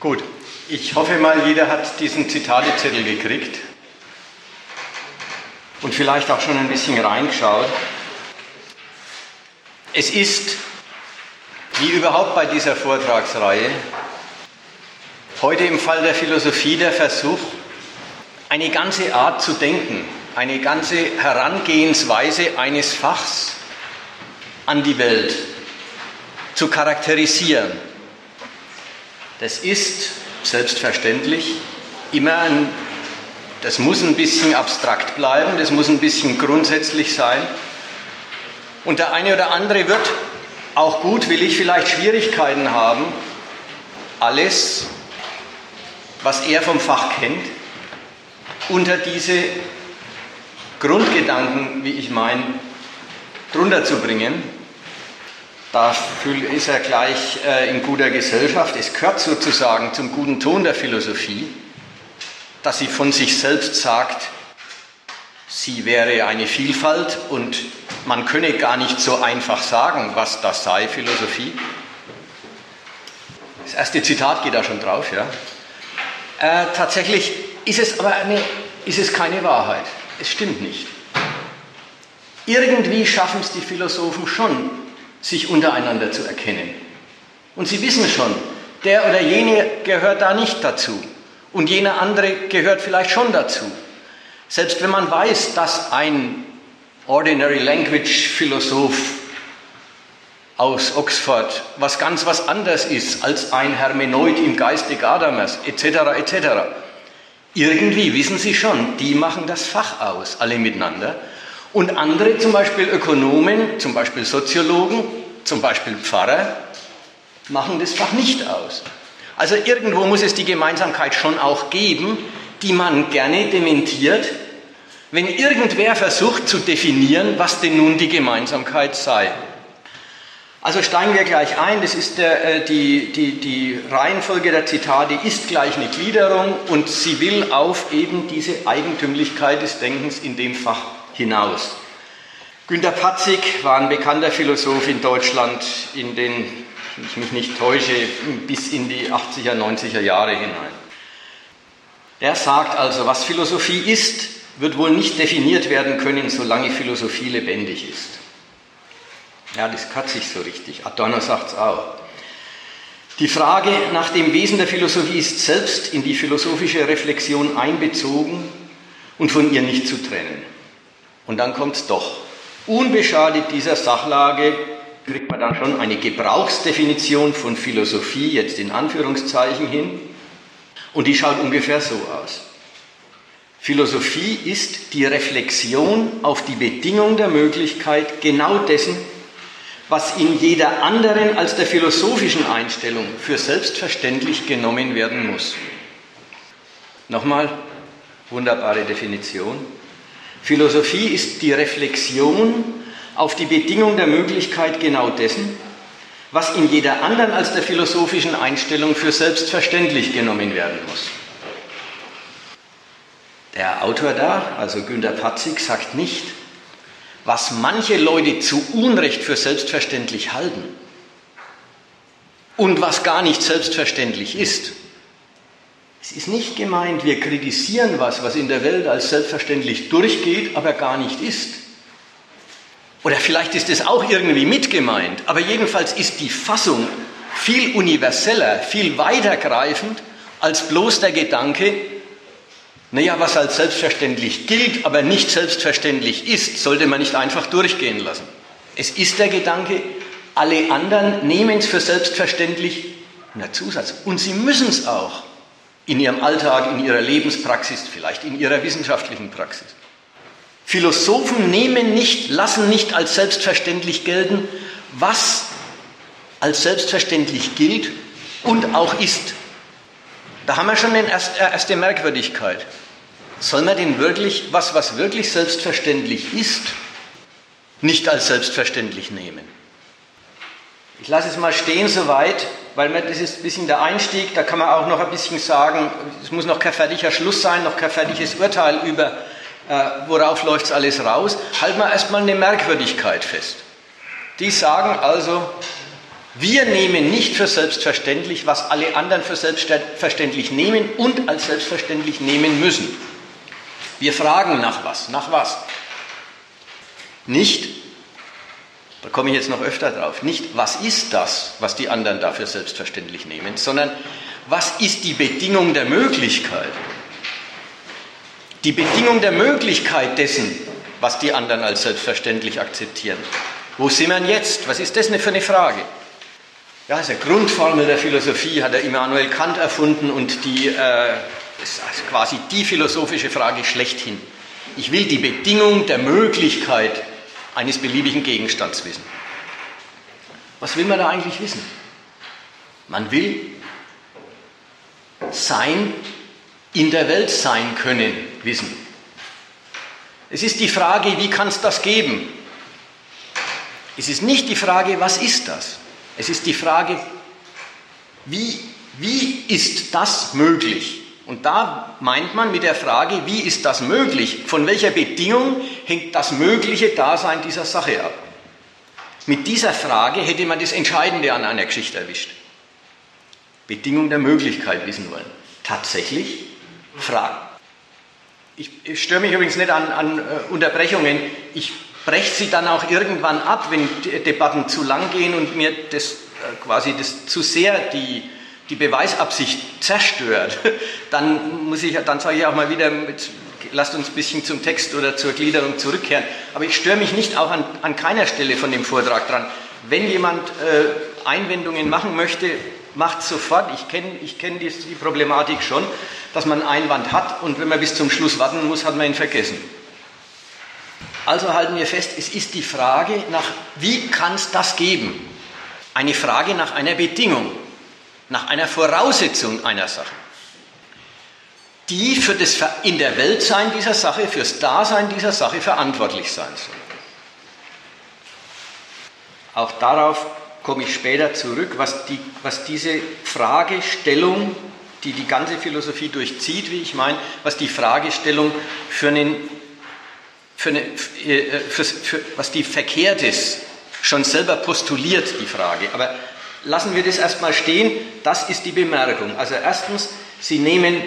Gut, ich hoffe mal, jeder hat diesen Zitatezettel gekriegt und vielleicht auch schon ein bisschen reingeschaut. Es ist, wie überhaupt bei dieser Vortragsreihe, heute im Fall der Philosophie der Versuch, eine ganze Art zu denken, eine ganze Herangehensweise eines Fachs an die Welt zu charakterisieren. Das ist selbstverständlich immer ein, das muss ein bisschen abstrakt bleiben, das muss ein bisschen grundsätzlich sein. Und der eine oder andere wird auch gut, will ich vielleicht Schwierigkeiten haben, alles, was er vom Fach kennt, unter diese Grundgedanken, wie ich meine, drunter zu bringen. Dafür ist er gleich äh, in guter Gesellschaft. Es gehört sozusagen zum guten Ton der Philosophie, dass sie von sich selbst sagt, sie wäre eine Vielfalt und man könne gar nicht so einfach sagen, was das sei, Philosophie. Das erste Zitat geht da schon drauf, ja. Äh, tatsächlich ist es aber eine, ist es keine Wahrheit. Es stimmt nicht. Irgendwie schaffen es die Philosophen schon, sich untereinander zu erkennen. Und sie wissen schon, der oder jene gehört da nicht dazu und jener andere gehört vielleicht schon dazu. Selbst wenn man weiß, dass ein Ordinary Language Philosoph aus Oxford was ganz was anderes ist als ein Hermeneut im Geiste Gadamers etc. etc. Irgendwie wissen Sie schon, die machen das Fach aus, alle miteinander. Und andere, zum Beispiel Ökonomen, zum Beispiel Soziologen, zum Beispiel Pfarrer, machen das Fach nicht aus. Also irgendwo muss es die Gemeinsamkeit schon auch geben, die man gerne dementiert, wenn irgendwer versucht zu definieren, was denn nun die Gemeinsamkeit sei. Also steigen wir gleich ein, das ist der, äh, die, die, die Reihenfolge der Zitate ist gleich eine Gliederung und sie will auf eben diese Eigentümlichkeit des Denkens in dem Fach hinaus. Günter Patzig war ein bekannter Philosoph in Deutschland in den, wenn ich mich nicht täusche, bis in die 80er, 90er Jahre hinein. Er sagt also, was Philosophie ist, wird wohl nicht definiert werden können, solange Philosophie lebendig ist. Ja, das kann sich so richtig. Adorno sagt es auch. Die Frage nach dem Wesen der Philosophie ist selbst in die philosophische Reflexion einbezogen und von ihr nicht zu trennen. Und dann kommt es doch. Unbeschadet dieser Sachlage kriegt man dann schon eine Gebrauchsdefinition von Philosophie, jetzt in Anführungszeichen hin. Und die schaut ungefähr so aus. Philosophie ist die Reflexion auf die Bedingung der Möglichkeit genau dessen, was in jeder anderen als der philosophischen Einstellung für selbstverständlich genommen werden muss. Nochmal, wunderbare Definition. Philosophie ist die Reflexion auf die Bedingung der Möglichkeit genau dessen, was in jeder anderen als der philosophischen Einstellung für selbstverständlich genommen werden muss. Der Autor da, also Günter Patzig, sagt nicht, was manche Leute zu Unrecht für selbstverständlich halten und was gar nicht selbstverständlich ist. Es ist nicht gemeint, wir kritisieren was, was in der Welt als selbstverständlich durchgeht, aber gar nicht ist. Oder vielleicht ist es auch irgendwie mitgemeint, aber jedenfalls ist die Fassung viel universeller, viel weitergreifend als bloß der Gedanke, naja, was als selbstverständlich gilt, aber nicht selbstverständlich ist, sollte man nicht einfach durchgehen lassen. Es ist der Gedanke, alle anderen nehmen es für selbstverständlich, na Zusatz, und sie müssen es auch in ihrem Alltag, in ihrer Lebenspraxis, vielleicht in ihrer wissenschaftlichen Praxis. Philosophen nehmen nicht, lassen nicht als selbstverständlich gelten, was als selbstverständlich gilt und auch ist. Da haben wir schon eine erste Merkwürdigkeit. Soll man denn wirklich was, was wirklich selbstverständlich ist, nicht als selbstverständlich nehmen? Ich lasse es mal stehen soweit, weil das ist ein bisschen der Einstieg, da kann man auch noch ein bisschen sagen, es muss noch kein fertiger Schluss sein, noch kein fertiges Urteil über, äh, worauf läuft es alles raus. Halten wir erstmal eine Merkwürdigkeit fest. Die sagen also, Wir nehmen nicht für selbstverständlich, was alle anderen für selbstverständlich nehmen und als selbstverständlich nehmen müssen. Wir fragen nach was? Nach was? Nicht, da komme ich jetzt noch öfter drauf, nicht, was ist das, was die anderen dafür selbstverständlich nehmen, sondern was ist die Bedingung der Möglichkeit? Die Bedingung der Möglichkeit dessen, was die anderen als selbstverständlich akzeptieren. Wo sind wir jetzt? Was ist das für eine Frage? Ja, das ist eine Grundformel der Philosophie, hat der Immanuel Kant erfunden und die äh, ist quasi die philosophische Frage schlechthin. Ich will die Bedingung der Möglichkeit eines beliebigen Gegenstands wissen. Was will man da eigentlich wissen? Man will sein, in der Welt sein können wissen. Es ist die Frage, wie kann es das geben? Es ist nicht die Frage, was ist das? Es ist die Frage, wie, wie ist das möglich? Und da meint man mit der Frage, wie ist das möglich? Von welcher Bedingung hängt das mögliche Dasein dieser Sache ab? Mit dieser Frage hätte man das Entscheidende an einer Geschichte erwischt. Bedingung der Möglichkeit wissen wollen. Tatsächlich Fragen. Ich, störe mich übrigens nicht an, an äh, Unterbrechungen. Ich breche sie dann auch irgendwann ab, wenn Debatten zu lang gehen und mir das äh, quasi das zu sehr die die Beweisabsicht zerstört, dann muss ich, dann sage ich auch mal wieder, mit, lasst uns ein bisschen zum Text oder zur Gliederung zurückkehren. Aber ich störe mich nicht auch an, an keiner Stelle von dem Vortrag dran. Wenn jemand äh, Einwendungen machen möchte, macht sofort. Ich kenne ich kenn die, die Problematik schon, dass man einen Einwand hat und wenn man bis zum Schluss warten muss, hat man ihn vergessen. Also halten wir fest, es ist die Frage nach, wie kann es das geben? Eine Frage nach einer Bedingung nach einer Voraussetzung einer Sache, die für das in der Weltsein dieser Sache, fürs Dasein dieser Sache verantwortlich sein soll. Auch darauf komme ich später zurück, was, die, was diese Fragestellung, die die ganze Philosophie durchzieht, wie ich meine, was die Fragestellung für einen, für eine, äh, für, für, was die verkehrt ist, schon selber postuliert, die Frage. Aber lassen wir das erstmal stehen. Das ist die Bemerkung. Also erstens, Sie nehmen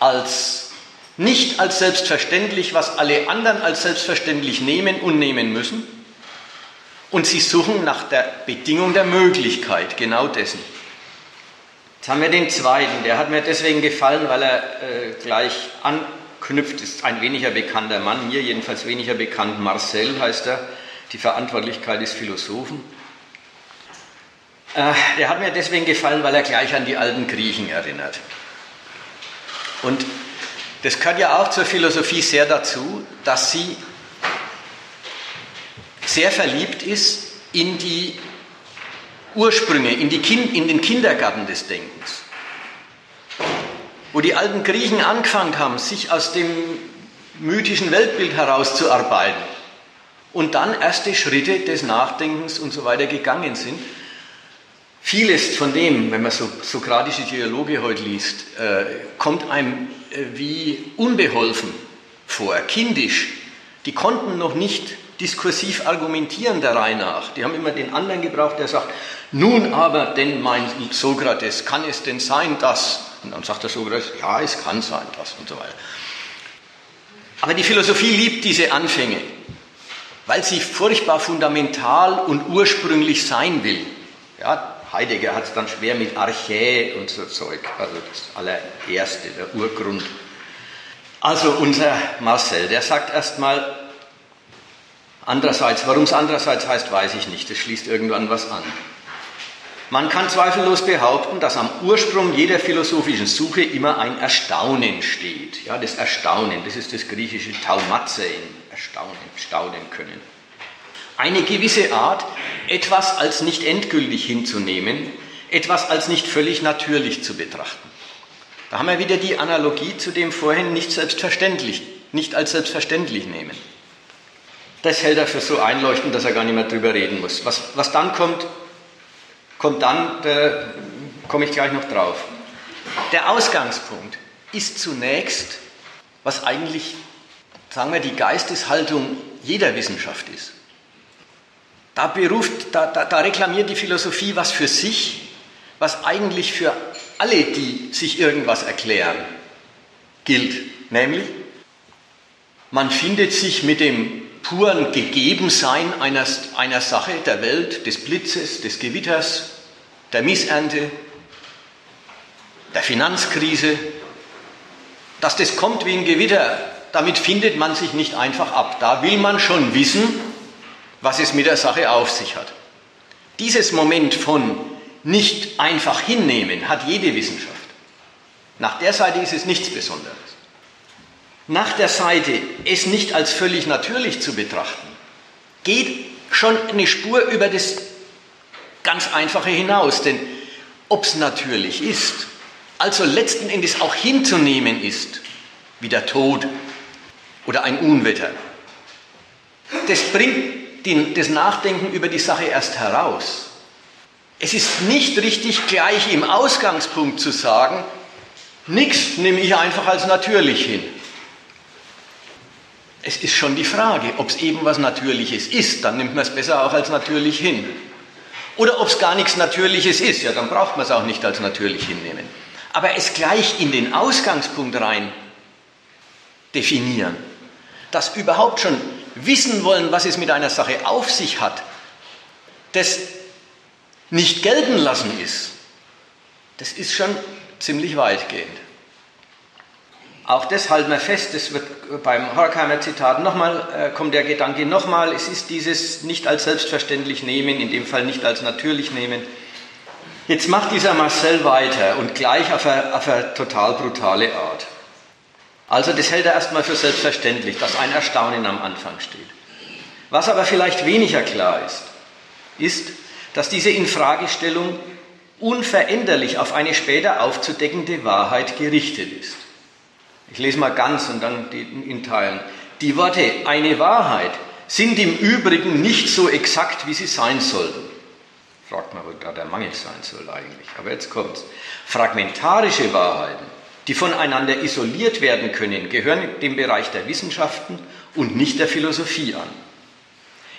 als nicht als selbstverständlich, was alle anderen als selbstverständlich nehmen und nehmen müssen. Und sie suchen nach der Bedingung der Möglichkeit genau dessen. Jetzt haben wir den zweiten, der hat mir deswegen gefallen, weil er äh, gleich anknüpft, ist ein weniger bekannter Mann, mir jedenfalls weniger bekannt, Marcel heißt er, die Verantwortlichkeit des Philosophen. Äh, der hat mir deswegen gefallen, weil er gleich an die alten Griechen erinnert. Und das gehört ja auch zur Philosophie sehr dazu, dass sie sehr verliebt ist in die Ursprünge, in, die kind, in den Kindergarten des Denkens. Wo die alten Griechen angefangen haben, sich aus dem mythischen Weltbild herauszuarbeiten und dann erste Schritte des Nachdenkens und so weiter gegangen sind Vieles von dem, wenn man so sokratische Dialoge heute liest, äh, kommt einem äh, wie unbeholfen vor, kindisch. Die konnten noch nicht diskursiv argumentieren der Reihe nach. Die haben immer den anderen gebraucht, der sagt, nun aber denn mein Sokrates, kann es denn sein, dass? Und dann sagt der Sokrates, ja, es kann sein, das und so weiter. Aber die Philosophie liebt diese Anfänge, weil sie furchtbar fundamental und ursprünglich sein will. Ja, Heidegger hat es dann schwer mit Archä und so Zeug, also das allererste, der Urgrund. Also unser Marcel, der sagt erstmal, andererseits, warum es andererseits heißt, weiß ich nicht, das schließt irgendwann was an. Man kann zweifellos behaupten, dass am Ursprung jeder philosophischen Suche immer ein Erstaunen steht. Ja, das Erstaunen, das ist das griechische Taumatzein, Erstaunen, staunen können eine gewisse Art, etwas als nicht endgültig hinzunehmen, etwas als nicht völlig natürlich zu betrachten. Da haben wir wieder die Analogie zu dem vorhin nicht selbstverständlich, nicht als selbstverständlich nehmen. Das hält er für so einleuchtend, dass er gar nicht mehr drüber reden muss. Was, was dann kommt, kommt dann, da komme ich gleich noch drauf. Der Ausgangspunkt ist zunächst, was eigentlich, sagen wir, die Geisteshaltung jeder Wissenschaft ist. Da, beruft, da, da, da reklamiert die Philosophie was für sich, was eigentlich für alle, die sich irgendwas erklären, gilt. Nämlich, man findet sich mit dem puren Gegebensein einer, einer Sache, der Welt, des Blitzes, des Gewitters, der Missernte, der Finanzkrise, dass das kommt wie ein Gewitter, damit findet man sich nicht einfach ab. Da will man schon wissen, was es mit der Sache auf sich hat. Dieses Moment von nicht einfach hinnehmen hat jede Wissenschaft. Nach der Seite ist es nichts Besonderes. Nach der Seite, es nicht als völlig natürlich zu betrachten, geht schon eine Spur über das ganz Einfache hinaus. Denn ob es natürlich ist, also letzten Endes auch hinzunehmen ist, wie der Tod oder ein Unwetter, das bringt den, das Nachdenken über die Sache erst heraus. Es ist nicht richtig, gleich im Ausgangspunkt zu sagen, nichts nehme ich einfach als natürlich hin. Es ist schon die Frage, ob es eben was Natürliches ist, dann nimmt man es besser auch als natürlich hin. Oder ob es gar nichts Natürliches ist, ja, dann braucht man es auch nicht als natürlich hinnehmen. Aber es gleich in den Ausgangspunkt rein definieren, das überhaupt schon wissen wollen, was es mit einer Sache auf sich hat, das nicht gelten lassen ist, das ist schon ziemlich weitgehend. Auch das halten wir fest, das wird beim Horkheimer Zitat nochmal, äh, kommt der Gedanke nochmal, es ist dieses nicht als selbstverständlich nehmen, in dem Fall nicht als natürlich nehmen. Jetzt macht dieser Marcel weiter und gleich auf eine, auf eine total brutale Art. Also das hält er erstmal für selbstverständlich, dass ein Erstaunen am Anfang steht. Was aber vielleicht weniger klar ist, ist, dass diese Infragestellung unveränderlich auf eine später aufzudeckende Wahrheit gerichtet ist. Ich lese mal ganz und dann in Teilen. Die Worte eine Wahrheit sind im Übrigen nicht so exakt, wie sie sein sollten. Fragt man, wo da der Mangel sein soll eigentlich. Aber jetzt kommt's. Fragmentarische Wahrheiten die voneinander isoliert werden können, gehören dem Bereich der Wissenschaften und nicht der Philosophie an.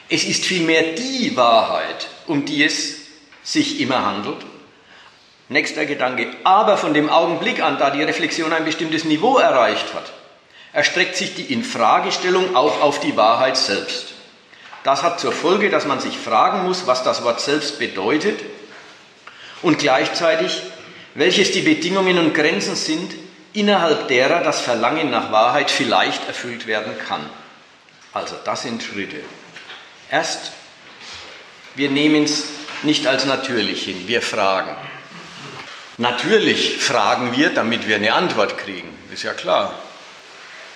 Es ist vielmehr die Wahrheit, um die es sich immer handelt. Nächster Gedanke. Aber von dem Augenblick an, da die Reflexion ein bestimmtes Niveau erreicht hat, erstreckt sich die Infragestellung auch auf die Wahrheit selbst. Das hat zur Folge, dass man sich fragen muss, was das Wort selbst bedeutet und gleichzeitig welches die Bedingungen und Grenzen sind, innerhalb derer das Verlangen nach Wahrheit vielleicht erfüllt werden kann. Also das sind Schritte. Erst, wir nehmen es nicht als natürlich hin, wir fragen. Natürlich fragen wir, damit wir eine Antwort kriegen, ist ja klar.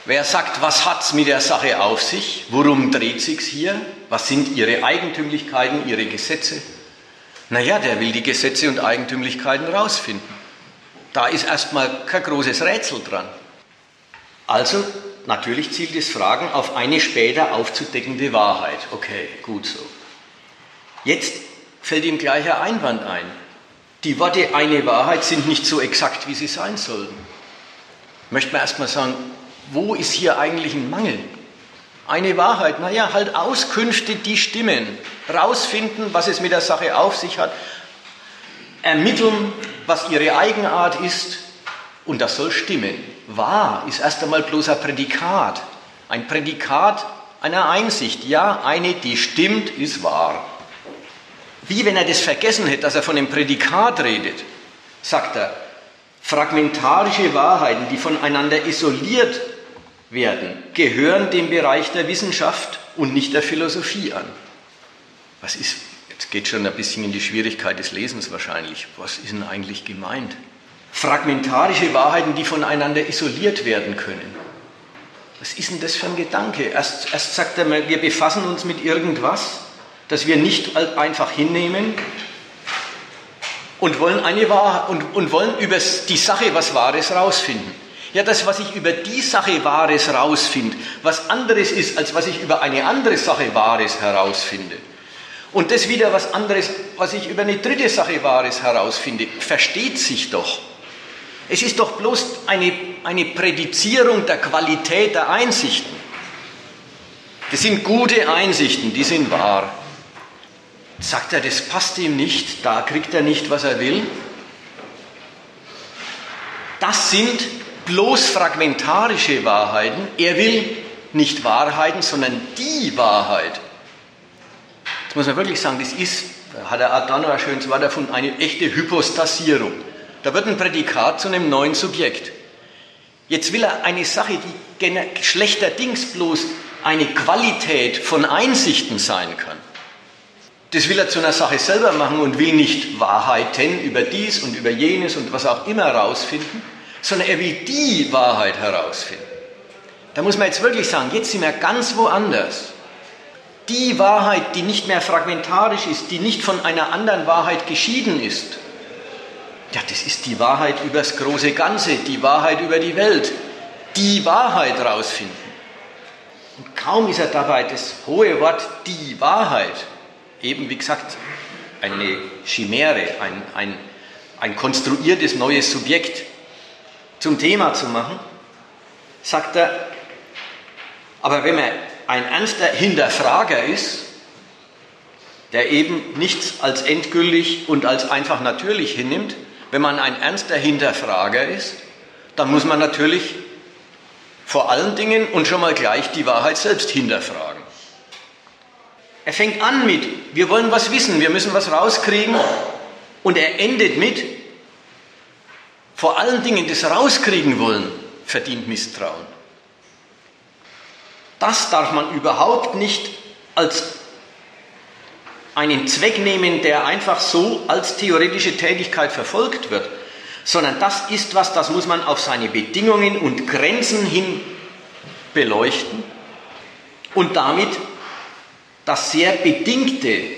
Wer sagt, was hat es mit der Sache auf sich? Worum dreht sich's hier? Was sind ihre Eigentümlichkeiten, ihre Gesetze? Naja, der will die Gesetze und Eigentümlichkeiten rausfinden. Da ist erstmal kein großes Rätsel dran. Also, natürlich zielt das Fragen auf eine später aufzudeckende Wahrheit. Okay, gut so. Jetzt fällt ihm gleich ein Einwand ein. Die Worte eine Wahrheit sind nicht so exakt, wie sie sein sollten. Möchte man erstmal sagen, wo ist hier eigentlich ein Mangel? Eine Wahrheit, naja, halt Auskünfte, die stimmen. Rausfinden, was es mit der Sache auf sich hat. Ermitteln, was ihre Eigenart ist. Und das soll stimmen. Wahr ist erst einmal bloß ein Prädikat. Ein Prädikat einer Einsicht. Ja, eine, die stimmt, ist wahr. Wie wenn er das vergessen hätte, dass er von dem Prädikat redet, sagt er, fragmentarische Wahrheiten, die voneinander isoliert werden, gehören dem Bereich der Wissenschaft und nicht der Philosophie an. Was ist, jetzt geht schon ein bisschen in die Schwierigkeit des Lesens wahrscheinlich, was ist denn eigentlich gemeint? Fragmentarische Wahrheiten, die voneinander isoliert werden können. Was ist denn das für ein Gedanke? Erst, erst sagt er, wir befassen uns mit irgendwas, das wir nicht einfach hinnehmen und wollen, eine Wahrheit, und, und wollen über die Sache was Wahres rausfinden. Ja, das, was ich über die Sache Wahres herausfinde, was anderes ist, als was ich über eine andere Sache Wahres herausfinde. Und das wieder was anderes, was ich über eine dritte Sache Wahres herausfinde, versteht sich doch. Es ist doch bloß eine, eine Prädizierung der Qualität der Einsichten. Das sind gute Einsichten, die sind wahr. sagt er, das passt ihm nicht, da kriegt er nicht, was er will. Das sind bloß fragmentarische Wahrheiten. Er will nicht Wahrheiten, sondern die Wahrheit. Das muss man wirklich sagen, das ist, hat der Adorno ein schönes Wort davon, eine echte Hypostasierung. Da wird ein Prädikat zu einem neuen Subjekt. Jetzt will er eine Sache, die schlechterdings bloß eine Qualität von Einsichten sein kann. Das will er zu einer Sache selber machen und will nicht Wahrheiten über dies und über jenes und was auch immer herausfinden, sondern er will die Wahrheit herausfinden. Da muss man jetzt wirklich sagen, jetzt sind wir ganz woanders. Die Wahrheit, die nicht mehr fragmentarisch ist, die nicht von einer anderen Wahrheit geschieden ist, ja, das ist die Wahrheit über das große Ganze, die Wahrheit über die Welt, die Wahrheit rausfinden. Und kaum ist er dabei das hohe Wort die Wahrheit, eben wie gesagt eine Chimäre, ein, ein, ein konstruiertes neues Subjekt zum Thema zu machen, sagt er, aber wenn man ein ernster Hinterfrager ist, der eben nichts als endgültig und als einfach natürlich hinnimmt, wenn man ein ernster Hinterfrager ist, dann muss man natürlich vor allen Dingen und schon mal gleich die Wahrheit selbst hinterfragen. Er fängt an mit, wir wollen was wissen, wir müssen was rauskriegen und er endet mit, vor allen Dingen das rauskriegen wollen, verdient Misstrauen. Das darf man überhaupt nicht als einen Zweck nehmen, der einfach so als theoretische Tätigkeit verfolgt wird, sondern das ist was, das muss man auf seine Bedingungen und Grenzen hin beleuchten und damit das sehr bedingte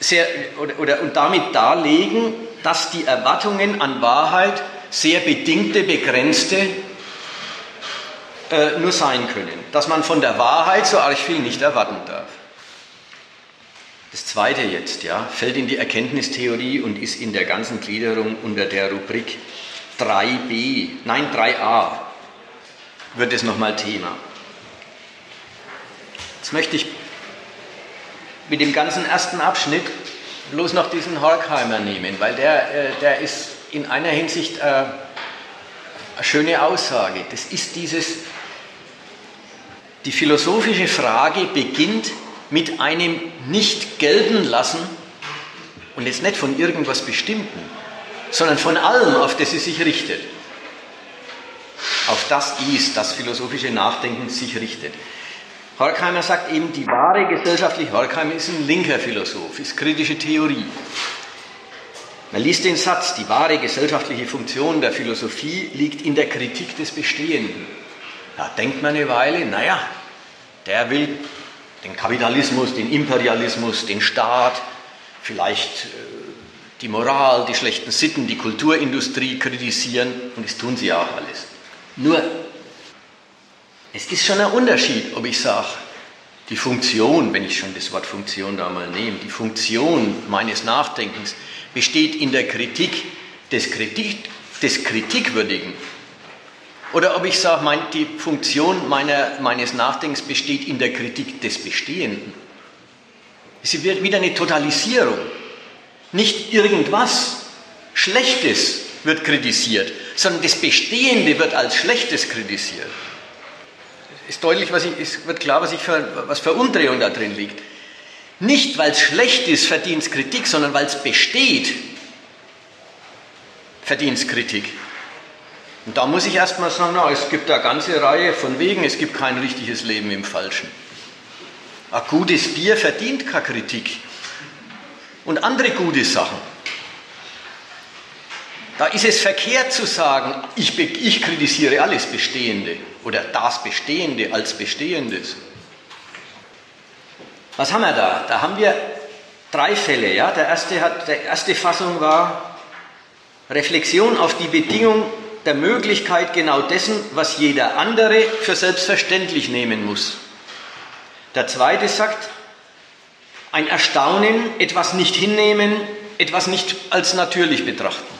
sehr, oder, oder, und damit darlegen, dass die Erwartungen an Wahrheit sehr bedingte, begrenzte äh, nur sein können. Dass man von der Wahrheit so arg viel nicht erwarten darf. Das zweite jetzt, ja, fällt in die Erkenntnistheorie und ist in der ganzen Gliederung unter der Rubrik 3b, nein 3a, wird es nochmal Thema. Jetzt möchte ich mit dem ganzen ersten Abschnitt bloß noch diesen Horkheimer nehmen, weil der, äh, der ist in einer Hinsicht äh, eine schöne Aussage. Das ist dieses, die philosophische Frage beginnt mit einem nicht gelten lassen und jetzt nicht von irgendwas Bestimmten, sondern von allem, auf das sie sich richtet. Auf das ist, das philosophische Nachdenken sich richtet. Horkheimer sagt eben, die wahre gesellschaftliche, Horkheimer ist ein linker Philosoph, ist kritische Theorie. Man liest den Satz, die wahre gesellschaftliche Funktion der Philosophie liegt in der Kritik des Bestehenden. Da denkt man eine Weile, naja, der will den Kapitalismus, den Imperialismus, den Staat, vielleicht äh, die Moral, die schlechten Sitten, die Kulturindustrie kritisieren und das tun sie auch alles. Nur, es ist schon ein Unterschied, ob ich sage, die Funktion, wenn ich schon das Wort Funktion da mal nehme, die Funktion meines Nachdenkens besteht in der Kritik des, Kritik, des Kritikwürdigen oder ob ich sage, mein, die Funktion meiner, meines Nachdenkens besteht in der Kritik des Bestehenden. Es wird wieder eine Totalisierung. Nicht irgendwas Schlechtes wird kritisiert, sondern das Bestehende wird als Schlechtes kritisiert. Ist deutlich, was ich, es wird klar, was, ich für, was für Umdrehung da drin liegt. Nicht, weil es schlecht ist, verdient Kritik, sondern weil es besteht, verdient Kritik. Und da muss ich erstmal sagen, na, es gibt eine ganze Reihe von Wegen, es gibt kein richtiges Leben im Falschen. Ein gutes Bier verdient keine Kritik. Und andere gute Sachen. Da ist es verkehrt zu sagen, ich, ich kritisiere alles Bestehende oder das Bestehende als Bestehendes. Was haben wir da? Da haben wir drei Fälle. Ja? Der erste, hat, der erste Fassung war Reflexion auf die Bedingung der Möglichkeit genau dessen, was jeder andere für selbstverständlich nehmen muss. Der zweite sagt, ein Erstaunen, etwas nicht hinnehmen, etwas nicht als natürlich betrachten.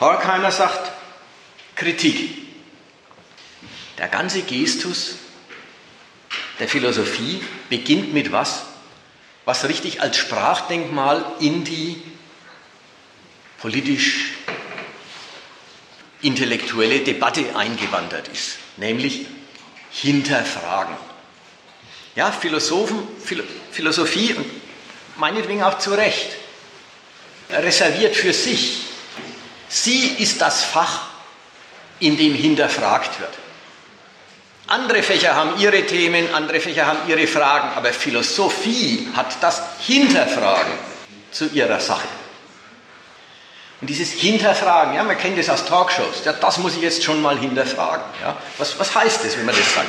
Horkheimer sagt, Kritik. Der ganze Gestus der Philosophie beginnt mit was? was richtig als Sprachdenkmal in die politisch-intellektuelle Debatte eingewandert ist, nämlich hinterfragen. Ja, Philosophen, Philo Philosophie meinetwegen auch zu Recht reserviert für sich. Sie ist das Fach, in dem hinterfragt wird. Andere Fächer haben ihre Themen, andere Fächer haben ihre Fragen, aber Philosophie hat das Hinterfragen zu ihrer Sache. Und dieses Hinterfragen, ja, man kennt das aus Talkshows, ja, das muss ich jetzt schon mal hinterfragen. Ja. Was, was heißt das, wenn man das sagt?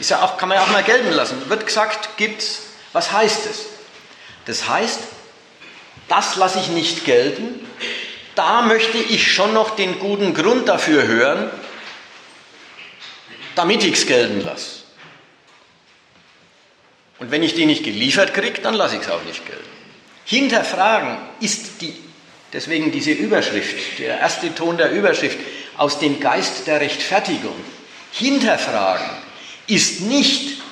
Ist ja auch, kann man ja auch mal gelten lassen. Wird gesagt, gibt's, was heißt es? Das heißt, das lasse ich nicht gelten, da möchte ich schon noch den guten Grund dafür hören, damit ich es gelten lasse. Und wenn ich die nicht geliefert kriege, dann lasse ich es auch nicht gelten. Hinterfragen ist die, deswegen diese Überschrift, der erste Ton der Überschrift, aus dem Geist der Rechtfertigung. Hinterfragen ist nicht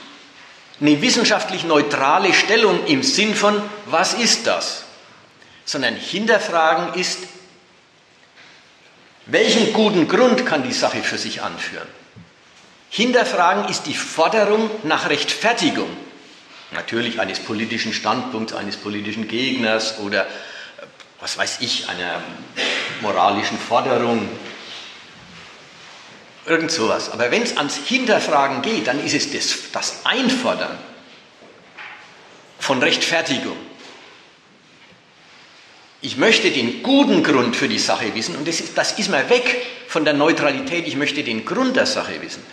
eine wissenschaftlich neutrale Stellung im Sinn von, was ist das? Sondern hinterfragen ist, welchen guten Grund kann die Sache für sich anführen? Hinterfragen ist die Forderung nach Rechtfertigung, natürlich eines politischen Standpunkts, eines politischen Gegners oder äh, was weiß ich, einer moralischen Forderung, irgend sowas. Aber wenn es ans Hinterfragen geht, dann ist es das, das Einfordern von Rechtfertigung. Ich möchte den guten Grund für die Sache wissen und das ist, das ist mal weg von der Neutralität. Ich möchte den Grund der Sache wissen.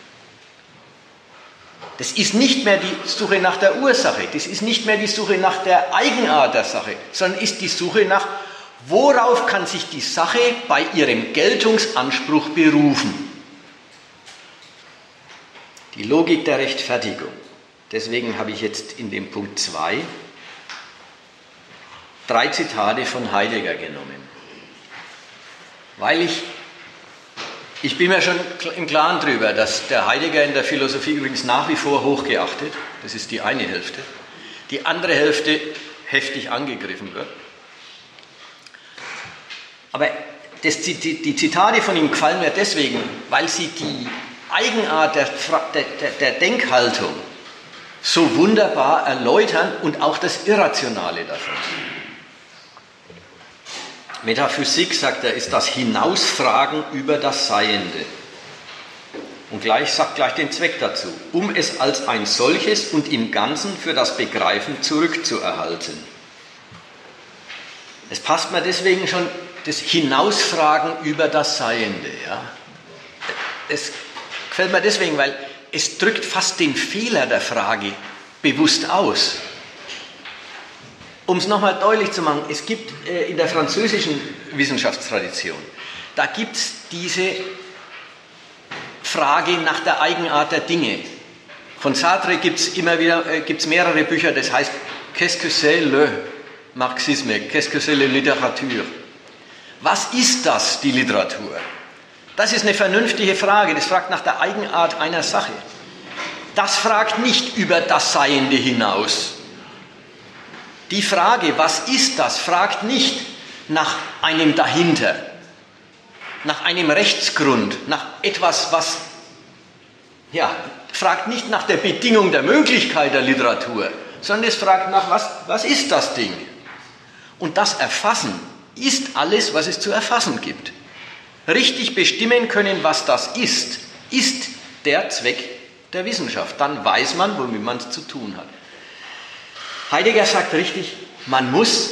Das ist nicht mehr die Suche nach der Ursache, das ist nicht mehr die Suche nach der Eigenart der Sache, sondern ist die Suche nach, worauf kann sich die Sache bei ihrem Geltungsanspruch berufen. Die Logik der Rechtfertigung. Deswegen habe ich jetzt in dem Punkt 2 drei Zitate von Heidegger genommen. Weil ich ich bin mir schon im Klaren darüber, dass der Heidegger in der Philosophie übrigens nach wie vor hochgeachtet, das ist die eine Hälfte, die andere Hälfte heftig angegriffen wird. Aber das, die, die, Zitate von ihm gefallen mir deswegen, weil sie die Eigenart der, der, der Denkhaltung so wunderbar erläutern und auch das Irrationale davon. Metaphysik, sagt er, ist das Hinausfragen über das Seiende. Und gleich sagt gleich den Zweck dazu, um es als ein solches und im Ganzen für das Begreifen zurückzuerhalten. Es passt mir deswegen schon das Hinausfragen über das Seiende. Ja? Es gefällt mir deswegen, weil es drückt fast den Fehler der Frage bewusst aus. Um es nochmal deutlich zu machen, es gibt äh, in der französischen Wissenschaftstradition, da gibt es diese Frage nach der Eigenart der Dinge. Von Sartre gibt es immer wieder äh, gibt's mehrere Bücher, das heißt Qu'est-ce que c'est le Marxisme? Qu'est-ce que c'est la littérature? Was ist das, die Literatur? Das ist eine vernünftige Frage, das fragt nach der Eigenart einer Sache. Das fragt nicht über das Seiende hinaus, die Frage, was ist das, fragt nicht nach einem dahinter, nach einem Rechtsgrund, nach etwas, was, ja, fragt nicht nach der Bedingung der Möglichkeit der Literatur, sondern es fragt nach, was, was ist das Ding? Und das Erfassen ist alles, was es zu erfassen gibt. Richtig bestimmen können, was das ist, ist der Zweck der Wissenschaft. Dann weiß man, womit man es zu tun hat. Heidegger sagt richtig, man muss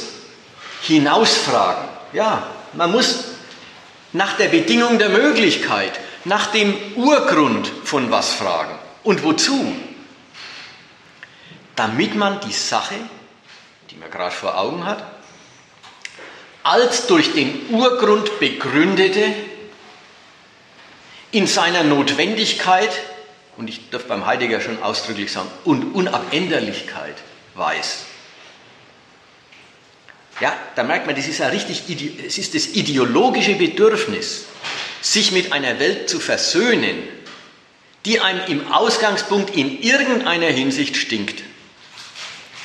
hinausfragen. Ja, man muss nach der Bedingung der Möglichkeit, nach dem Urgrund von was fragen. Und wozu? Damit man die Sache, die man gerade vor Augen hat, als durch den Urgrund begründete, in seiner Notwendigkeit, und ich darf beim Heidegger schon ausdrücklich sagen, und Unabänderlichkeit weiß. Ja, da merkt man, das ist ja richtig, es ist das ideologische Bedürfnis, sich mit einer Welt zu versöhnen, die einem im Ausgangspunkt in irgendeiner Hinsicht stinkt.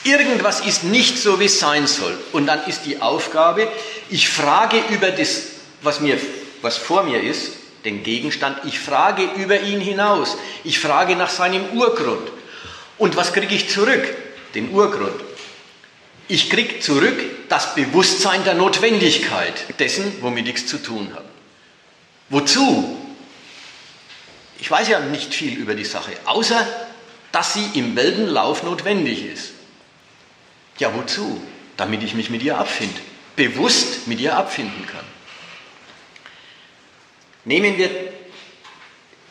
Irgendwas ist nicht so, wie es sein soll. Und dann ist die Aufgabe, ich frage über das, was, mir, was vor mir ist, den Gegenstand, ich frage über ihn hinaus. Ich frage nach seinem Urgrund. Und was kriege ich zurück? Den Urgrund. Ich kriege zurück das Bewusstsein der Notwendigkeit dessen, womit ich es zu tun habe. Wozu? Ich weiß ja nicht viel über die Sache, außer dass sie im Weltenlauf notwendig ist. Ja, wozu? Damit ich mich mit ihr abfinde, bewusst mit ihr abfinden kann. Nehmen wir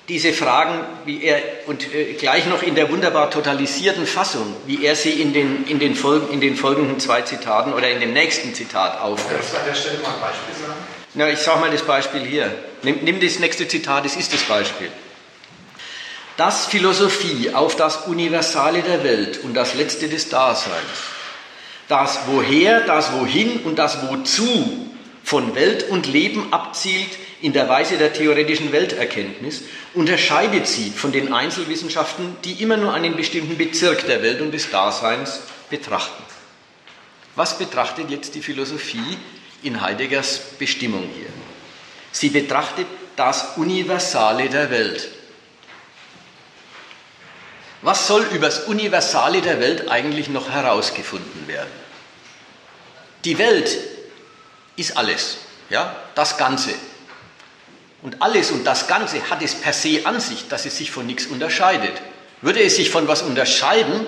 diese Fragen, wie er, und äh, gleich noch in der wunderbar totalisierten Fassung, wie er sie in den, in den, Folgen, in den folgenden zwei Zitaten oder in dem nächsten Zitat aufgreift. Kannst du an der Stelle mal ein Beispiel sagen? Na, ich sage mal das Beispiel hier. Nimm, nimm das nächste Zitat, das ist das Beispiel. Dass Philosophie auf das Universale der Welt und das Letzte des Daseins, das Woher, das Wohin und das Wozu von Welt und Leben abzielt, in der Weise der theoretischen Welterkenntnis unterscheidet sie von den Einzelwissenschaften, die immer nur einen bestimmten Bezirk der Welt und des Daseins betrachten. Was betrachtet jetzt die Philosophie in Heideggers Bestimmung hier? Sie betrachtet das Universale der Welt. Was soll über das Universale der Welt eigentlich noch herausgefunden werden? Die Welt ist alles, ja, das Ganze. Und alles und das Ganze hat es per se an sich, dass es sich von nichts unterscheidet. Würde es sich von was unterscheiden,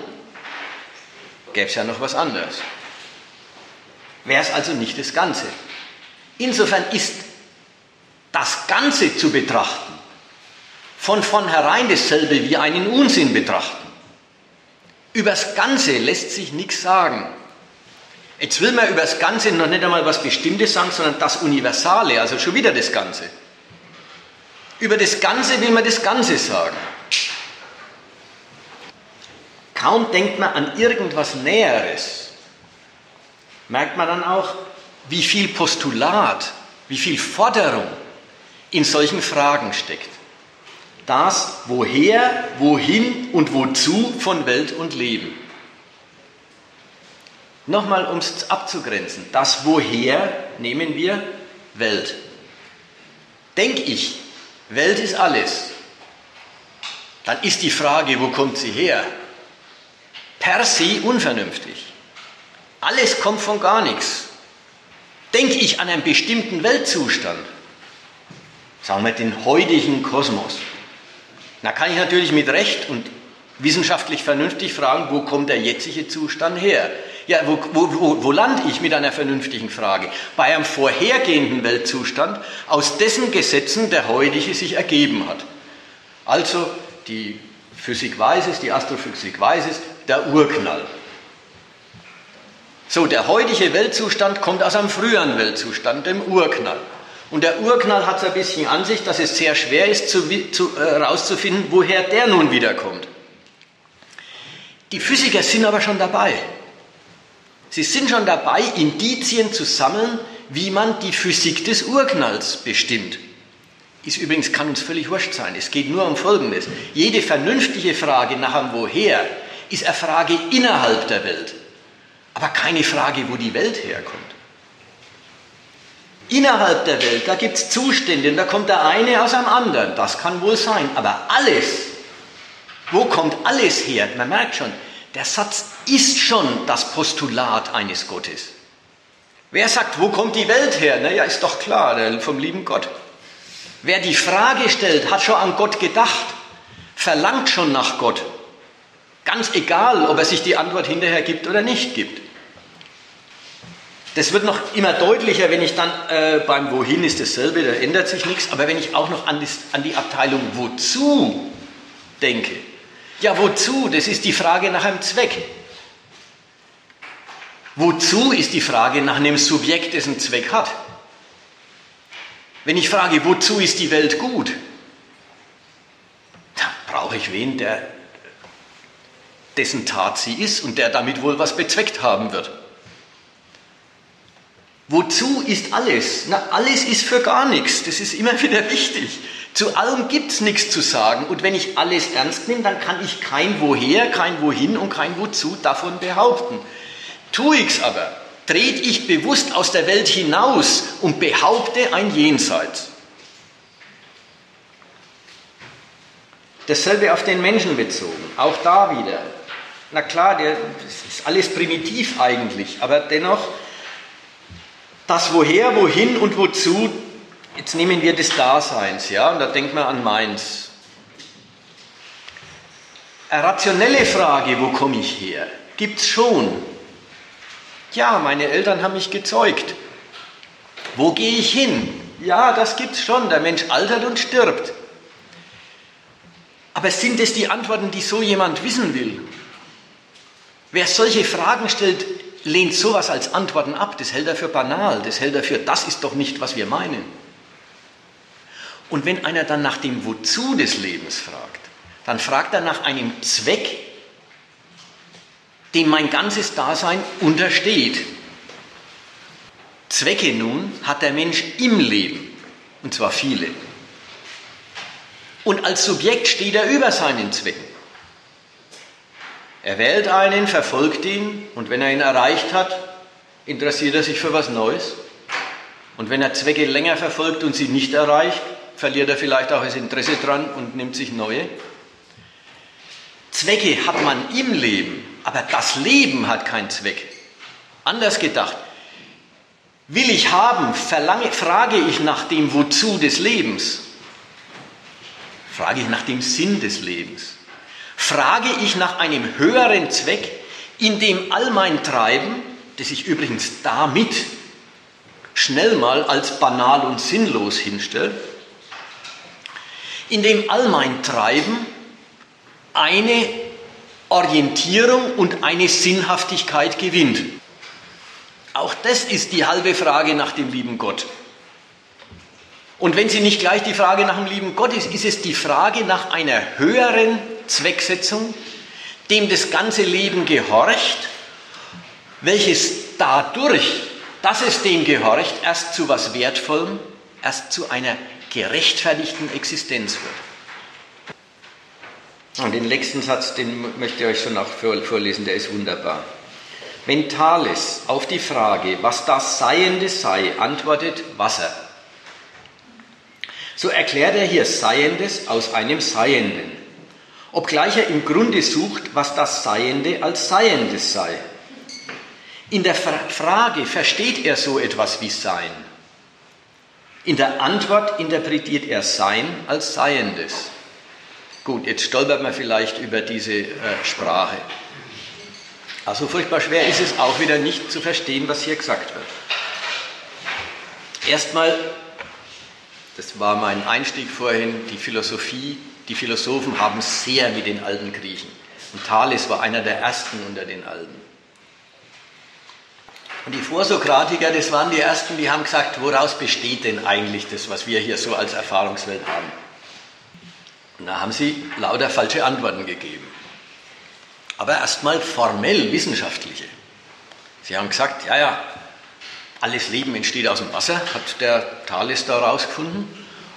gäbe es ja noch was anderes. Wäre es also nicht das Ganze. Insofern ist das Ganze zu betrachten von vornherein dasselbe wie einen Unsinn betrachten. Übers Ganze lässt sich nichts sagen. Jetzt will man über das Ganze noch nicht einmal was Bestimmtes sagen, sondern das Universale, also schon wieder das Ganze. Über das Ganze will man das Ganze sagen. Kaum denkt man an irgendwas Näheres, merkt man dann auch, wie viel Postulat, wie viel Forderung in solchen Fragen steckt. Das Woher, Wohin und Wozu von Welt und Leben. Nochmal, um es abzugrenzen. Das Woher nehmen wir Welt. Denk ich, Welt ist alles. Dann ist die Frage, wo kommt sie her? Per se unvernünftig. Alles kommt von gar nichts. Denke ich an einen bestimmten Weltzustand, sagen wir den heutigen Kosmos, da kann ich natürlich mit Recht und wissenschaftlich vernünftig fragen, wo kommt der jetzige Zustand her? Ja, wo, wo, wo, lande ich mit einer vernünftigen Frage? Bei einem vorhergehenden Weltzustand, aus dessen Gesetzen der heutige sich ergeben hat. Also die Physik weiß es, die Astrophysik weiß es, der Urknall. So, der heutige Weltzustand kommt aus einem früheren Weltzustand, dem Urknall. Und der Urknall hat es ein bisschen an sich, dass es sehr schwer ist, herauszufinden, äh, woher der nun wiederkommt. Die Physiker sind aber schon dabei. Sie sind schon dabei, Indizien zu sammeln, wie man die Physik des Urknalls bestimmt. Ist übrigens, kann uns völlig wurscht sein. Es geht nur um Folgendes. Jede vernünftige Frage nach einem Woher ist eine Frage innerhalb der Welt, aber keine Frage, wo die Welt herkommt. Innerhalb der Welt, da gibt es Zustände und da kommt der eine aus einem anderen. Das kann wohl sein. Aber alles, wo kommt alles her? Man merkt schon, der Satz ist schon das Postulat eines Gottes. Wer sagt, wo kommt die Welt her? Naja, ist doch klar, vom lieben Gott. Wer die Frage stellt, hat schon an Gott gedacht, verlangt schon nach Gott. Ganz egal, ob er sich die Antwort hinterher gibt oder nicht gibt. Das wird noch immer deutlicher, wenn ich dann äh, beim Wohin ist dasselbe, da ändert sich nichts, aber wenn ich auch noch an, das, an die Abteilung Wozu denke, ja, wozu? Das ist die Frage nach einem Zweck. Wozu ist die Frage nach einem Subjekt, das einen Zweck hat? Wenn ich frage, wozu ist die Welt gut, dann brauche ich wen, der dessen Tat sie ist und der damit wohl was bezweckt haben wird. Wozu ist alles? Na, alles ist für gar nichts. Das ist immer wieder wichtig. Zu allem gibt es nichts zu sagen. Und wenn ich alles ernst nehme, dann kann ich kein Woher, kein Wohin und kein Wozu davon behaupten. Tue es aber, trete ich bewusst aus der Welt hinaus und behaupte ein Jenseits. Dasselbe auf den Menschen bezogen, auch da wieder. Na klar, der, das ist alles primitiv eigentlich, aber dennoch, das Woher, Wohin und Wozu, jetzt nehmen wir des Daseins, ja, und da denkt man an meins. Eine rationelle Frage, wo komme ich her, gibt es schon. Ja, meine Eltern haben mich gezeugt. Wo gehe ich hin? Ja, das gibt es schon. Der Mensch altert und stirbt. Aber sind es die Antworten, die so jemand wissen will? Wer solche Fragen stellt, lehnt sowas als Antworten ab. Das hält er für banal. Das hält er für, das ist doch nicht, was wir meinen. Und wenn einer dann nach dem Wozu des Lebens fragt, dann fragt er nach einem Zweck, dem mein ganzes Dasein untersteht. Zwecke nun hat der Mensch im Leben, und zwar viele. Und als Subjekt steht er über seinen Zwecken. Er wählt einen, verfolgt ihn und wenn er ihn erreicht hat, interessiert er sich für was Neues. Und wenn er Zwecke länger verfolgt und sie nicht erreicht, verliert er vielleicht auch das Interesse dran und nimmt sich neue. Zwecke hat man im Leben, aber das Leben hat keinen Zweck. Anders gedacht, will ich haben, verlange, frage ich nach dem Wozu des Lebens, frage ich nach dem Sinn des Lebens, frage ich nach einem höheren Zweck, in dem all mein Treiben, das ich übrigens damit schnell mal als banal und sinnlos hinstelle, in dem all mein Treiben eine Orientierung und eine Sinnhaftigkeit gewinnt. Auch das ist die halbe Frage nach dem lieben Gott. Und wenn sie nicht gleich die Frage nach dem lieben Gott ist, ist es die Frage nach einer höheren Zwecksetzung, dem das ganze Leben gehorcht, welches dadurch, dass es dem gehorcht, erst zu was Wertvollem, erst zu einer gerechtfertigten Existenz wird. Und den letzten Satz, den möchte ich euch schon noch vorlesen, der ist wunderbar. Wenn Thales auf die Frage, was das Seiende sei, antwortet Wasser, so erklärt er hier Seiendes aus einem Seienden, obgleich er im Grunde sucht, was das Seiende als Seiendes sei. In der Frage versteht er so etwas wie Sein. In der Antwort interpretiert er Sein als Seiendes. Gut, jetzt stolpert man vielleicht über diese äh, Sprache. Also furchtbar schwer ist es auch wieder nicht zu verstehen, was hier gesagt wird. Erstmal, das war mein Einstieg vorhin, die Philosophie, die Philosophen haben sehr mit den alten Griechen. Und Thales war einer der ersten unter den Alten. Und die Vorsokratiker, das waren die ersten, die haben gesagt, woraus besteht denn eigentlich das, was wir hier so als Erfahrungswelt haben? Und da haben sie lauter falsche Antworten gegeben. Aber erstmal formell wissenschaftliche. Sie haben gesagt, ja, ja, alles Leben entsteht aus dem Wasser, hat der Thales da rausgefunden.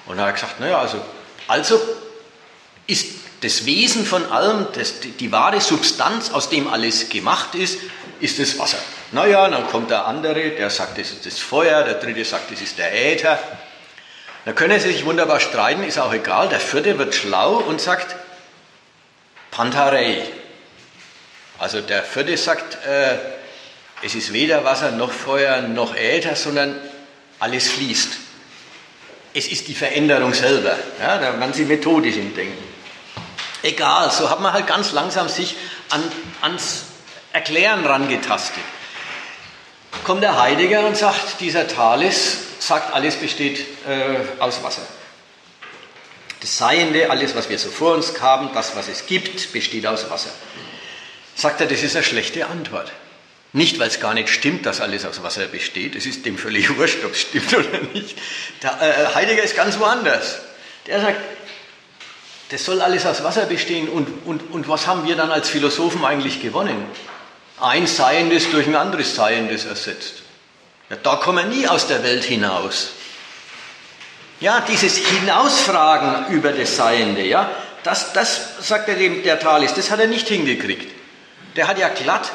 Und er hat gesagt, naja, also, also ist das Wesen von allem, das, die, die wahre Substanz, aus dem alles gemacht ist, ist das Wasser. Naja, dann kommt der andere, der sagt, das ist das Feuer, der dritte sagt, das ist der Äther. Da können sie sich wunderbar streiten, ist auch egal. Der vierte wird schlau und sagt Pantarei. Also der vierte sagt, äh, es ist weder Wasser noch Feuer noch Äther, sondern alles fließt. Es ist die Veränderung selber. Ja, da werden Sie methodisch im Denken. Egal, so hat man halt ganz langsam sich an, ans Erklären rangetastet. Kommt der Heidegger und sagt, dieser Thales sagt, alles besteht äh, aus Wasser. Das Seiende, alles, was wir so vor uns haben, das, was es gibt, besteht aus Wasser. Sagt er, das ist eine schlechte Antwort. Nicht, weil es gar nicht stimmt, dass alles aus Wasser besteht. Es ist dem völlig wurscht, ob es stimmt oder nicht. Der, äh, Heidegger ist ganz woanders. Der sagt, das soll alles aus Wasser bestehen. Und, und, und was haben wir dann als Philosophen eigentlich gewonnen? Ein Seiendes durch ein anderes Seiendes ersetzt. Ja, da kommen wir nie aus der Welt hinaus. Ja, dieses Hinausfragen über das Seiende, ja, das, das sagt er dem, der Thalys, das hat er nicht hingekriegt. Der hat ja glatt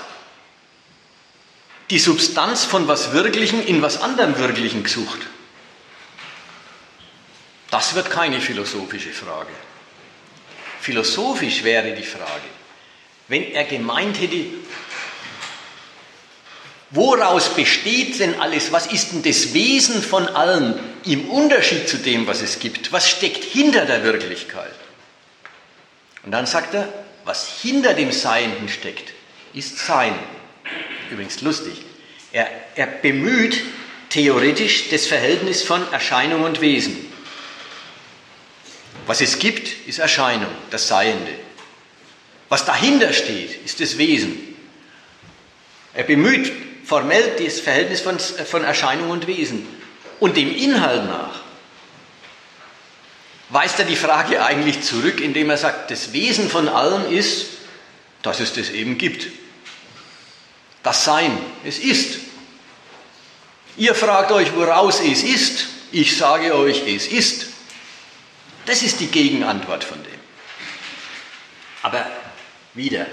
die Substanz von was Wirklichen in was anderem Wirklichen gesucht. Das wird keine philosophische Frage. Philosophisch wäre die Frage, wenn er gemeint hätte, woraus besteht denn alles, was ist denn das Wesen von allem im Unterschied zu dem, was es gibt, was steckt hinter der Wirklichkeit? Und dann sagt er, was hinter dem Seienden steckt, ist Sein. Übrigens lustig. Er, er bemüht theoretisch das Verhältnis von Erscheinung und Wesen. Was es gibt, ist Erscheinung, das Seiende. Was dahinter steht, ist das Wesen. Er bemüht formell das Verhältnis von, von Erscheinung und Wesen. Und dem Inhalt nach weist er die Frage eigentlich zurück, indem er sagt, das Wesen von allem ist, dass es das eben gibt. Das Sein, es ist. Ihr fragt euch, woraus es ist. Ich sage euch, es ist. Das ist die Gegenantwort von dem. Aber wieder,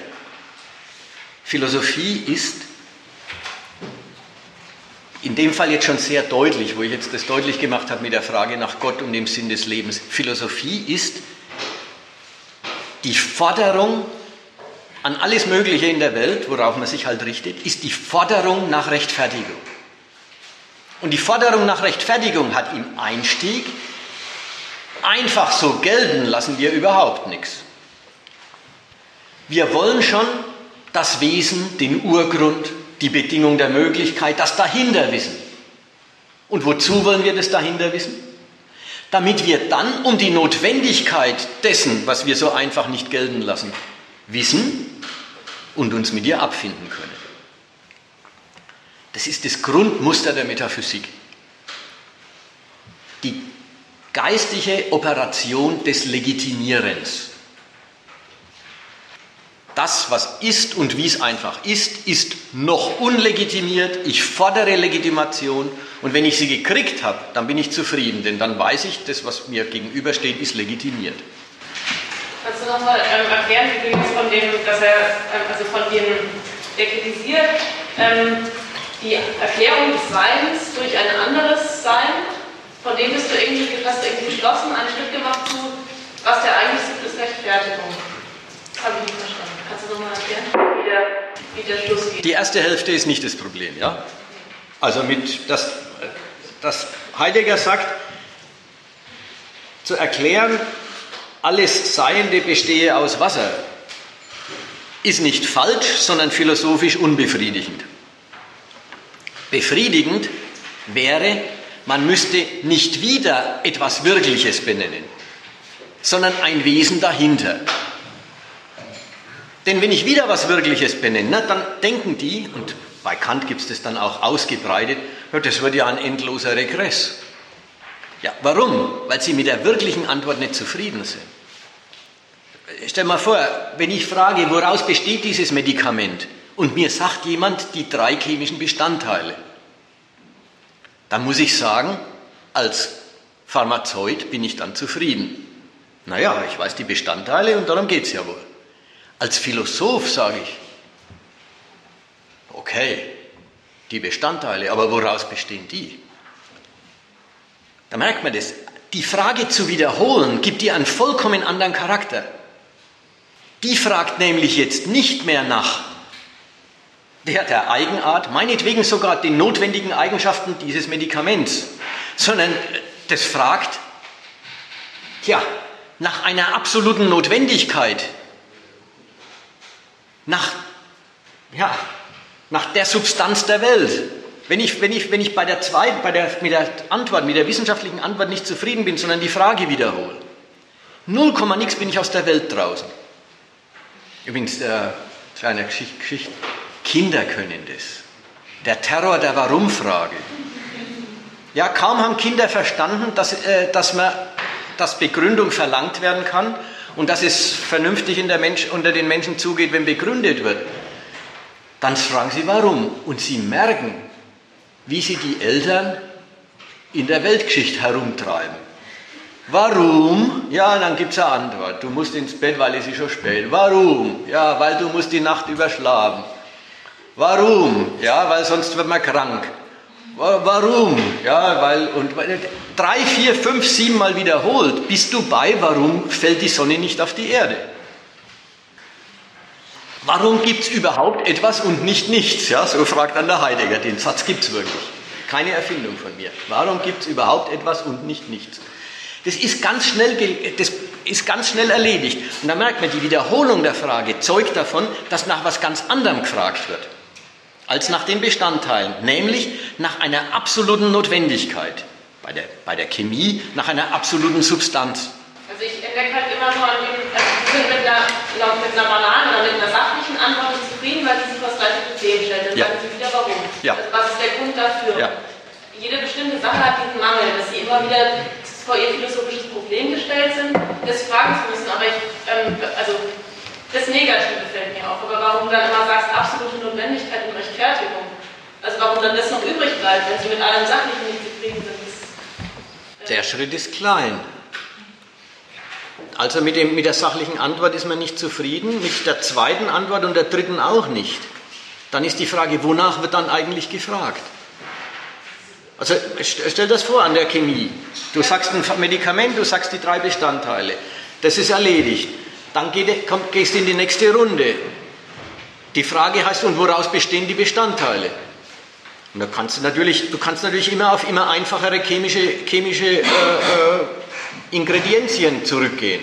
Philosophie ist in dem Fall jetzt schon sehr deutlich, wo ich jetzt das deutlich gemacht habe mit der Frage nach Gott und dem Sinn des Lebens. Philosophie ist die Forderung an alles Mögliche in der Welt, worauf man sich halt richtet, ist die Forderung nach Rechtfertigung. Und die Forderung nach Rechtfertigung hat im Einstieg einfach so gelten lassen wir überhaupt nichts. Wir wollen schon das Wesen, den Urgrund, die Bedingung der Möglichkeit, das dahinter wissen. Und wozu wollen wir das dahinter wissen? Damit wir dann um die Notwendigkeit dessen, was wir so einfach nicht gelten lassen, wissen und uns mit ihr abfinden können. Das ist das Grundmuster der Metaphysik. Die geistige Operation des Legitimierens. Das, was ist und wie es einfach ist, ist noch unlegitimiert. Ich fordere Legitimation und wenn ich sie gekriegt habe, dann bin ich zufrieden, denn dann weiß ich, das, was mir gegenübersteht, ist legitimiert. Kannst du nochmal ähm, erklären, wie du jetzt von dem, dass er, ähm, also von dem, der kritisiert, ähm, die Erklärung des Seins durch ein anderes Sein, von dem bist du irgendwie, hast du irgendwie geschlossen, einen Schritt gemacht zu, was der eigentlich ist, ist Rechtfertigung. Das habe ich nicht verstanden. Die erste Hälfte ist nicht das Problem, ja? Also mit, dass, dass Heidegger sagt, zu erklären, alles Seiende bestehe aus Wasser, ist nicht falsch, sondern philosophisch unbefriedigend. Befriedigend wäre, man müsste nicht wieder etwas Wirkliches benennen, sondern ein Wesen dahinter. Denn wenn ich wieder was Wirkliches benenne, dann denken die, und bei Kant gibt es das dann auch ausgebreitet, das wird ja ein endloser Regress. Ja, warum? Weil sie mit der wirklichen Antwort nicht zufrieden sind. Stell mal vor, wenn ich frage, woraus besteht dieses Medikament, und mir sagt jemand die drei chemischen Bestandteile, dann muss ich sagen, als Pharmazeut bin ich dann zufrieden. Naja, ich weiß die Bestandteile und darum geht es ja wohl. Als Philosoph sage ich, okay, die Bestandteile, aber woraus bestehen die? Da merkt man das. Die Frage zu wiederholen gibt ihr einen vollkommen anderen Charakter. Die fragt nämlich jetzt nicht mehr nach der, der Eigenart, meinetwegen sogar den notwendigen Eigenschaften dieses Medikaments, sondern das fragt, ja, nach einer absoluten Notwendigkeit nach, ja, nach der Substanz der Welt. Wenn ich, wenn ich, wenn ich bei der zweiten, bei der, mit der Antwort, mit der wissenschaftlichen Antwort nicht zufrieden bin, sondern die Frage wiederhole, null Komma nix bin ich aus der Welt draußen. Übrigens, äh, zu einer Geschichte, Geschichte, Kinder können das. Der Terror der Warum-Frage. Ja, kaum haben Kinder verstanden, dass, äh, dass, man, dass Begründung verlangt werden kann und dass es vernünftig Mensch, unter den Menschen zugeht, wenn begründet wird, dann fragen sie warum. Und sie merken, wie sie die Eltern in der Weltgeschichte herumtreiben. Warum? Ja, dann gibt es eine Antwort. Du musst ins Bett, weil es ist schon spät. Warum? Ja, weil du musst die Nacht überschlafen. Warum? Ja, weil sonst wird man krank. Warum? Ja, weil, und drei, vier, fünf, sieben Mal wiederholt, bist du bei, warum fällt die Sonne nicht auf die Erde? Warum gibt es überhaupt etwas und nicht nichts? Ja, so fragt dann der Heidegger. Den Satz gibt es wirklich. Keine Erfindung von mir. Warum gibt es überhaupt etwas und nicht nichts? Das ist, ganz schnell, das ist ganz schnell erledigt. Und da merkt man, die Wiederholung der Frage zeugt davon, dass nach was ganz anderem gefragt wird als nach den Bestandteilen, nämlich nach einer absoluten Notwendigkeit. Bei der, bei der Chemie nach einer absoluten Substanz. Also ich entdecke halt immer nur an dem, also Sie sind mit einer, mit einer banalen oder mit einer sachlichen Antwort zufrieden, weil Sie sich was gleiche Problem stellen. Dann ja. sagen Sie wieder warum. Ja. Also was ist der Grund dafür? Ja. Jede bestimmte Sache hat diesen Mangel, dass Sie immer wieder vor Ihr philosophisches Problem gestellt sind, das fragen zu müssen. Aber ich, ähm, also das Negative fällt mir auf. Aber warum dann immer sagst, absolute Notwendigkeit und Rechtfertigung? Also warum dann das noch übrig bleibt, wenn Sie mit allem Sachlichen nicht zufrieden sind? Ist, äh Der Schritt ist klein. Also mit, dem, mit der sachlichen Antwort ist man nicht zufrieden, mit der zweiten Antwort und der dritten auch nicht. Dann ist die Frage, wonach wird dann eigentlich gefragt? Also stell das vor an der Chemie. Du sagst ein Medikament, du sagst die drei Bestandteile. Das ist erledigt. Dann geht, komm, gehst du in die nächste Runde. Die Frage heißt, und woraus bestehen die Bestandteile? Und da kannst du natürlich, du kannst natürlich immer auf immer einfachere chemische, chemische äh, äh, Ingredienzien zurückgehen.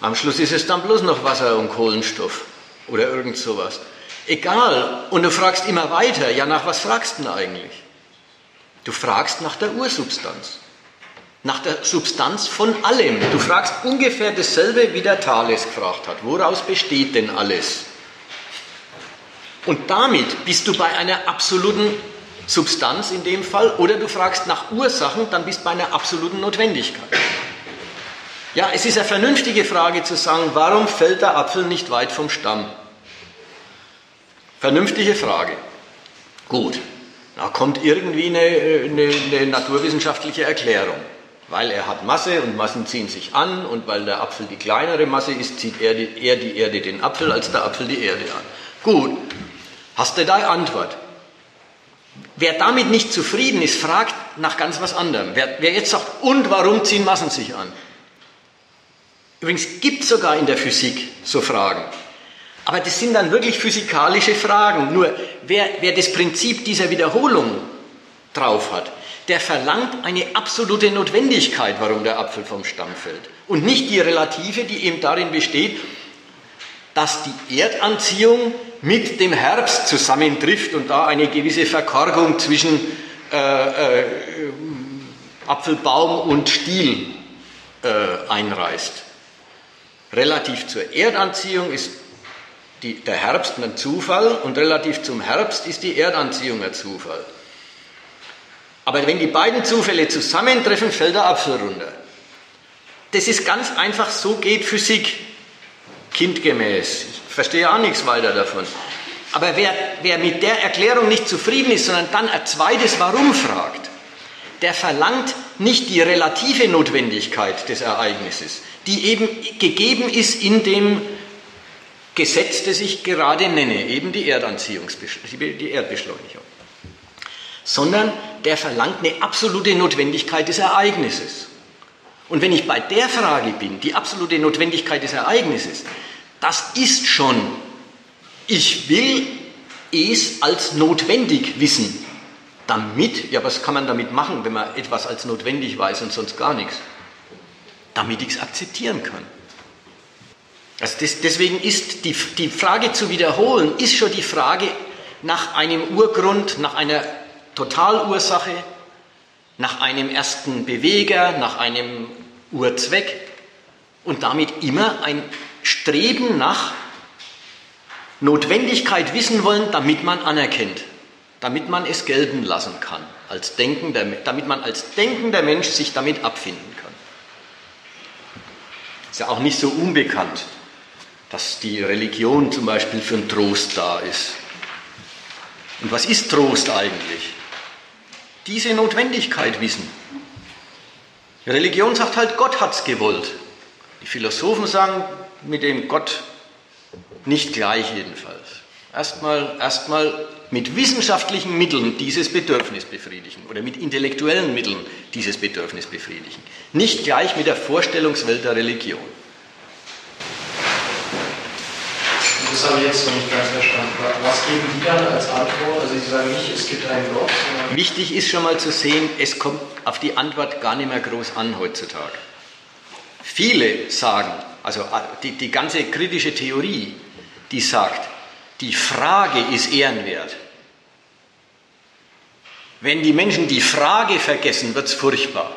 Am Schluss ist es dann bloß noch Wasser und Kohlenstoff oder irgend sowas. Egal. Und du fragst immer weiter. Ja, nach was fragst du denn eigentlich? Du fragst nach der Ursubstanz nach der Substanz von allem. Du fragst ungefähr dasselbe, wie der Thales gefragt hat. Woraus besteht denn alles? Und damit bist du bei einer absoluten Substanz in dem Fall, oder du fragst nach Ursachen, dann bist du bei einer absoluten Notwendigkeit. Ja, es ist eine vernünftige Frage zu sagen, warum fällt der Apfel nicht weit vom Stamm? Vernünftige Frage. Gut, da kommt irgendwie eine, eine, eine naturwissenschaftliche Erklärung. Weil er hat Masse und Massen ziehen sich an und weil der Apfel die kleinere Masse ist, zieht er die, eher die Erde den Apfel als der Apfel die Erde an. Gut, hast du da Antwort? Wer damit nicht zufrieden ist, fragt nach ganz was anderem. Wer, wer jetzt sagt, und warum ziehen Massen sich an? Übrigens gibt es sogar in der Physik so Fragen. Aber das sind dann wirklich physikalische Fragen. Nur wer, wer das Prinzip dieser Wiederholung drauf hat, der verlangt eine absolute Notwendigkeit, warum der Apfel vom Stamm fällt. Und nicht die relative, die eben darin besteht, dass die Erdanziehung mit dem Herbst zusammentrifft und da eine gewisse Verkorkung zwischen äh, äh, Apfelbaum und Stiel äh, einreißt. Relativ zur Erdanziehung ist die, der Herbst ein Zufall und relativ zum Herbst ist die Erdanziehung ein Zufall. Aber wenn die beiden Zufälle zusammentreffen, fällt der Apfel runter. Das ist ganz einfach, so geht Physik kindgemäß. Ich verstehe auch nichts weiter davon. Aber wer, wer mit der Erklärung nicht zufrieden ist, sondern dann ein zweites Warum fragt, der verlangt nicht die relative Notwendigkeit des Ereignisses, die eben gegeben ist in dem Gesetz, das ich gerade nenne, eben die, die Erdbeschleunigung sondern der verlangt eine absolute Notwendigkeit des Ereignisses. Und wenn ich bei der Frage bin, die absolute Notwendigkeit des Ereignisses, das ist schon, ich will es als notwendig wissen. Damit, ja, was kann man damit machen, wenn man etwas als notwendig weiß und sonst gar nichts? Damit ich es akzeptieren kann. Also das, deswegen ist die, die Frage zu wiederholen, ist schon die Frage nach einem Urgrund, nach einer Totalursache, nach einem ersten Beweger, nach einem Urzweck und damit immer ein Streben nach Notwendigkeit wissen wollen, damit man anerkennt, damit man es gelten lassen kann, als denkender, damit man als denkender Mensch sich damit abfinden kann. Ist ja auch nicht so unbekannt, dass die Religion zum Beispiel für einen Trost da ist. Und was ist Trost eigentlich? Diese Notwendigkeit wissen. Religion sagt halt, Gott hat's gewollt. Die Philosophen sagen, mit dem Gott nicht gleich jedenfalls. Erstmal, erstmal mit wissenschaftlichen Mitteln dieses Bedürfnis befriedigen oder mit intellektuellen Mitteln dieses Bedürfnis befriedigen. Nicht gleich mit der Vorstellungswelt der Religion. Das habe ich jetzt noch nicht ganz verstanden. Was geben die dann als Antwort? Also Sie sagen nicht, es gibt einen Gott. Wichtig ist schon mal zu sehen, es kommt auf die Antwort gar nicht mehr groß an heutzutage. Viele sagen, also äh, die, die ganze kritische Theorie, die sagt, die Frage ist ehrenwert. Wenn die Menschen die Frage vergessen, wird es furchtbar.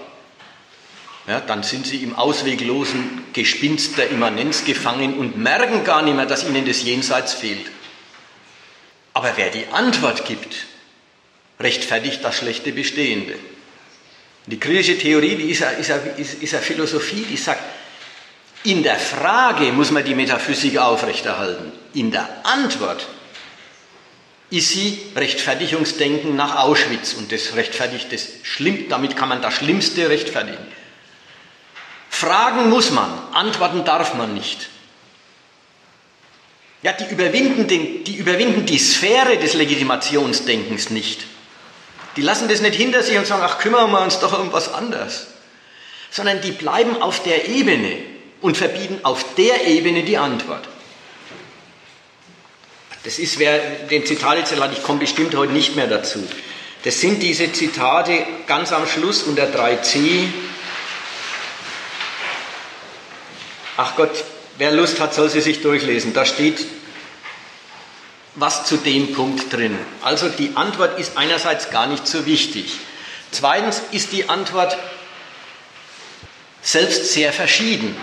Ja, dann sind sie im ausweglosen Gespinst der Immanenz gefangen und merken gar nicht mehr, dass ihnen das Jenseits fehlt. Aber wer die Antwort gibt, rechtfertigt das schlechte Bestehende. Die kritische Theorie die ist, eine, ist, eine, ist eine Philosophie, die sagt, in der Frage muss man die Metaphysik aufrechterhalten. In der Antwort ist sie Rechtfertigungsdenken nach Auschwitz und das rechtfertigt das Schlimm, damit kann man das Schlimmste rechtfertigen. Fragen muss man, antworten darf man nicht. Ja, die überwinden, den, die überwinden die Sphäre des Legitimationsdenkens nicht. Die lassen das nicht hinter sich und sagen, ach, kümmern wir uns doch um was anderes. Sondern die bleiben auf der Ebene und verbieten auf der Ebene die Antwort. Das ist, wer den Zitat jetzt hat, ich komme bestimmt heute nicht mehr dazu. Das sind diese Zitate ganz am Schluss unter 3c. Ach Gott, wer Lust hat, soll sie sich durchlesen. Da steht was zu dem Punkt drin. Also die Antwort ist einerseits gar nicht so wichtig. Zweitens ist die Antwort selbst sehr verschieden.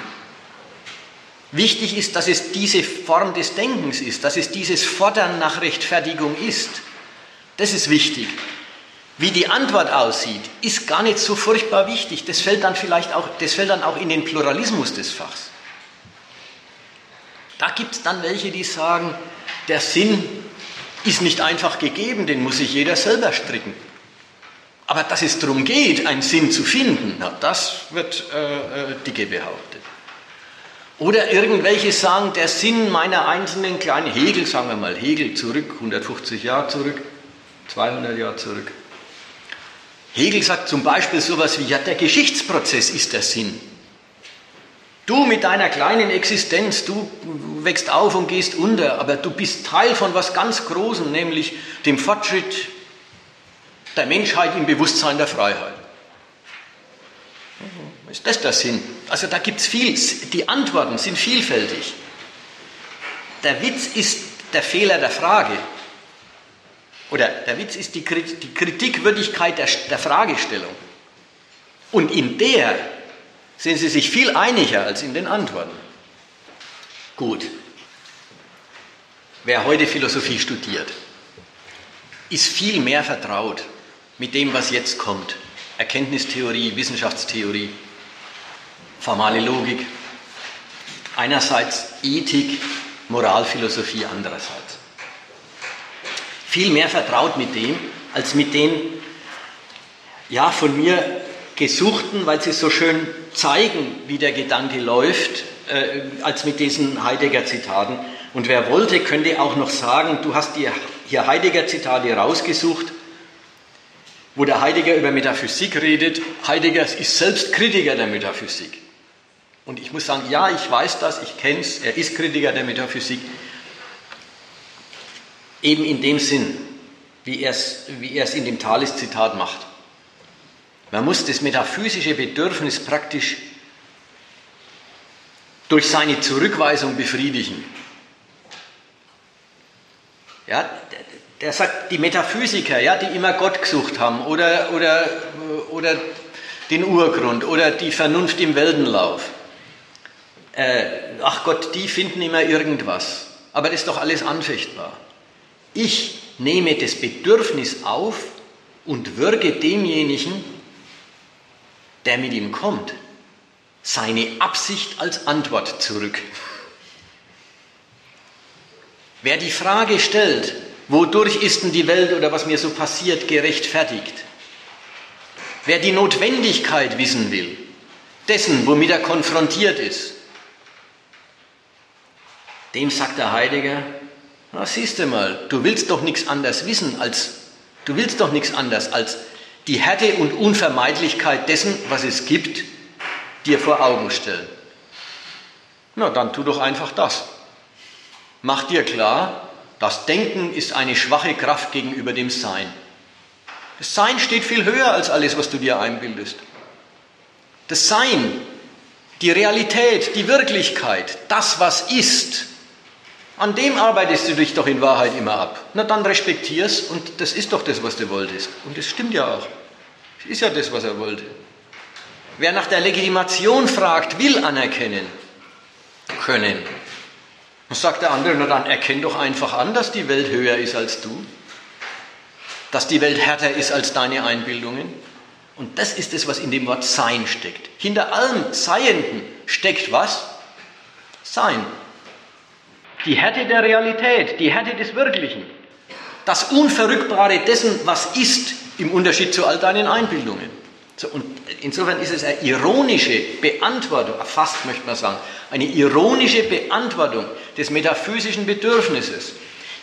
Wichtig ist, dass es diese Form des Denkens ist, dass es dieses Fordern nach Rechtfertigung ist. Das ist wichtig. Wie die Antwort aussieht, ist gar nicht so furchtbar wichtig. Das fällt dann vielleicht auch, das fällt dann auch in den Pluralismus des Fachs. Da gibt es dann welche, die sagen, der Sinn ist nicht einfach gegeben, den muss sich jeder selber stricken. Aber dass es darum geht, einen Sinn zu finden, na, das wird äh, äh dicke behauptet. Oder irgendwelche sagen, der Sinn meiner einzelnen kleinen Hegel, sagen wir mal Hegel zurück, 150 Jahre zurück, 200 Jahre zurück. Hegel sagt zum Beispiel sowas wie, ja, der Geschichtsprozess ist der Sinn. Du mit deiner kleinen Existenz, du wächst auf und gehst unter, aber du bist Teil von was ganz Großem, nämlich dem Fortschritt der Menschheit im Bewusstsein der Freiheit. Ist das der Sinn? Also da gibt es viel. Die Antworten sind vielfältig. Der Witz ist der Fehler der Frage. Oder der Witz ist die Kritikwürdigkeit der, der Fragestellung. Und in der sind sie sich viel einiger als in den Antworten. Gut. Wer heute Philosophie studiert, ist viel mehr vertraut mit dem, was jetzt kommt. Erkenntnistheorie, Wissenschaftstheorie, formale Logik. Einerseits Ethik, Moralphilosophie andererseits. Viel mehr vertraut mit dem, als mit den, ja, von mir gesuchten, weil sie so schön zeigen, wie der Gedanke läuft, äh, als mit diesen Heidegger-Zitaten. Und wer wollte, könnte auch noch sagen, du hast dir hier Heidegger-Zitate rausgesucht, wo der Heidegger über Metaphysik redet. Heidegger ist selbst Kritiker der Metaphysik. Und ich muss sagen, ja, ich weiß das, ich kenne es, er ist Kritiker der Metaphysik. Eben in dem Sinn, wie er es wie in dem Thales-Zitat macht. Man muss das metaphysische Bedürfnis praktisch durch seine Zurückweisung befriedigen. Ja, der sagt, die Metaphysiker, ja, die immer Gott gesucht haben oder, oder, oder den Urgrund oder die Vernunft im Weltenlauf, äh, ach Gott, die finden immer irgendwas. Aber das ist doch alles anfechtbar. Ich nehme das Bedürfnis auf und würge demjenigen, der mit ihm kommt, seine Absicht als Antwort zurück. Wer die Frage stellt, wodurch ist denn die Welt oder was mir so passiert gerechtfertigt? Wer die Notwendigkeit wissen will, dessen, womit er konfrontiert ist, dem sagt der Heidegger, na siehst du mal, du willst doch nichts anderes wissen als, du willst doch nichts anderes als die Härte und Unvermeidlichkeit dessen, was es gibt, dir vor Augen stellen. Na, dann tu doch einfach das. Mach dir klar, das Denken ist eine schwache Kraft gegenüber dem Sein. Das Sein steht viel höher als alles, was du dir einbildest. Das Sein, die Realität, die Wirklichkeit, das, was ist, an dem arbeitest du dich doch in Wahrheit immer ab. Na dann respektier's und das ist doch das, was du wolltest. Und das stimmt ja auch. Das ist ja das, was er wollte. Wer nach der Legitimation fragt, will anerkennen können. Und sagt der andere, na dann erkenn doch einfach an, dass die Welt höher ist als du. Dass die Welt härter ist als deine Einbildungen. Und das ist es, was in dem Wort Sein steckt. Hinter allem Seienden steckt was? Sein. Die Härte der Realität, die Härte des Wirklichen. Das Unverrückbare dessen, was ist, im Unterschied zu all deinen Einbildungen. So, und insofern ist es eine ironische Beantwortung, fast möchte man sagen, eine ironische Beantwortung des metaphysischen Bedürfnisses,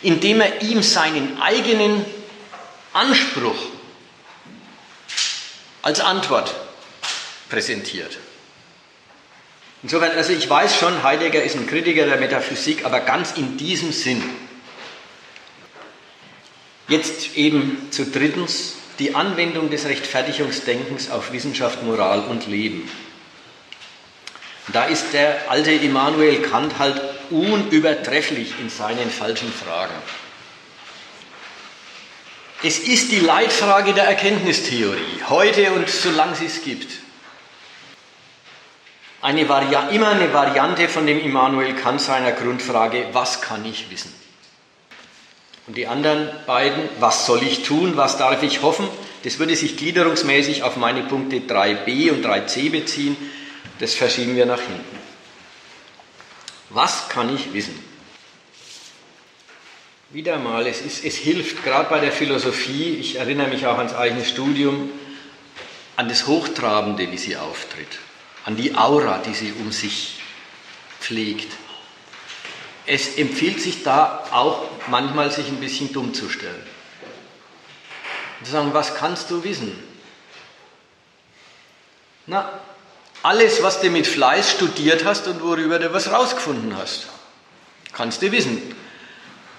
indem er ihm seinen eigenen Anspruch als Antwort präsentiert. Insofern, also ich weiß schon, Heidegger ist ein Kritiker der Metaphysik, aber ganz in diesem Sinn. Jetzt eben zu drittens die Anwendung des Rechtfertigungsdenkens auf Wissenschaft, Moral und Leben. Da ist der alte Immanuel Kant halt unübertrefflich in seinen falschen Fragen. Es ist die Leitfrage der Erkenntnistheorie, heute und solange sie es gibt. Eine Vari immer eine Variante von dem Immanuel Kant seiner Grundfrage, was kann ich wissen? Und die anderen beiden, was soll ich tun, was darf ich hoffen, das würde sich gliederungsmäßig auf meine Punkte 3b und 3c beziehen. Das verschieben wir nach hinten. Was kann ich wissen? Wieder mal, es, ist, es hilft gerade bei der Philosophie, ich erinnere mich auch ans eigene Studium, an das Hochtrabende, wie sie auftritt, an die Aura, die sie um sich pflegt. Es empfiehlt sich da auch manchmal, sich ein bisschen dumm zu stellen. Und zu sagen, was kannst du wissen? Na, alles, was du mit Fleiß studiert hast und worüber du was rausgefunden hast, kannst du wissen.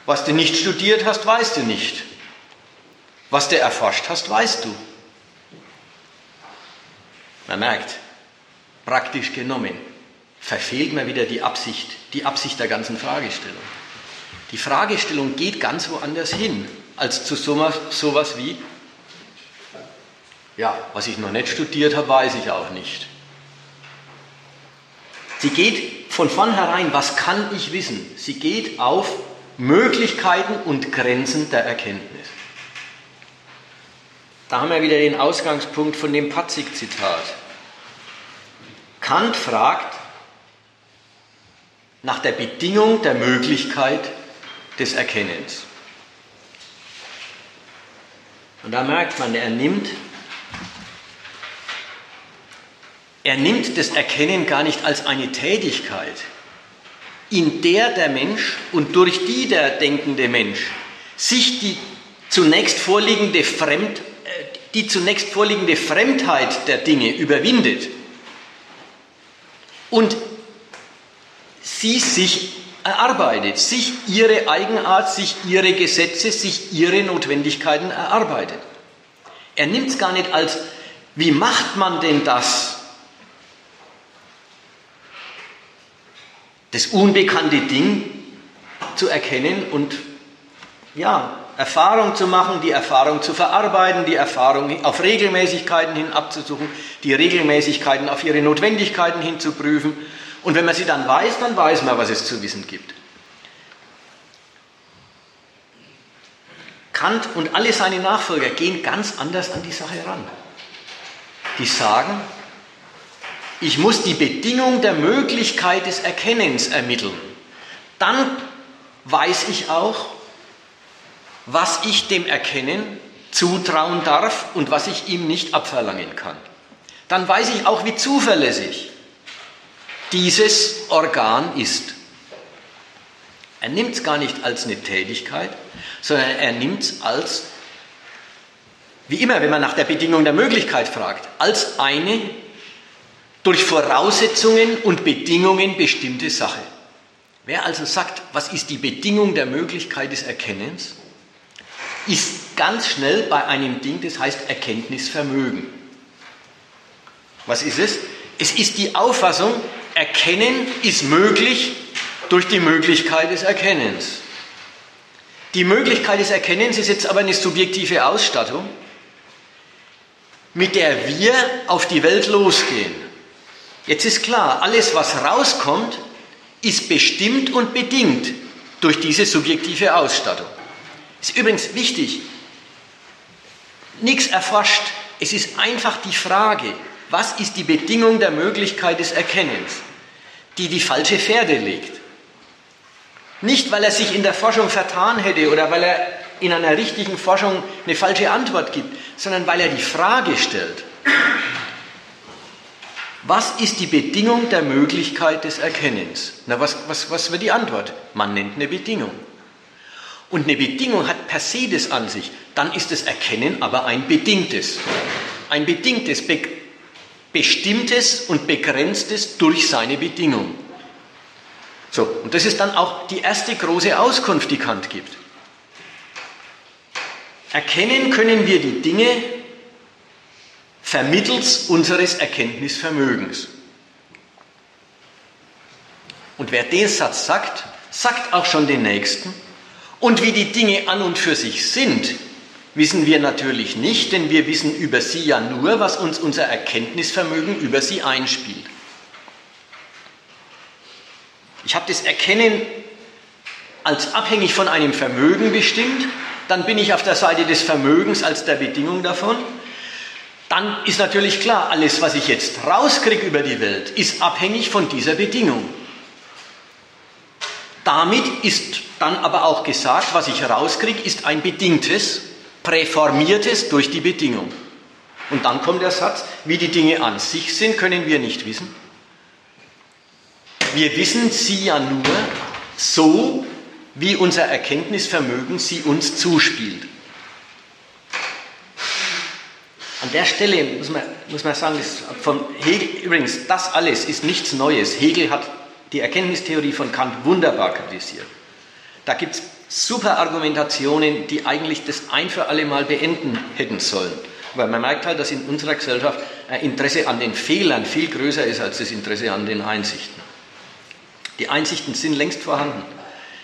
Was du nicht studiert hast, weißt du nicht. Was du erforscht hast, weißt du. Man merkt, praktisch genommen, verfehlt man wieder die Absicht, die Absicht der ganzen Fragestellung. Die Fragestellung geht ganz woanders hin, als zu sowas, sowas wie, ja, was ich noch nicht studiert habe, weiß ich auch nicht. Sie geht von vornherein, was kann ich wissen? Sie geht auf Möglichkeiten und Grenzen der Erkenntnis. Da haben wir wieder den Ausgangspunkt von dem Patzig-Zitat. Kant fragt nach der Bedingung der Möglichkeit des Erkennens. Und da merkt man, er nimmt, er nimmt das Erkennen gar nicht als eine Tätigkeit, in der der Mensch und durch die der denkende Mensch sich die zunächst vorliegende, Fremd, äh, die zunächst vorliegende Fremdheit der Dinge überwindet und sie sich erarbeitet, sich ihre Eigenart, sich ihre Gesetze, sich ihre Notwendigkeiten erarbeitet. Er nimmt es gar nicht als, wie macht man denn das? das unbekannte Ding zu erkennen und ja, Erfahrung zu machen, die Erfahrung zu verarbeiten, die Erfahrung auf Regelmäßigkeiten hin abzusuchen, die Regelmäßigkeiten auf ihre Notwendigkeiten hin zu prüfen. Und wenn man sie dann weiß, dann weiß man, was es zu wissen gibt. Kant und alle seine Nachfolger gehen ganz anders an die Sache ran. Die sagen, ich muss die Bedingung der Möglichkeit des Erkennens ermitteln. Dann weiß ich auch, was ich dem Erkennen zutrauen darf und was ich ihm nicht abverlangen kann. dann weiß ich auch, wie zuverlässig dieses Organ ist. Er nimmt es gar nicht als eine Tätigkeit, sondern er nimmt es als, wie immer, wenn man nach der Bedingung der Möglichkeit fragt, als eine durch Voraussetzungen und Bedingungen bestimmte Sache. Wer also sagt, was ist die Bedingung der Möglichkeit des Erkennens, ist ganz schnell bei einem Ding, das heißt Erkenntnisvermögen. Was ist es? Es ist die Auffassung, Erkennen ist möglich durch die Möglichkeit des Erkennens. Die Möglichkeit des Erkennens ist jetzt aber eine subjektive Ausstattung, mit der wir auf die Welt losgehen. Jetzt ist klar, alles, was rauskommt, ist bestimmt und bedingt durch diese subjektive Ausstattung. Ist übrigens wichtig, nichts erforscht, es ist einfach die Frage, was ist die Bedingung der Möglichkeit des Erkennens, die die falsche Pferde legt. Nicht, weil er sich in der Forschung vertan hätte oder weil er in einer richtigen Forschung eine falsche Antwort gibt, sondern weil er die Frage stellt, was ist die Bedingung der Möglichkeit des Erkennens? Na, was, was, was wird die Antwort? Man nennt eine Bedingung. Und eine Bedingung hat per se das an sich. Dann ist das Erkennen aber ein bedingtes. Ein bedingtes, bestimmtes und begrenztes durch seine Bedingung. So, und das ist dann auch die erste große Auskunft, die Kant gibt. Erkennen können wir die Dinge vermittels unseres Erkenntnisvermögens. Und wer den Satz sagt, sagt auch schon den nächsten. Und wie die Dinge an und für sich sind, wissen wir natürlich nicht, denn wir wissen über sie ja nur, was uns unser Erkenntnisvermögen über sie einspielt. Ich habe das Erkennen als abhängig von einem Vermögen bestimmt, dann bin ich auf der Seite des Vermögens als der Bedingung davon. Dann ist natürlich klar, alles, was ich jetzt rauskriege über die Welt, ist abhängig von dieser Bedingung. Damit ist dann aber auch gesagt, was ich rauskriege, ist ein bedingtes, präformiertes durch die Bedingung. Und dann kommt der Satz, wie die Dinge an sich sind, können wir nicht wissen. Wir wissen sie ja nur so, wie unser Erkenntnisvermögen sie uns zuspielt. An der Stelle muss man, muss man sagen, von Hegel, übrigens, das alles ist nichts Neues. Hegel hat die Erkenntnistheorie von Kant wunderbar kritisiert. Da gibt es super Argumentationen, die eigentlich das ein für alle Mal beenden hätten sollen. Weil man merkt halt, dass in unserer Gesellschaft ein Interesse an den Fehlern viel größer ist als das Interesse an den Einsichten. Die Einsichten sind längst vorhanden.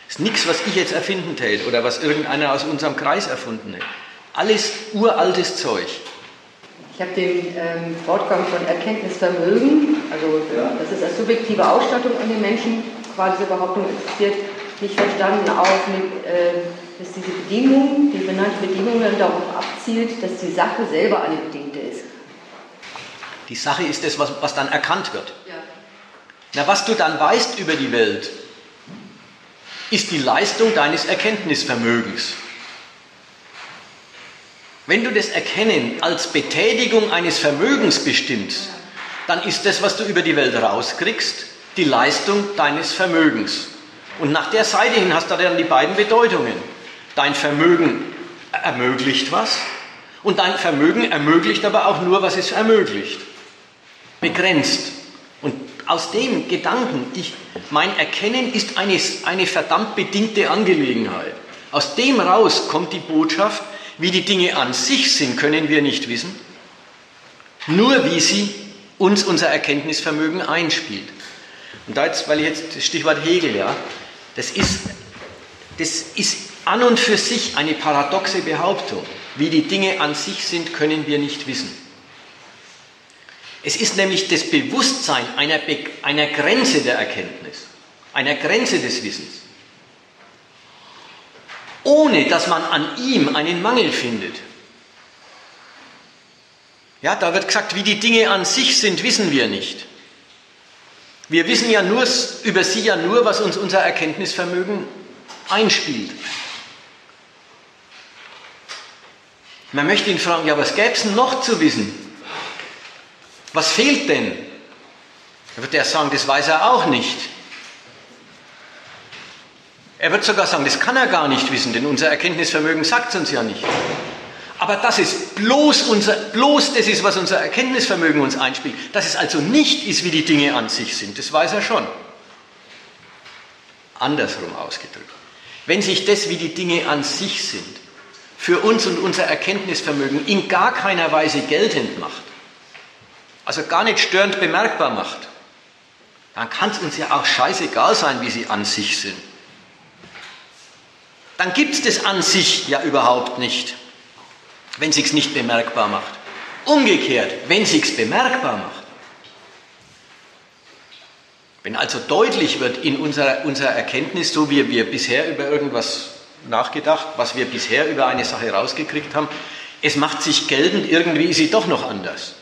Es ist nichts, was ich jetzt erfinden täte oder was irgendeiner aus unserem Kreis erfunden hätte. Alles uraltes Zeug. Ich habe den ähm, Fortgang von Erkenntnisvermögen, also das ist als subjektive Ausstattung an den Menschen quasi diese Behauptung existiert, nicht verstanden auch mit, äh, dass diese Bedingung, die benannten Bedingungen darauf abzielt, dass die Sache selber eine bedingte ist. Die Sache ist das, was, was dann erkannt wird. Ja. Na, was du dann weißt über die Welt, ist die Leistung deines Erkenntnisvermögens. Wenn du das Erkennen als Betätigung eines Vermögens bestimmst, dann ist das, was du über die Welt rauskriegst, die Leistung deines Vermögens. Und nach der Seite hin hast du dann die beiden Bedeutungen. Dein Vermögen ermöglicht was und dein Vermögen ermöglicht aber auch nur, was es ermöglicht. Begrenzt. Und aus dem Gedanken, ich, mein Erkennen ist eine, eine verdammt bedingte Angelegenheit. Aus dem raus kommt die Botschaft, wie die Dinge an sich sind, können wir nicht wissen. Nur wie sie uns unser Erkenntnisvermögen einspielt. Und da jetzt, weil ich jetzt das Stichwort Hegel, ja, das ist, das ist an und für sich eine paradoxe Behauptung. Wie die Dinge an sich sind, können wir nicht wissen. Es ist nämlich das Bewusstsein einer, Be einer Grenze der Erkenntnis, einer Grenze des Wissens, ohne dass man an ihm einen Mangel findet. Ja, da wird gesagt, wie die Dinge an sich sind, wissen wir nicht. Wir wissen ja nur über sie ja nur, was uns unser Erkenntnisvermögen einspielt. Man möchte ihn fragen, ja, was gäbe es noch zu wissen? Was fehlt denn? Da wird er sagen, das weiß er auch nicht. Er wird sogar sagen, das kann er gar nicht wissen, denn unser Erkenntnisvermögen sagt es uns ja nicht. Aber das ist bloß, unser, bloß das ist, was unser Erkenntnisvermögen uns einspielt. Dass es also nicht ist, wie die Dinge an sich sind, das weiß er schon. Andersrum ausgedrückt. Wenn sich das, wie die Dinge an sich sind, für uns und unser Erkenntnisvermögen in gar keiner Weise geltend macht, also gar nicht störend bemerkbar macht, dann kann es uns ja auch scheißegal sein, wie sie an sich sind. Dann gibt es das an sich ja überhaupt nicht, wenn sich's nicht bemerkbar macht. Umgekehrt, wenn sich's bemerkbar macht. Wenn also deutlich wird in unserer, unserer Erkenntnis, so wie wir bisher über irgendwas nachgedacht, was wir bisher über eine Sache rausgekriegt haben, es macht sich geltend, irgendwie ist sie doch noch anders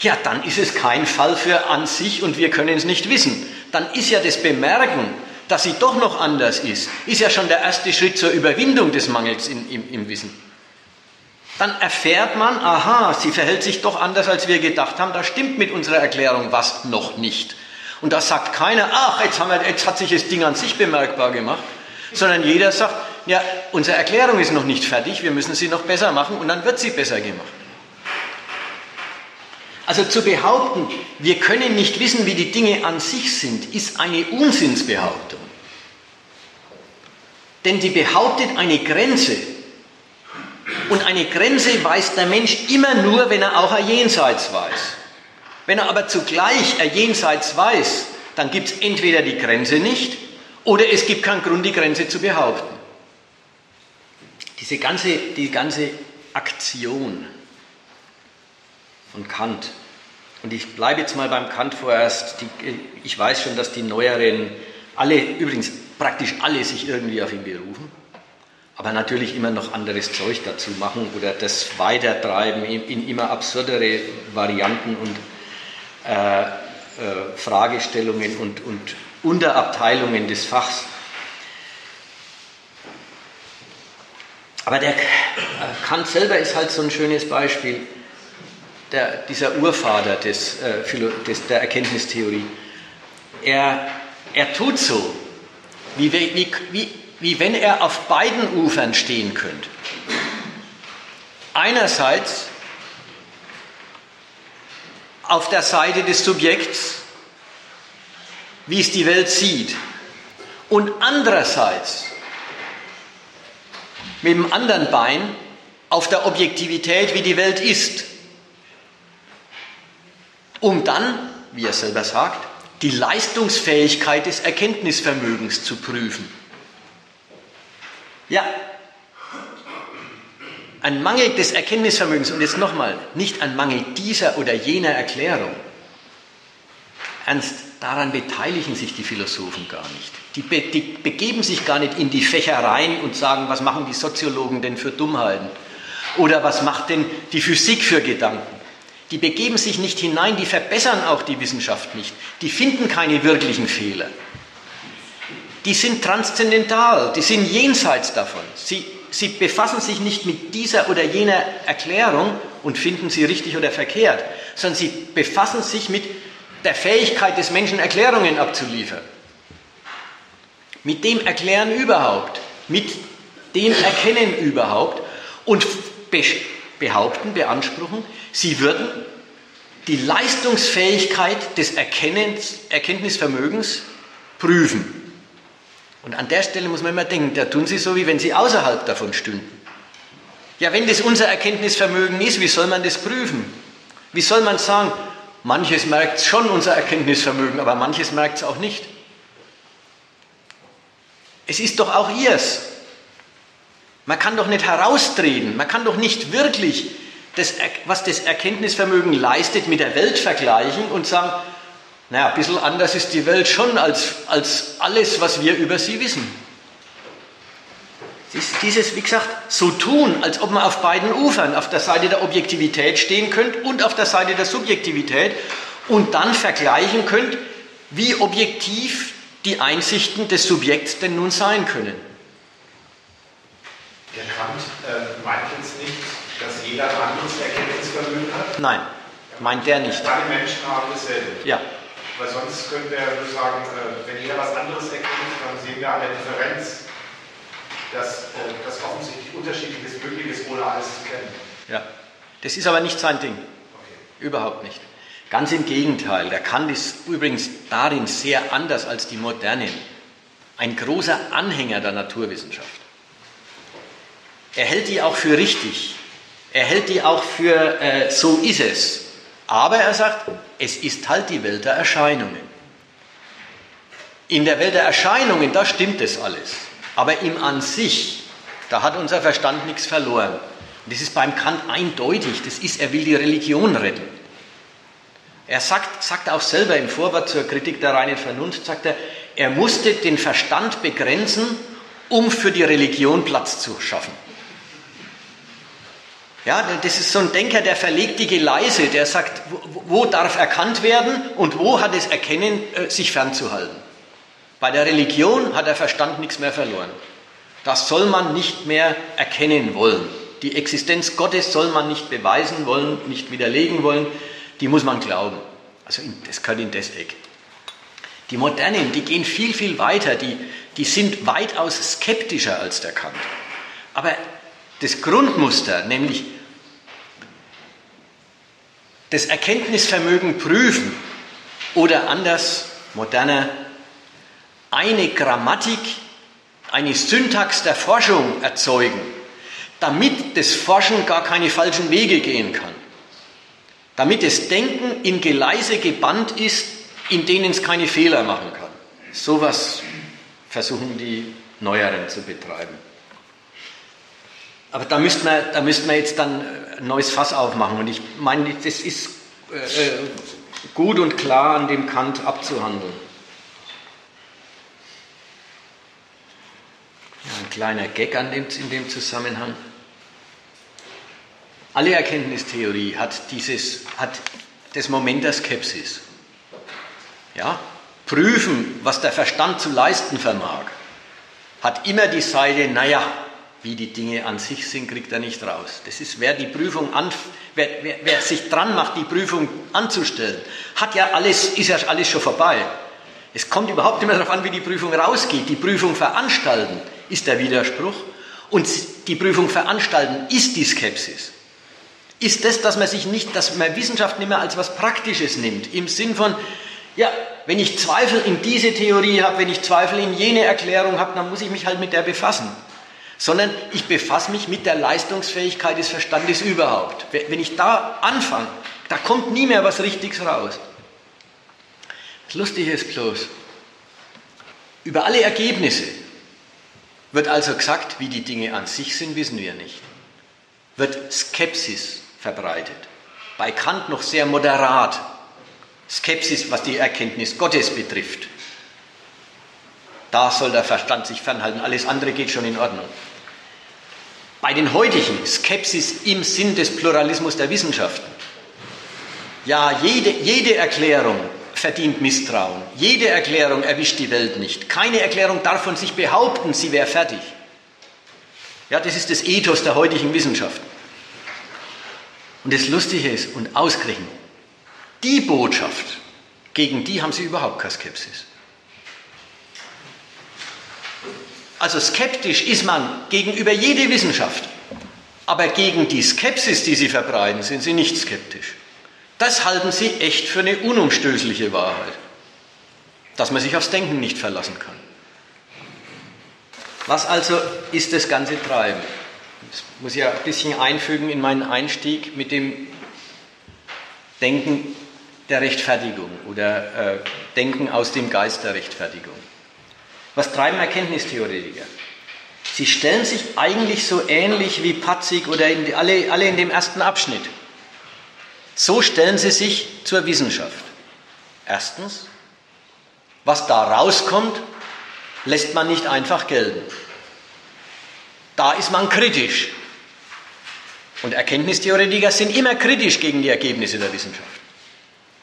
ja, dann ist es kein Fall für an sich und wir können es nicht wissen. Dann ist ja das Bemerken, dass sie doch noch anders ist, ist ja schon der erste Schritt zur Überwindung des Mangels in, im, im Wissen. Dann erfährt man, aha, sie verhält sich doch anders, als wir gedacht haben, da stimmt mit unserer Erklärung was noch nicht. Und da sagt keiner, ach, jetzt, wir, jetzt hat sich das Ding an sich bemerkbar gemacht, sondern jeder sagt, ja, unsere Erklärung ist noch nicht fertig, wir müssen sie noch besser machen und dann wird sie besser gemacht. Also zu behaupten, wir können nicht wissen, wie die Dinge an sich sind, ist eine Unsinnsbehauptung. Denn die behauptet eine Grenze. Und eine Grenze weiß der Mensch immer nur, wenn er auch ein Jenseits weiß. Wenn er aber zugleich ein Jenseits weiß, dann gibt es entweder die Grenze nicht oder es gibt keinen Grund, die Grenze zu behaupten. Diese ganze, die ganze Aktion von Kant. Und ich bleibe jetzt mal beim Kant vorerst. Die, ich weiß schon, dass die Neueren, alle, übrigens praktisch alle, sich irgendwie auf ihn berufen, aber natürlich immer noch anderes Zeug dazu machen oder das weitertreiben in, in immer absurdere Varianten und äh, äh, Fragestellungen und, und Unterabteilungen des Fachs. Aber der äh, Kant selber ist halt so ein schönes Beispiel der, dieser Urvater des, äh, des, der Erkenntnistheorie, er, er tut so, wie, wie, wie, wie wenn er auf beiden Ufern stehen könnte. Einerseits auf der Seite des Subjekts, wie es die Welt sieht, und andererseits mit dem anderen Bein auf der Objektivität, wie die Welt ist um dann, wie er selber sagt, die Leistungsfähigkeit des Erkenntnisvermögens zu prüfen. Ja, ein Mangel des Erkenntnisvermögens, und jetzt nochmal, nicht ein Mangel dieser oder jener Erklärung. Ernst, daran beteiligen sich die Philosophen gar nicht. Die, be die begeben sich gar nicht in die Fächereien und sagen, was machen die Soziologen denn für Dummheiten? Oder was macht denn die Physik für Gedanken? Die begeben sich nicht hinein, die verbessern auch die Wissenschaft nicht. Die finden keine wirklichen Fehler. Die sind transzendental, die sind jenseits davon. Sie, sie befassen sich nicht mit dieser oder jener Erklärung und finden sie richtig oder verkehrt, sondern sie befassen sich mit der Fähigkeit des Menschen, Erklärungen abzuliefern. Mit dem Erklären überhaupt, mit dem Erkennen überhaupt und behaupten, beanspruchen, Sie würden die Leistungsfähigkeit des Erkennens, Erkenntnisvermögens prüfen. Und an der Stelle muss man immer denken, da tun Sie so, wie wenn Sie außerhalb davon stünden. Ja, wenn das unser Erkenntnisvermögen ist, wie soll man das prüfen? Wie soll man sagen, manches merkt schon unser Erkenntnisvermögen, aber manches merkt es auch nicht? Es ist doch auch ihrs. Man kann doch nicht heraustreten, man kann doch nicht wirklich das, was das Erkenntnisvermögen leistet, mit der Welt vergleichen und sagen, naja, ein bisschen anders ist die Welt schon als, als alles, was wir über sie wissen. Dieses, wie gesagt, so tun, als ob man auf beiden Ufern, auf der Seite der Objektivität stehen könnte und auf der Seite der Subjektivität und dann vergleichen könnt, wie objektiv die Einsichten des Subjekts denn nun sein können. Der Kant äh, meint jetzt nicht, dass jeder anderes Erkenntnisvermögen hat? Nein. Meint der nicht? Alle Menschen haben dasselbe. Ja. Weil sonst könnten wir ja nur sagen, äh, wenn jeder was anderes erkennt, dann sehen wir an der Differenz, dass, äh, dass offensichtlich Unterschiedliches möglich ist, ohne alles zu kennen. Ja. Das ist aber nicht sein Ding. Okay. Überhaupt nicht. Ganz im Gegenteil. Der Kant ist übrigens darin sehr anders als die Modernen. Ein großer Anhänger der Naturwissenschaft. Er hält die auch für richtig. Er hält die auch für äh, so ist es. Aber er sagt, es ist halt die Welt der Erscheinungen. In der Welt der Erscheinungen, da stimmt es alles. Aber im An sich, da hat unser Verstand nichts verloren. Und das ist beim Kant eindeutig. Das ist, er will die Religion retten. Er sagt, sagt auch selber im Vorwort zur Kritik der reinen Vernunft, sagt er, er musste den Verstand begrenzen, um für die Religion Platz zu schaffen. Ja, das ist so ein Denker, der verlegt die Geleise, der sagt, wo, wo darf erkannt werden und wo hat es Erkennen, äh, sich fernzuhalten. Bei der Religion hat der Verstand nichts mehr verloren. Das soll man nicht mehr erkennen wollen. Die Existenz Gottes soll man nicht beweisen wollen, nicht widerlegen wollen, die muss man glauben. Also das gehört in das Eck. Die Modernen, die gehen viel, viel weiter, die, die sind weitaus skeptischer als der Kant. Aber das Grundmuster, nämlich das Erkenntnisvermögen prüfen oder anders, moderner, eine Grammatik, eine Syntax der Forschung erzeugen, damit das Forschen gar keine falschen Wege gehen kann. Damit das Denken in Geleise gebannt ist, in denen es keine Fehler machen kann. Sowas versuchen die Neueren zu betreiben. Aber da müsste man, da müsste man jetzt dann neues Fass aufmachen. Und ich meine, das ist äh, äh, gut und klar an dem Kant abzuhandeln. Ja, ein kleiner Gag dem, in dem Zusammenhang. Alle Erkenntnistheorie hat, dieses, hat das Moment der Skepsis. Ja? Prüfen, was der Verstand zu leisten vermag, hat immer die Seite, naja, wie die Dinge an sich sind, kriegt er nicht raus. Das ist, wer die Prüfung an, wer, wer, wer sich dran macht, die Prüfung anzustellen, hat ja alles, ist ja alles schon vorbei. Es kommt überhaupt nicht mehr darauf an, wie die Prüfung rausgeht. Die Prüfung veranstalten ist der Widerspruch und die Prüfung veranstalten ist die Skepsis. Ist das, dass man sich nicht, dass man Wissenschaft nicht mehr als was Praktisches nimmt, im Sinn von, ja, wenn ich Zweifel in diese Theorie habe, wenn ich Zweifel in jene Erklärung habe, dann muss ich mich halt mit der befassen sondern ich befasse mich mit der Leistungsfähigkeit des Verstandes überhaupt. Wenn ich da anfange, da kommt nie mehr was Richtiges raus. Das Lustige ist bloß, über alle Ergebnisse wird also gesagt, wie die Dinge an sich sind, wissen wir nicht. Wird Skepsis verbreitet. Bei Kant noch sehr moderat. Skepsis, was die Erkenntnis Gottes betrifft. Da soll der Verstand sich fernhalten, alles andere geht schon in Ordnung. Bei den heutigen Skepsis im Sinn des Pluralismus der Wissenschaften. Ja, jede, jede Erklärung verdient Misstrauen. Jede Erklärung erwischt die Welt nicht. Keine Erklärung darf von sich behaupten, sie wäre fertig. Ja, das ist das Ethos der heutigen Wissenschaften. Und das Lustige ist, und ausgerechnet, die Botschaft, gegen die haben sie überhaupt keine Skepsis. Also skeptisch ist man gegenüber jeder Wissenschaft, aber gegen die Skepsis, die sie verbreiten, sind sie nicht skeptisch. Das halten sie echt für eine unumstößliche Wahrheit, dass man sich aufs Denken nicht verlassen kann. Was also ist das ganze Treiben? Das muss ich ja ein bisschen einfügen in meinen Einstieg mit dem Denken der Rechtfertigung oder äh, Denken aus dem Geist der Rechtfertigung. Was treiben Erkenntnistheoretiker? Sie stellen sich eigentlich so ähnlich wie Patzig oder in, alle, alle in dem ersten Abschnitt. So stellen sie sich zur Wissenschaft. Erstens, was da rauskommt, lässt man nicht einfach gelten. Da ist man kritisch. Und Erkenntnistheoretiker sind immer kritisch gegen die Ergebnisse der Wissenschaft.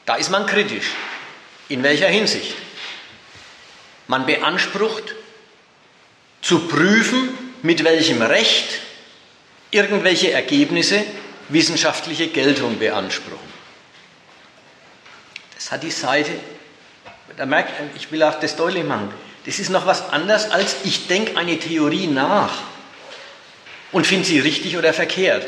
Da ist man kritisch. In welcher Hinsicht? Man beansprucht zu prüfen, mit welchem Recht irgendwelche Ergebnisse wissenschaftliche Geltung beanspruchen. das hat die Seite, da merkt, ich will auch das deutlich machen, das ist noch was anderes als ich denke eine Theorie nach und finde sie richtig oder verkehrt.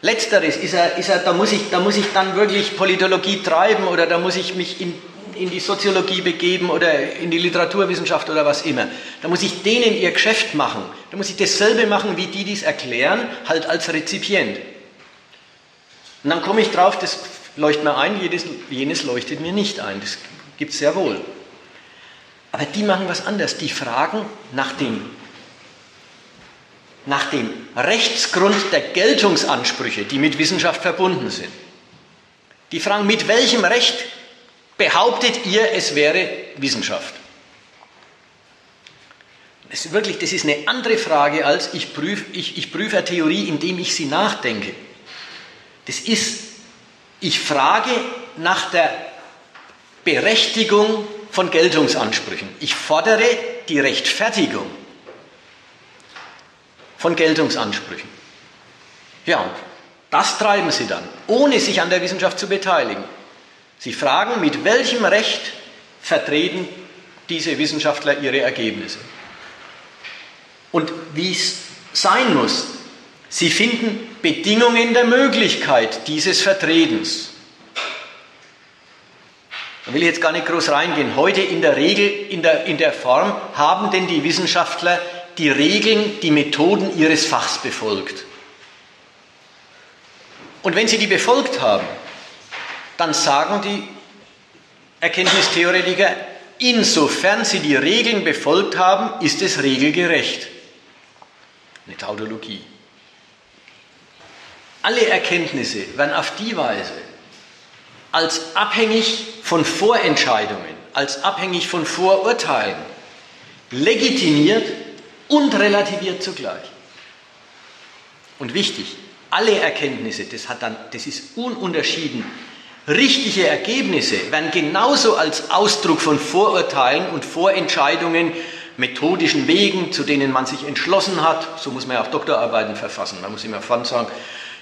Letzteres ist er, ist er da, muss ich, da muss ich dann wirklich Politologie treiben oder da muss ich mich in, in die Soziologie begeben oder in die Literaturwissenschaft oder was immer. Da muss ich denen ihr Geschäft machen. Da muss ich dasselbe machen, wie die dies erklären, halt als Rezipient. Und dann komme ich drauf, das leuchtet mir ein, jedes, jenes leuchtet mir nicht ein. Das gibt es sehr wohl. Aber die machen was anderes. Die fragen nach dem, nach dem Rechtsgrund der Geltungsansprüche, die mit Wissenschaft verbunden sind. Die fragen, mit welchem Recht behauptet ihr, es wäre Wissenschaft? Das ist wirklich, das ist eine andere Frage als ich prüfe, ich, ich prüfe eine Theorie, indem ich sie nachdenke. Das ist, ich frage nach der Berechtigung von Geltungsansprüchen. Ich fordere die Rechtfertigung von Geltungsansprüchen. Ja, das treiben sie dann, ohne sich an der Wissenschaft zu beteiligen. Sie fragen, mit welchem Recht vertreten diese Wissenschaftler ihre Ergebnisse. Und wie es sein muss, sie finden Bedingungen der Möglichkeit dieses Vertretens. Da will ich jetzt gar nicht groß reingehen. Heute in der Regel, in der, in der Form, haben denn die Wissenschaftler die Regeln, die Methoden ihres Fachs befolgt. Und wenn sie die befolgt haben, dann sagen die Erkenntnistheoretiker, insofern sie die Regeln befolgt haben, ist es regelgerecht. Eine Tautologie. Alle Erkenntnisse werden auf die Weise als abhängig von Vorentscheidungen, als abhängig von Vorurteilen legitimiert und relativiert zugleich. Und wichtig, alle Erkenntnisse, das, hat dann, das ist ununterschieden, richtige Ergebnisse werden genauso als Ausdruck von Vorurteilen und Vorentscheidungen, methodischen Wegen, zu denen man sich entschlossen hat, so muss man ja auch Doktorarbeiten verfassen, man muss immer vorn sagen,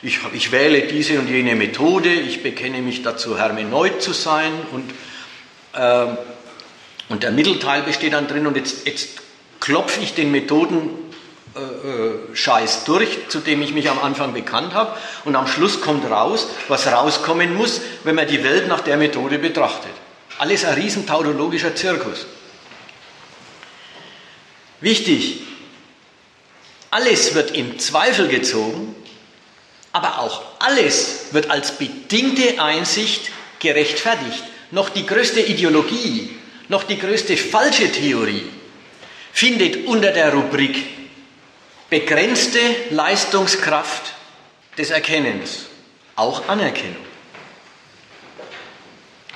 ich, ich, wähle diese und jene Methode, ich bekenne mich dazu, Hermeneut zu sein und, äh, und der Mittelteil besteht dann drin und jetzt, jetzt klopfe ich den Methoden Scheiß durch, zu dem ich mich am Anfang bekannt habe und am Schluss kommt raus, was rauskommen muss, wenn man die Welt nach der Methode betrachtet. Alles ein riesen tautologischer Zirkus. Wichtig, alles wird in Zweifel gezogen, aber auch alles wird als bedingte Einsicht gerechtfertigt. Noch die größte Ideologie, noch die größte falsche Theorie findet unter der Rubrik begrenzte Leistungskraft des Erkennens auch Anerkennung.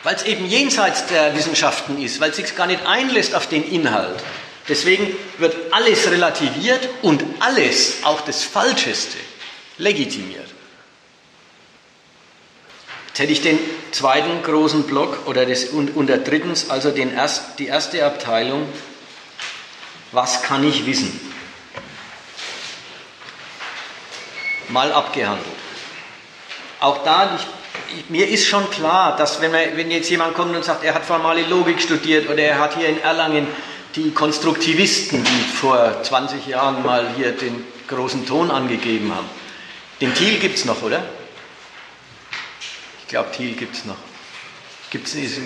Weil es eben jenseits der Wissenschaften ist, weil es sich gar nicht einlässt auf den Inhalt. Deswegen wird alles relativiert und alles, auch das Falscheste, legitimiert. Jetzt hätte ich den zweiten großen Block oder das, unter drittens, also den erst, die erste Abteilung, was kann ich wissen? Mal abgehandelt. Auch da, ich, ich, mir ist schon klar, dass wenn, man, wenn jetzt jemand kommt und sagt, er hat formale Logik studiert oder er hat hier in Erlangen die Konstruktivisten, die vor 20 Jahren mal hier den großen Ton angegeben haben. Den Thiel gibt es noch, oder? Ich glaube, Thiel gibt es noch. Gibt's, ist,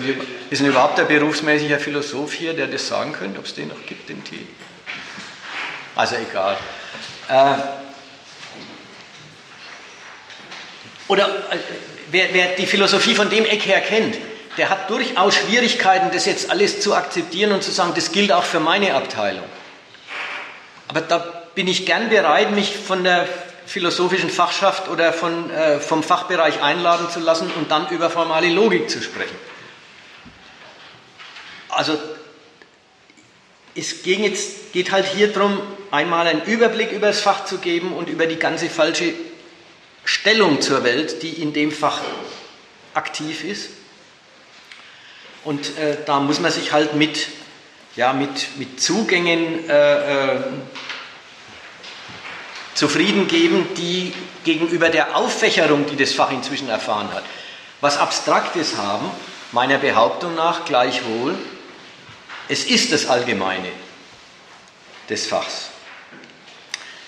ist denn überhaupt ein berufsmäßiger Philosoph hier, der das sagen könnte, ob es den noch gibt, den Thiel? Also egal. Äh, oder äh, wer, wer die Philosophie von dem Eck her kennt, der hat durchaus Schwierigkeiten, das jetzt alles zu akzeptieren und zu sagen, das gilt auch für meine Abteilung. Aber da bin ich gern bereit, mich von der philosophischen Fachschaft oder von, äh, vom Fachbereich einladen zu lassen und dann über formale Logik zu sprechen. Also es geht, jetzt, geht halt hier darum, einmal einen Überblick über das Fach zu geben und über die ganze falsche Stellung zur Welt, die in dem Fach aktiv ist. Und äh, da muss man sich halt mit, ja, mit, mit Zugängen äh, äh, zufrieden geben, die gegenüber der Auffächerung, die das Fach inzwischen erfahren hat, was Abstraktes haben, meiner Behauptung nach gleichwohl, es ist das Allgemeine des Fachs.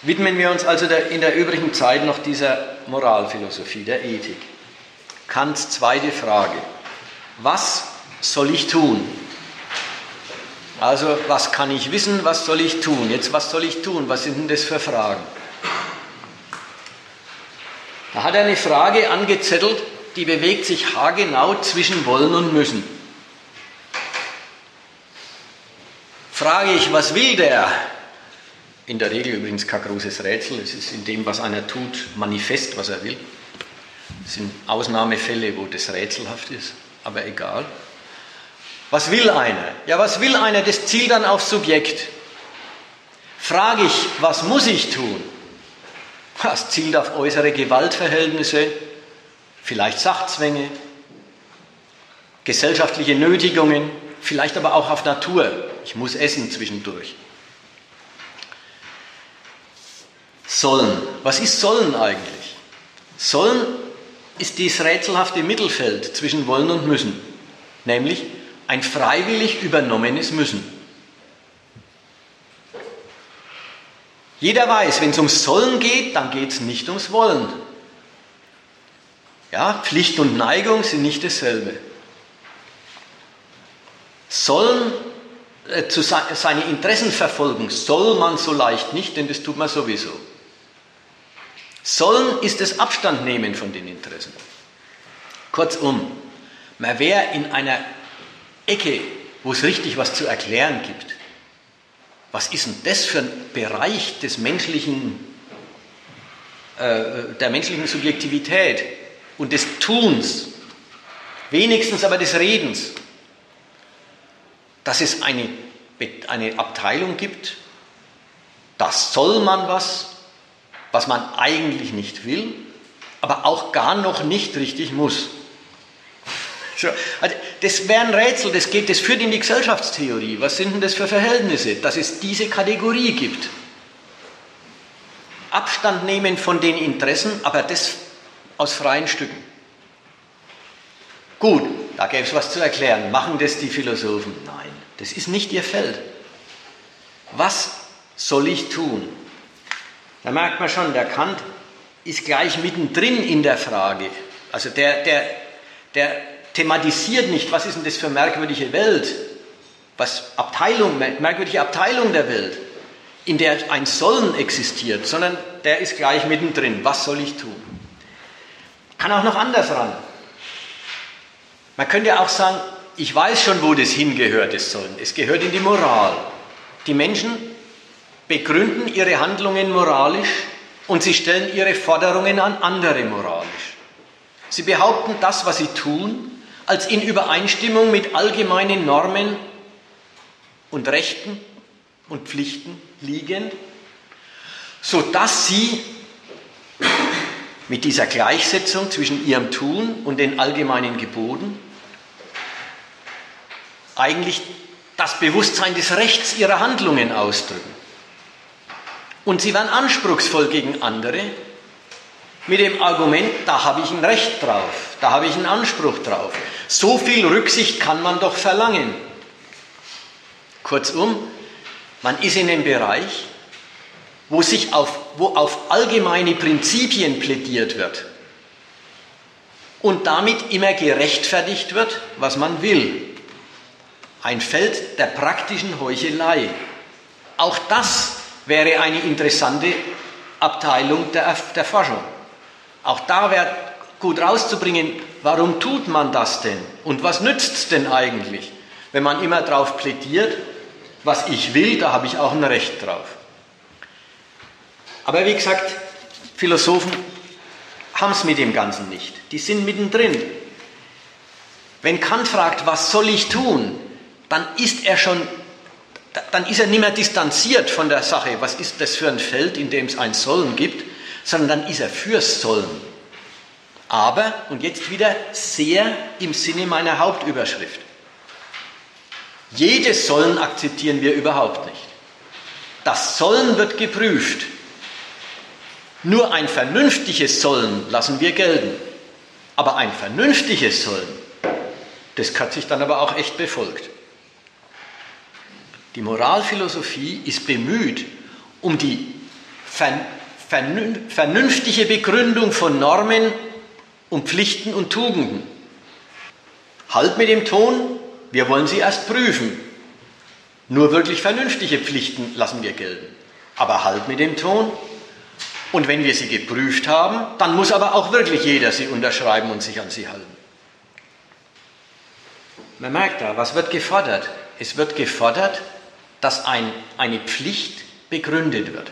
Widmen wir uns also in der übrigen Zeit noch dieser Moralphilosophie, der Ethik. Kants zweite Frage. Was soll ich tun? Also, was kann ich wissen, was soll ich tun? Jetzt, was soll ich tun? Was sind denn das für Fragen? Da hat er eine Frage angezettelt, die bewegt sich haargenau zwischen wollen und müssen. Frage ich, was will der? In der Regel übrigens kein großes Rätsel, es ist in dem, was einer tut, manifest, was er will. Es sind Ausnahmefälle, wo das rätselhaft ist, aber egal. Was will einer? Ja, was will einer? Das zielt dann aufs Subjekt. Frage ich, was muss ich tun? Das zielt auf äußere Gewaltverhältnisse, vielleicht Sachzwänge, gesellschaftliche Nötigungen, vielleicht aber auch auf Natur. Ich muss essen zwischendurch. Sollen. Was ist sollen eigentlich? Sollen ist dieses rätselhafte Mittelfeld zwischen wollen und müssen, nämlich ein freiwillig übernommenes Müssen. Jeder weiß, wenn es ums Sollen geht, dann geht es nicht ums Wollen. Ja, Pflicht und Neigung sind nicht dasselbe. Sollen, äh, zu se seine Interessen verfolgen, soll man so leicht nicht, denn das tut man sowieso. Sollen ist das Abstandnehmen von den Interessen. Kurzum, man wäre in einer Ecke, wo es richtig was zu erklären gibt. Was ist denn das für ein Bereich des menschlichen, äh, der menschlichen Subjektivität und des Tuns, wenigstens aber des Redens, dass es eine, eine Abteilung gibt, das soll man was, was man eigentlich nicht will, aber auch gar noch nicht richtig muss. Also das wäre ein Rätsel, das, geht, das führt in die Gesellschaftstheorie. Was sind denn das für Verhältnisse, dass es diese Kategorie gibt? Abstand nehmen von den Interessen, aber das aus freien Stücken. Gut, da gäbe es was zu erklären. Machen das die Philosophen? Nein, das ist nicht ihr Feld. Was soll ich tun? Da merkt man schon, der Kant ist gleich mittendrin in der Frage. Also der, der, der thematisiert nicht, was ist denn das für merkwürdige Welt, was Abteilung, merkwürdige Abteilung der Welt, in der ein Sollen existiert, sondern der ist gleich mittendrin. Was soll ich tun? Kann auch noch anders ran. Man könnte auch sagen, ich weiß schon, wo das hingehört, das Sollen. Es gehört in die Moral. Die Menschen begründen ihre Handlungen moralisch und sie stellen ihre Forderungen an andere moralisch. Sie behaupten, das, was sie tun, als in Übereinstimmung mit allgemeinen Normen und Rechten und Pflichten liegend, sodass sie mit dieser Gleichsetzung zwischen ihrem Tun und den allgemeinen Geboten eigentlich das Bewusstsein des Rechts ihrer Handlungen ausdrücken. Und sie werden anspruchsvoll gegen andere mit dem Argument, da habe ich ein Recht drauf, da habe ich einen Anspruch drauf. So viel Rücksicht kann man doch verlangen. Kurzum, man ist in einem Bereich, wo, sich auf, wo auf allgemeine Prinzipien plädiert wird und damit immer gerechtfertigt wird, was man will. Ein Feld der praktischen Heuchelei. Auch das wäre eine interessante Abteilung der, der Forschung. Auch da wäre gut rauszubringen, warum tut man das denn und was nützt es denn eigentlich, wenn man immer darauf plädiert, was ich will, da habe ich auch ein Recht drauf. Aber wie gesagt, Philosophen haben es mit dem Ganzen nicht. Die sind mittendrin. Wenn Kant fragt, was soll ich tun, dann ist er schon, dann ist er nicht mehr distanziert von der Sache, was ist das für ein Feld, in dem es ein Sollen gibt, sondern dann ist er fürs Sollen. Aber, und jetzt wieder sehr im Sinne meiner Hauptüberschrift. Jedes Sollen akzeptieren wir überhaupt nicht. Das Sollen wird geprüft. Nur ein vernünftiges Sollen lassen wir gelten. Aber ein vernünftiges Sollen, das hat sich dann aber auch echt befolgt. Die Moralphilosophie ist bemüht um die vernünftige Begründung von Normen und Pflichten und Tugenden. Halt mit dem Ton, wir wollen sie erst prüfen. Nur wirklich vernünftige Pflichten lassen wir gelten. Aber halt mit dem Ton. Und wenn wir sie geprüft haben, dann muss aber auch wirklich jeder sie unterschreiben und sich an sie halten. Man merkt da, was wird gefordert? Es wird gefordert, dass ein, eine Pflicht begründet wird.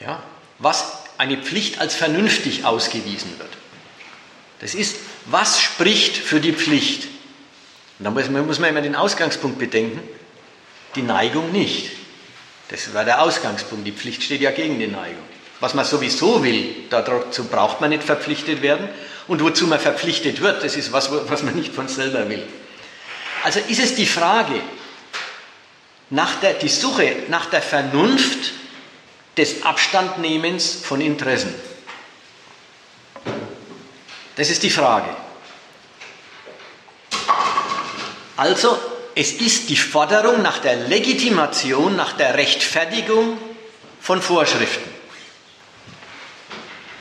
Ja? Was eine Pflicht als vernünftig ausgewiesen wird. Das ist, was spricht für die Pflicht? Und da muss, muss man immer den Ausgangspunkt bedenken. Die Neigung nicht. Das war der Ausgangspunkt. Die Pflicht steht ja gegen die Neigung. Was man sowieso will, dazu braucht man nicht verpflichtet werden. Und wozu man verpflichtet wird, das ist was, was man nicht von selber will. Also ist es die Frage, nach der, die Suche nach der Vernunft des Abstandnehmens von Interessen. Das ist die Frage. Also, es ist die Forderung nach der Legitimation, nach der Rechtfertigung von Vorschriften.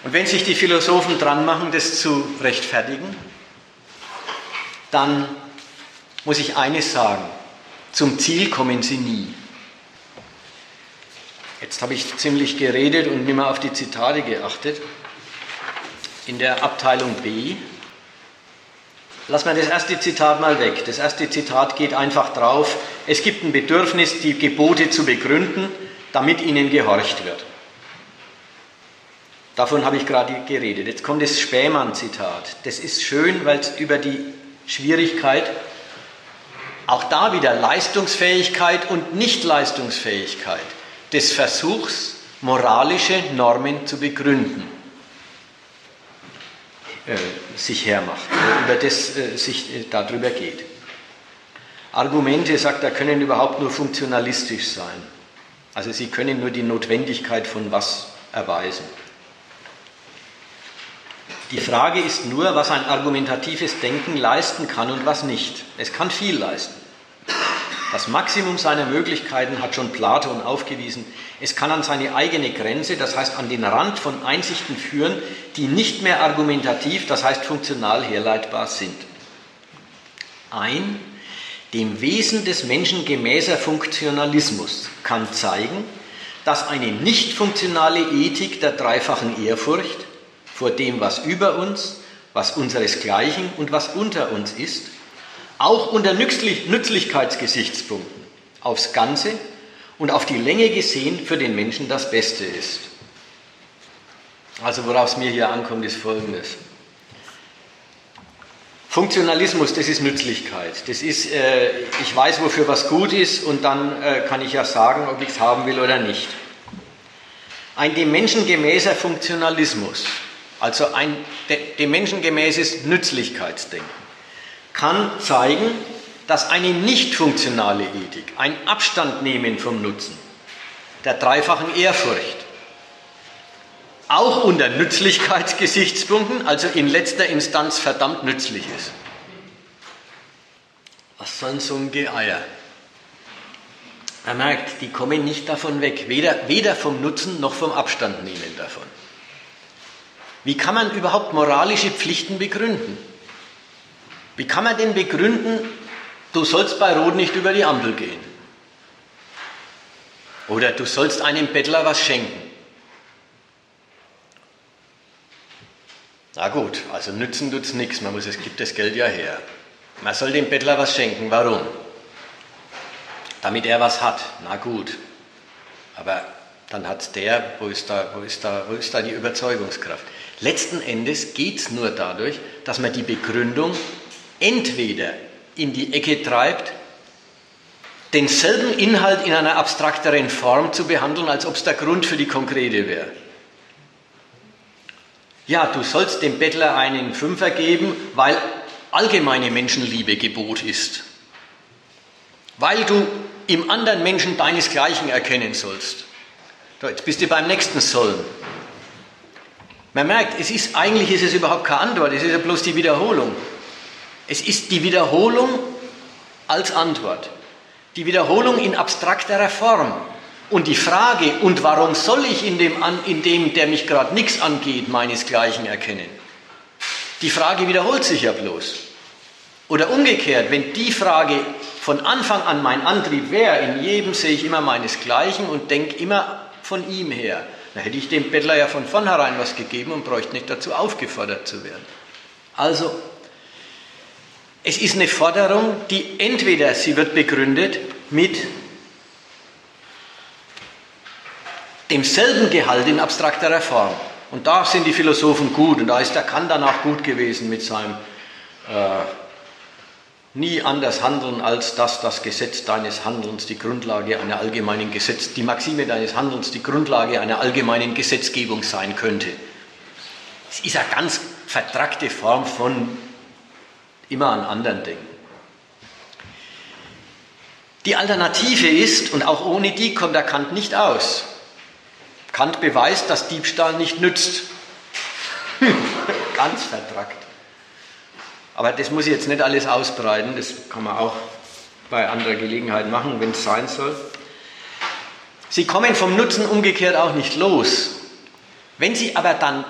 Und wenn sich die Philosophen dran machen, das zu rechtfertigen, dann muss ich eines sagen, zum Ziel kommen sie nie. Jetzt habe ich ziemlich geredet und nicht mehr auf die Zitate geachtet. In der Abteilung B Lass mal das erste Zitat mal weg. Das erste Zitat geht einfach drauf, es gibt ein Bedürfnis, die Gebote zu begründen, damit ihnen gehorcht wird. Davon habe ich gerade geredet. Jetzt kommt das Spähmann-Zitat. Das ist schön, weil es über die Schwierigkeit, auch da wieder Leistungsfähigkeit und Nichtleistungsfähigkeit des Versuchs, moralische Normen zu begründen äh, sich hermacht, äh, über das äh, sich äh, darüber geht. Argumente, sagt er, können überhaupt nur funktionalistisch sein. Also sie können nur die Notwendigkeit von was erweisen. Die Frage ist nur, was ein argumentatives Denken leisten kann und was nicht. Es kann viel leisten. Das Maximum seiner Möglichkeiten hat schon Platon aufgewiesen. Es kann an seine eigene Grenze, das heißt an den Rand von Einsichten führen, die nicht mehr argumentativ, das heißt funktional herleitbar sind. Ein dem Wesen des Menschen gemäßer Funktionalismus kann zeigen, dass eine nicht funktionale Ethik der dreifachen Ehrfurcht vor dem, was über uns, was unseresgleichen und was unter uns ist, auch unter Nützlichkeitsgesichtspunkten aufs Ganze und auf die Länge gesehen für den Menschen das Beste ist. Also worauf es mir hier ankommt, ist Folgendes. Funktionalismus, das ist Nützlichkeit. Das ist, äh, ich weiß, wofür was gut ist und dann äh, kann ich ja sagen, ob ich es haben will oder nicht. Ein dem Menschen gemäßer Funktionalismus, also ein dem Menschen gemäßes Nützlichkeitsdenken kann zeigen, dass eine nicht funktionale Ethik, ein Abstandnehmen vom Nutzen, der dreifachen Ehrfurcht, auch unter Nützlichkeitsgesichtspunkten, also in letzter Instanz verdammt nützlich ist. Was soll so ein Geier? Er merkt, die kommen nicht davon weg, weder, weder vom Nutzen noch vom Abstandnehmen davon. Wie kann man überhaupt moralische Pflichten begründen? Wie kann man denn begründen, du sollst bei Rot nicht über die Ampel gehen? Oder du sollst einem Bettler was schenken? Na gut, also nützen tut es nichts, man muss, es gibt das Geld ja her. Man soll dem Bettler was schenken, warum? Damit er was hat, na gut. Aber dann hat der, wo ist da, wo ist da, wo ist da die Überzeugungskraft? Letzten Endes geht es nur dadurch, dass man die Begründung entweder in die Ecke treibt, denselben Inhalt in einer abstrakteren Form zu behandeln, als ob es der Grund für die konkrete wäre. Ja, du sollst dem Bettler einen Fünfer geben, weil allgemeine Menschenliebe Gebot ist. Weil du im anderen Menschen deinesgleichen erkennen sollst. Jetzt bist du beim nächsten Sollen. Man merkt, es ist, eigentlich ist es überhaupt keine Antwort, es ist ja bloß die Wiederholung. Es ist die Wiederholung als Antwort. Die Wiederholung in abstrakterer Form. Und die Frage, und warum soll ich in dem, in dem der mich gerade nichts angeht, meinesgleichen erkennen? Die Frage wiederholt sich ja bloß. Oder umgekehrt, wenn die Frage von Anfang an mein Antrieb wäre, in jedem sehe ich immer meinesgleichen und denke immer von ihm her, dann hätte ich dem Bettler ja von vornherein was gegeben und bräuchte nicht dazu aufgefordert zu werden. Also, es ist eine Forderung, die entweder sie wird begründet mit demselben Gehalt in abstrakterer Form. Und da sind die Philosophen gut und da ist der Kant dann auch gut gewesen mit seinem äh, nie anders handeln, als dass das Gesetz deines Handelns die Grundlage einer allgemeinen Gesetz, die Maxime deines Handelns die Grundlage einer allgemeinen Gesetzgebung sein könnte. Es ist eine ganz vertrackte Form von immer an anderen denken. Die Alternative ist, und auch ohne die kommt der Kant nicht aus, Kant beweist, dass Diebstahl nicht nützt. Ganz vertrackt. Aber das muss ich jetzt nicht alles ausbreiten, das kann man auch bei anderer Gelegenheit machen, wenn es sein soll. Sie kommen vom Nutzen umgekehrt auch nicht los. Wenn Sie aber dann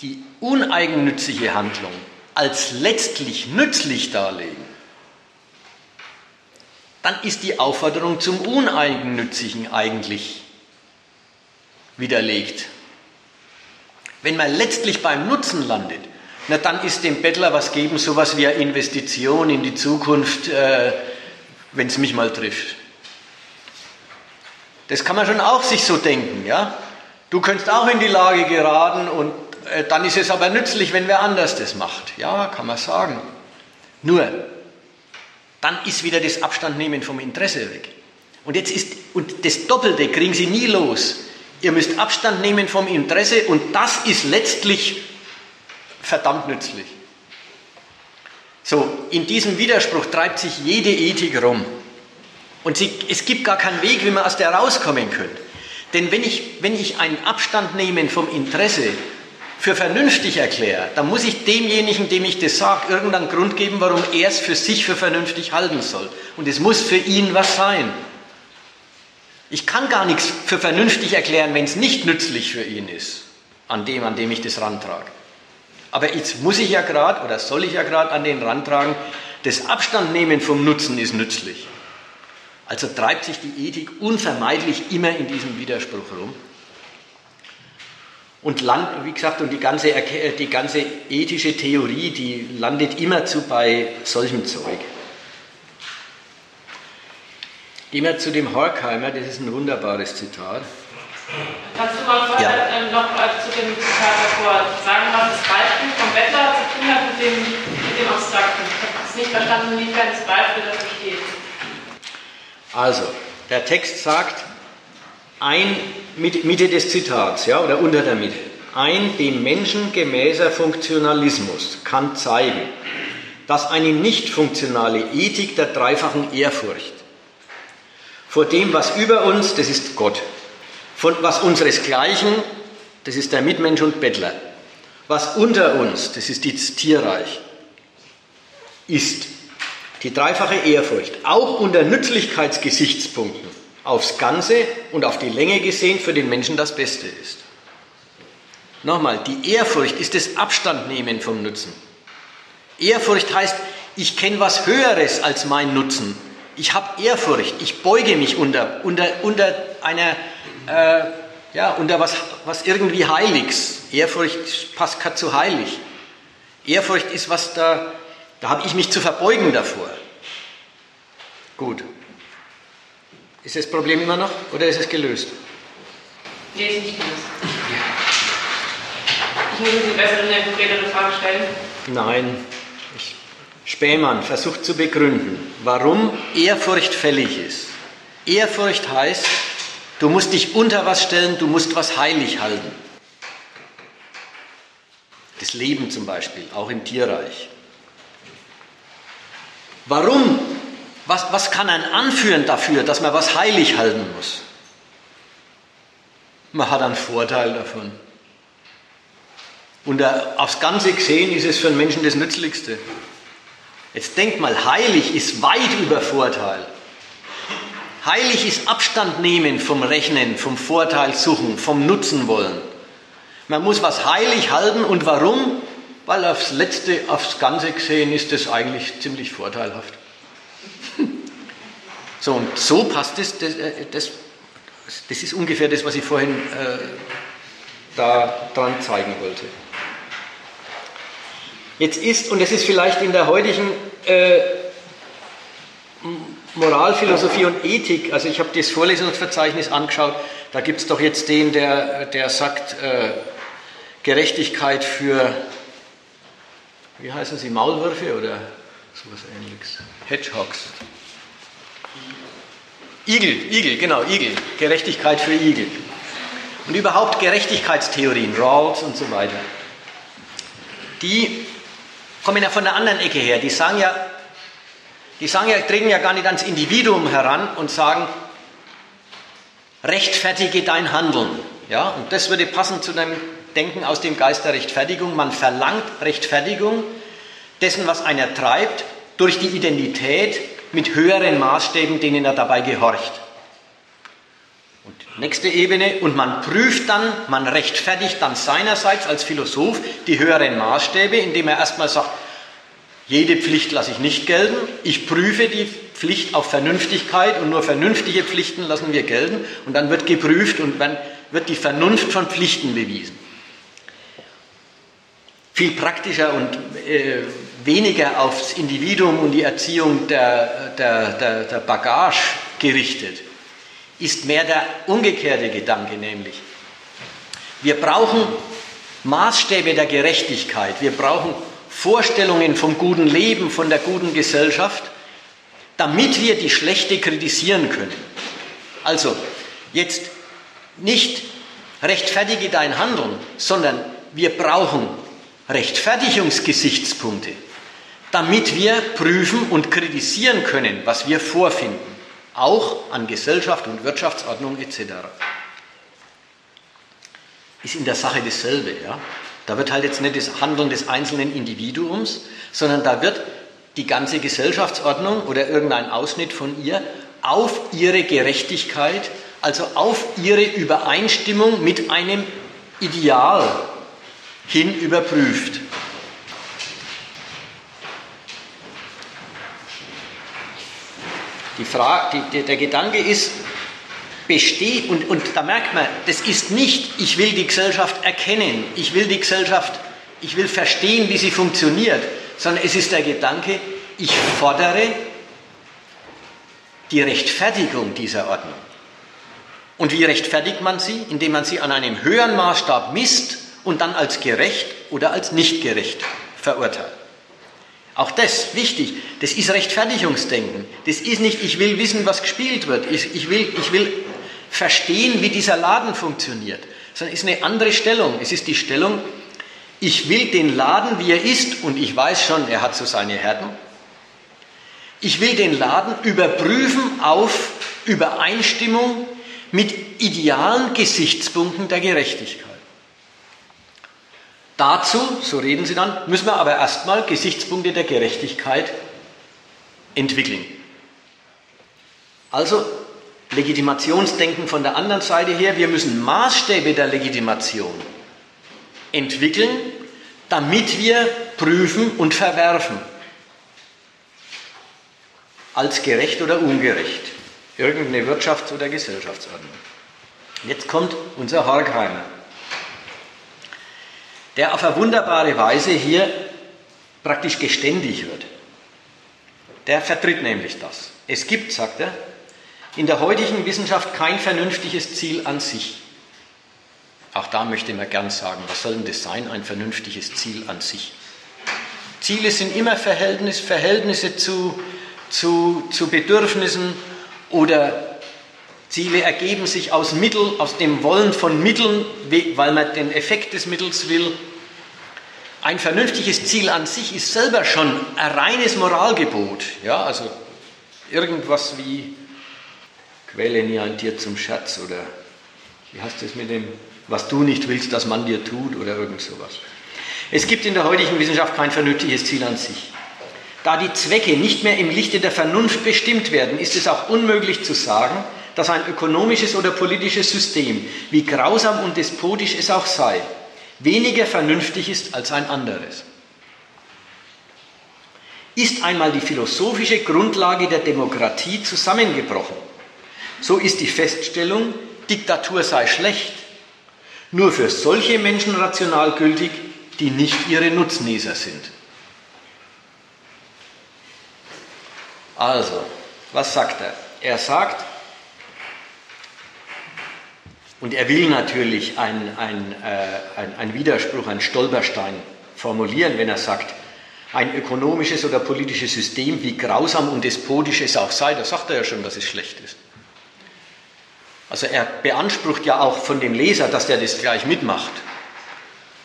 die uneigennützige Handlung als letztlich nützlich darlegen, dann ist die Aufforderung zum Uneigennützigen eigentlich widerlegt. Wenn man letztlich beim Nutzen landet, na dann ist dem Bettler was geben, sowas wie eine Investition in die Zukunft, äh, wenn es mich mal trifft. Das kann man schon auch sich so denken, ja. Du könntest auch in die Lage geraten und äh, dann ist es aber nützlich, wenn wer anders das macht. Ja, kann man sagen. Nur, dann ist wieder das Abstandnehmen vom Interesse weg. Und jetzt ist, und das Doppelte kriegen Sie nie los. Ihr müsst Abstand nehmen vom Interesse und das ist letztlich verdammt nützlich. So, in diesem Widerspruch treibt sich jede Ethik rum. Und sie, es gibt gar keinen Weg, wie man aus der rauskommen könnte. Denn wenn ich, wenn ich einen Abstand nehmen vom Interesse für vernünftig erkläre, dann muss ich demjenigen, dem ich das sage, irgendeinen Grund geben, warum er es für sich für vernünftig halten soll. Und es muss für ihn was sein. Ich kann gar nichts für vernünftig erklären, wenn es nicht nützlich für ihn ist, an dem, an dem ich das rantrage. Aber jetzt muss ich ja gerade oder soll ich ja gerade an den Rand tragen, das Abstandnehmen vom Nutzen ist nützlich. Also treibt sich die Ethik unvermeidlich immer in diesem Widerspruch rum. Und land, wie gesagt, und die ganze, die ganze ethische Theorie, die landet immerzu bei solchem Zeug. Immer zu dem Horkheimer, das ist ein wunderbares Zitat. Kannst du mal vorher ja. ähm, noch äh, zu dem Zitat davor sagen, was das Beispiel vom Bettler zu tun hat mit dem, mit dem Abstrakten? Ich habe es nicht verstanden, inwiefern das Beispiel dafür steht. Also, der Text sagt, ein, Mitte des Zitats, ja, oder unter der Mitte, ein dem Menschen gemäßer Funktionalismus kann zeigen, dass eine nicht funktionale Ethik der dreifachen Ehrfurcht vor dem, was über uns, das ist Gott, von was unseresgleichen, das ist der Mitmensch und Bettler, was unter uns, das ist das Tierreich, ist die dreifache Ehrfurcht, auch unter Nützlichkeitsgesichtspunkten aufs Ganze und auf die Länge gesehen für den Menschen das Beste ist. Nochmal, die Ehrfurcht ist das Abstandnehmen vom Nutzen. Ehrfurcht heißt, ich kenne was Höheres als mein Nutzen ich habe Ehrfurcht, ich beuge mich unter, unter, unter einer, äh, ja, unter was, was irgendwie Heiliges. Ehrfurcht passt gerade zu heilig. Ehrfurcht ist was da, da habe ich mich zu verbeugen davor. Gut. Ist das Problem immer noch oder ist es gelöst? Nee, ist nicht gelöst. Ich muss eine bessere, eine konkretere Frage stellen. Nein. Spähmann versucht zu begründen, warum Ehrfurcht fällig ist. Ehrfurcht heißt, du musst dich unter was stellen, du musst was heilig halten. Das Leben zum Beispiel, auch im Tierreich. Warum? Was, was kann ein anführen dafür, dass man was heilig halten muss? Man hat einen Vorteil davon. Und äh, aufs Ganze gesehen ist es für einen Menschen das Nützlichste. Jetzt denkt mal, heilig ist weit über Vorteil. Heilig ist Abstand nehmen vom Rechnen, vom Vorteil suchen, vom Nutzen wollen. Man muss was heilig halten und warum? Weil aufs Letzte, aufs Ganze gesehen ist das eigentlich ziemlich vorteilhaft. So, und so passt es, das, äh, das, das, ist ungefähr das, was ich vorhin äh, da dran zeigen wollte. Jetzt ist, und das ist vielleicht in der heutigen äh, Moralphilosophie und Ethik, also ich habe das Vorlesungsverzeichnis angeschaut, da gibt es doch jetzt den, der, der sagt, äh, Gerechtigkeit für, wie heißen sie, Maulwürfe oder sowas ähnliches, Hedgehogs. Igel, Igel, genau, Igel, Gerechtigkeit für Igel. Und überhaupt Gerechtigkeitstheorien, Rawls und so weiter. Die kommen ja von der anderen Ecke her. Die sagen ja, die sagen ja, treten ja gar nicht ans Individuum heran und sagen, rechtfertige dein Handeln. Ja, und das würde passen zu dem Denken aus dem Geist der Rechtfertigung. Man verlangt Rechtfertigung dessen, was einer treibt, durch die Identität mit höheren Maßstäben, denen er dabei gehorcht. Und nächste Ebene, und man prüft dann, man rechtfertigt dann seinerseits als Philosoph die höheren Maßstäbe, indem er erstmal sagt, jede Pflicht lasse ich nicht gelten, ich prüfe die Pflicht auf Vernünftigkeit und nur vernünftige Pflichten lassen wir gelten. Und dann wird geprüft und dann wird die Vernunft von Pflichten bewiesen. Viel praktischer und äh, weniger aufs Individuum und die Erziehung der, der, der, der Bagage gerichtet ist mehr der umgekehrte Gedanke, nämlich wir brauchen Maßstäbe der Gerechtigkeit, wir brauchen Vorstellungen vom guten Leben, von der guten Gesellschaft, damit wir die schlechte kritisieren können. Also jetzt nicht rechtfertige dein Handeln, sondern wir brauchen Rechtfertigungsgesichtspunkte, damit wir prüfen und kritisieren können, was wir vorfinden auch an Gesellschaft und Wirtschaftsordnung etc. Ist in der Sache dasselbe. Ja? Da wird halt jetzt nicht das Handeln des einzelnen Individuums, sondern da wird die ganze Gesellschaftsordnung oder irgendein Ausschnitt von ihr auf ihre Gerechtigkeit, also auf ihre Übereinstimmung mit einem Ideal hin überprüft. Die Frage, die, der Gedanke ist, besteht, und, und da merkt man, das ist nicht, ich will die Gesellschaft erkennen, ich will die Gesellschaft, ich will verstehen, wie sie funktioniert, sondern es ist der Gedanke, ich fordere die Rechtfertigung dieser Ordnung. Und wie rechtfertigt man sie? Indem man sie an einem höheren Maßstab misst und dann als gerecht oder als nicht gerecht verurteilt. Auch das, wichtig, das ist Rechtfertigungsdenken. Das ist nicht, ich will wissen, was gespielt wird. Ich, ich, will, ich will verstehen, wie dieser Laden funktioniert. Sondern es ist eine andere Stellung. Es ist die Stellung, ich will den Laden, wie er ist, und ich weiß schon, er hat so seine Härten. Ich will den Laden überprüfen auf Übereinstimmung mit idealen Gesichtspunkten der Gerechtigkeit. Dazu, so reden sie dann, müssen wir aber erstmal Gesichtspunkte der Gerechtigkeit entwickeln. Also Legitimationsdenken von der anderen Seite her, wir müssen Maßstäbe der Legitimation entwickeln, damit wir prüfen und verwerfen. Als gerecht oder ungerecht. Irgendeine Wirtschafts- oder Gesellschaftsordnung. Jetzt kommt unser Horkheimer der auf eine wunderbare Weise hier praktisch geständig wird. Der vertritt nämlich das. Es gibt, sagt er, in der heutigen Wissenschaft kein vernünftiges Ziel an sich. Auch da möchte man gern sagen, was soll denn das sein, ein vernünftiges Ziel an sich? Ziele sind immer Verhältnis, Verhältnisse zu, zu, zu Bedürfnissen oder Ziele ergeben sich aus Mitteln, aus dem Wollen von Mitteln, weil man den Effekt des Mittels will. Ein vernünftiges Ziel an sich ist selber schon ein reines Moralgebot. Ja, also irgendwas wie quäle nie ein Tier zum Schatz oder wie heißt das mit dem, was du nicht willst, dass man dir tut oder irgend sowas. Es gibt in der heutigen Wissenschaft kein vernünftiges Ziel an sich. Da die Zwecke nicht mehr im Lichte der Vernunft bestimmt werden, ist es auch unmöglich zu sagen, dass ein ökonomisches oder politisches System, wie grausam und despotisch es auch sei, weniger vernünftig ist als ein anderes. Ist einmal die philosophische Grundlage der Demokratie zusammengebrochen, so ist die Feststellung, Diktatur sei schlecht, nur für solche Menschen rational gültig, die nicht ihre Nutznießer sind. Also, was sagt er? Er sagt, und er will natürlich einen ein, äh, ein, ein Widerspruch, einen Stolperstein formulieren, wenn er sagt, ein ökonomisches oder politisches System, wie grausam und despotisch es auch sei, da sagt er ja schon, dass es schlecht ist. Also er beansprucht ja auch von dem Leser, dass der das gleich mitmacht.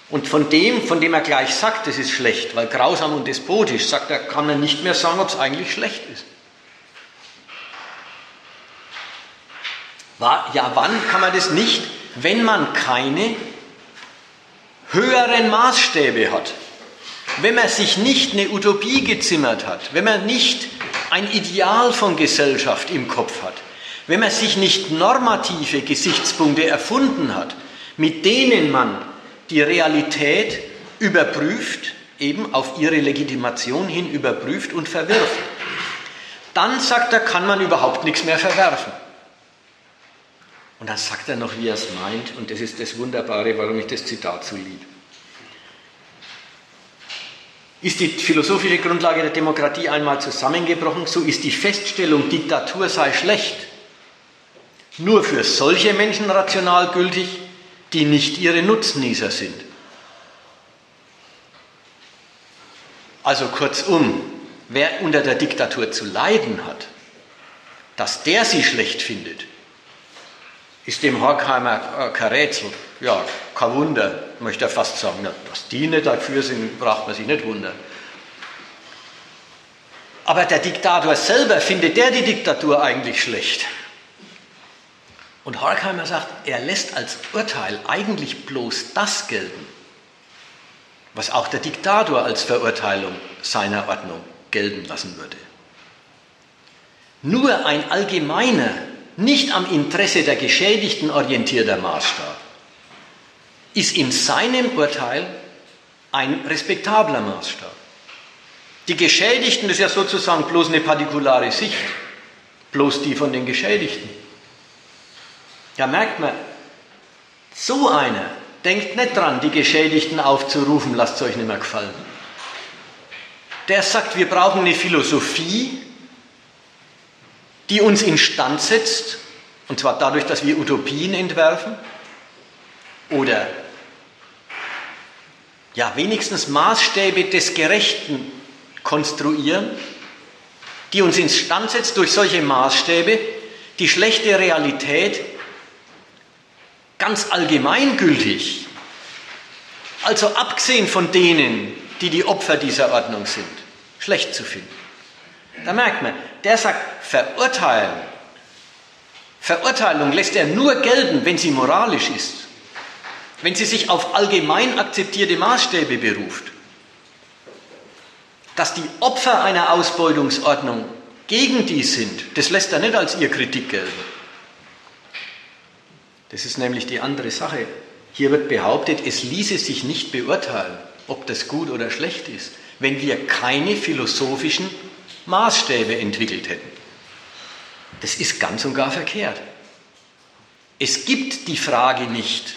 Und von dem, von dem er gleich sagt, es ist schlecht, weil grausam und despotisch, sagt er, kann man nicht mehr sagen, ob es eigentlich schlecht ist. Ja, wann kann man das nicht? Wenn man keine höheren Maßstäbe hat. Wenn man sich nicht eine Utopie gezimmert hat, wenn man nicht ein Ideal von Gesellschaft im Kopf hat, wenn man sich nicht normative Gesichtspunkte erfunden hat, mit denen man die Realität überprüft, eben auf ihre Legitimation hin überprüft und verwirft, dann sagt er, kann man überhaupt nichts mehr verwerfen. Und dann sagt er noch, wie er es meint, und das ist das Wunderbare, warum ich das Zitat so liebe. Ist die philosophische Grundlage der Demokratie einmal zusammengebrochen, so ist die Feststellung, Diktatur sei schlecht, nur für solche Menschen rational gültig, die nicht ihre Nutznießer sind. Also kurzum, wer unter der Diktatur zu leiden hat, dass der sie schlecht findet, ist dem Horkheimer äh, kein Rätsel. Ja, kein Wunder, möchte er fast sagen. Ja, dass die nicht dafür sind, braucht man sich nicht wundern. Aber der Diktator selber findet der die Diktatur eigentlich schlecht. Und Horkheimer sagt, er lässt als Urteil eigentlich bloß das gelten, was auch der Diktator als Verurteilung seiner Ordnung gelten lassen würde. Nur ein allgemeiner nicht am Interesse der Geschädigten orientierter Maßstab, ist in seinem Urteil ein respektabler Maßstab. Die Geschädigten ist ja sozusagen bloß eine partikulare Sicht, bloß die von den Geschädigten. Da merkt man, so einer denkt nicht dran, die Geschädigten aufzurufen, lasst es euch nicht mehr gefallen. Der sagt, wir brauchen eine Philosophie, die uns instand setzt, und zwar dadurch, dass wir Utopien entwerfen oder ja wenigstens Maßstäbe des Gerechten konstruieren, die uns instand setzt durch solche Maßstäbe, die schlechte Realität ganz allgemeingültig, also abgesehen von denen, die die Opfer dieser Ordnung sind, schlecht zu finden. Da merkt man, der sagt, verurteilen. Verurteilung lässt er nur gelten, wenn sie moralisch ist, wenn sie sich auf allgemein akzeptierte Maßstäbe beruft. Dass die Opfer einer Ausbeutungsordnung gegen die sind, das lässt er nicht als ihr Kritik gelten. Das ist nämlich die andere Sache. Hier wird behauptet, es ließe sich nicht beurteilen, ob das gut oder schlecht ist, wenn wir keine philosophischen Maßstäbe entwickelt hätten. Das ist ganz und gar verkehrt. Es gibt die Frage nicht,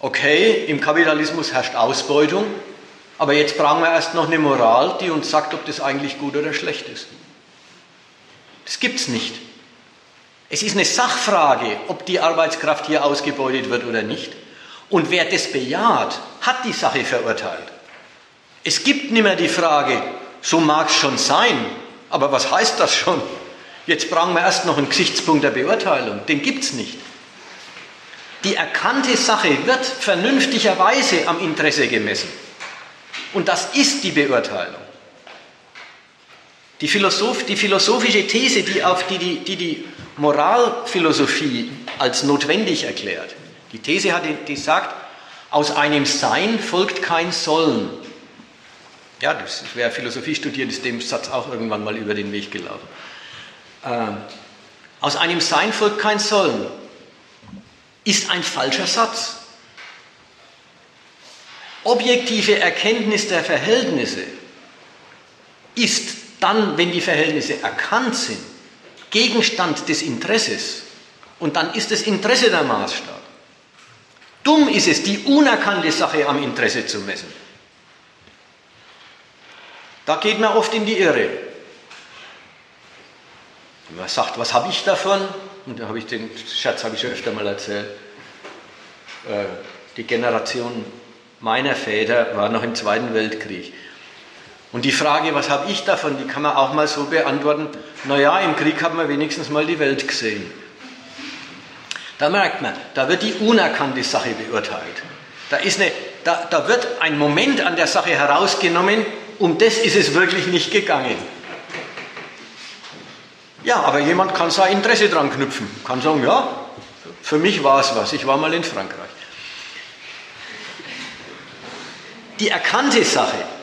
okay, im Kapitalismus herrscht Ausbeutung, aber jetzt brauchen wir erst noch eine Moral, die uns sagt, ob das eigentlich gut oder schlecht ist. Das gibt es nicht. Es ist eine Sachfrage, ob die Arbeitskraft hier ausgebeutet wird oder nicht. Und wer das bejaht, hat die Sache verurteilt. Es gibt nicht mehr die Frage, so mag es schon sein, aber was heißt das schon? Jetzt brauchen wir erst noch einen Gesichtspunkt der Beurteilung, den gibt es nicht. Die erkannte Sache wird vernünftigerweise am Interesse gemessen. Und das ist die Beurteilung. Die, Philosoph die philosophische These, die, auf die, die, die die Moralphilosophie als notwendig erklärt, die These hat, die sagt, Aus einem Sein folgt kein Sollen. Ja, das, wer Philosophie studiert, ist dem Satz auch irgendwann mal über den Weg gelaufen. Äh, aus einem Sein folgt kein Sollen. Ist ein falscher Satz. Objektive Erkenntnis der Verhältnisse ist dann, wenn die Verhältnisse erkannt sind, Gegenstand des Interesses. Und dann ist das Interesse der Maßstab. Dumm ist es, die unerkannte Sache am Interesse zu messen. Da geht man oft in die Irre. Man sagt, was habe ich davon? Und da habe ich den Scherz habe ich schon öfter mal erzählt. Äh, die Generation meiner Väter war noch im Zweiten Weltkrieg. Und die Frage, was habe ich davon, die kann man auch mal so beantworten, naja, im Krieg haben wir wenigstens mal die Welt gesehen. Da merkt man, da wird die unerkannte Sache beurteilt. Da, ist eine, da, da wird ein Moment an der Sache herausgenommen, um das ist es wirklich nicht gegangen. Ja, aber jemand kann sein Interesse dran knüpfen, kann sagen, ja, für mich war es was, ich war mal in Frankreich. Die erkannte Sache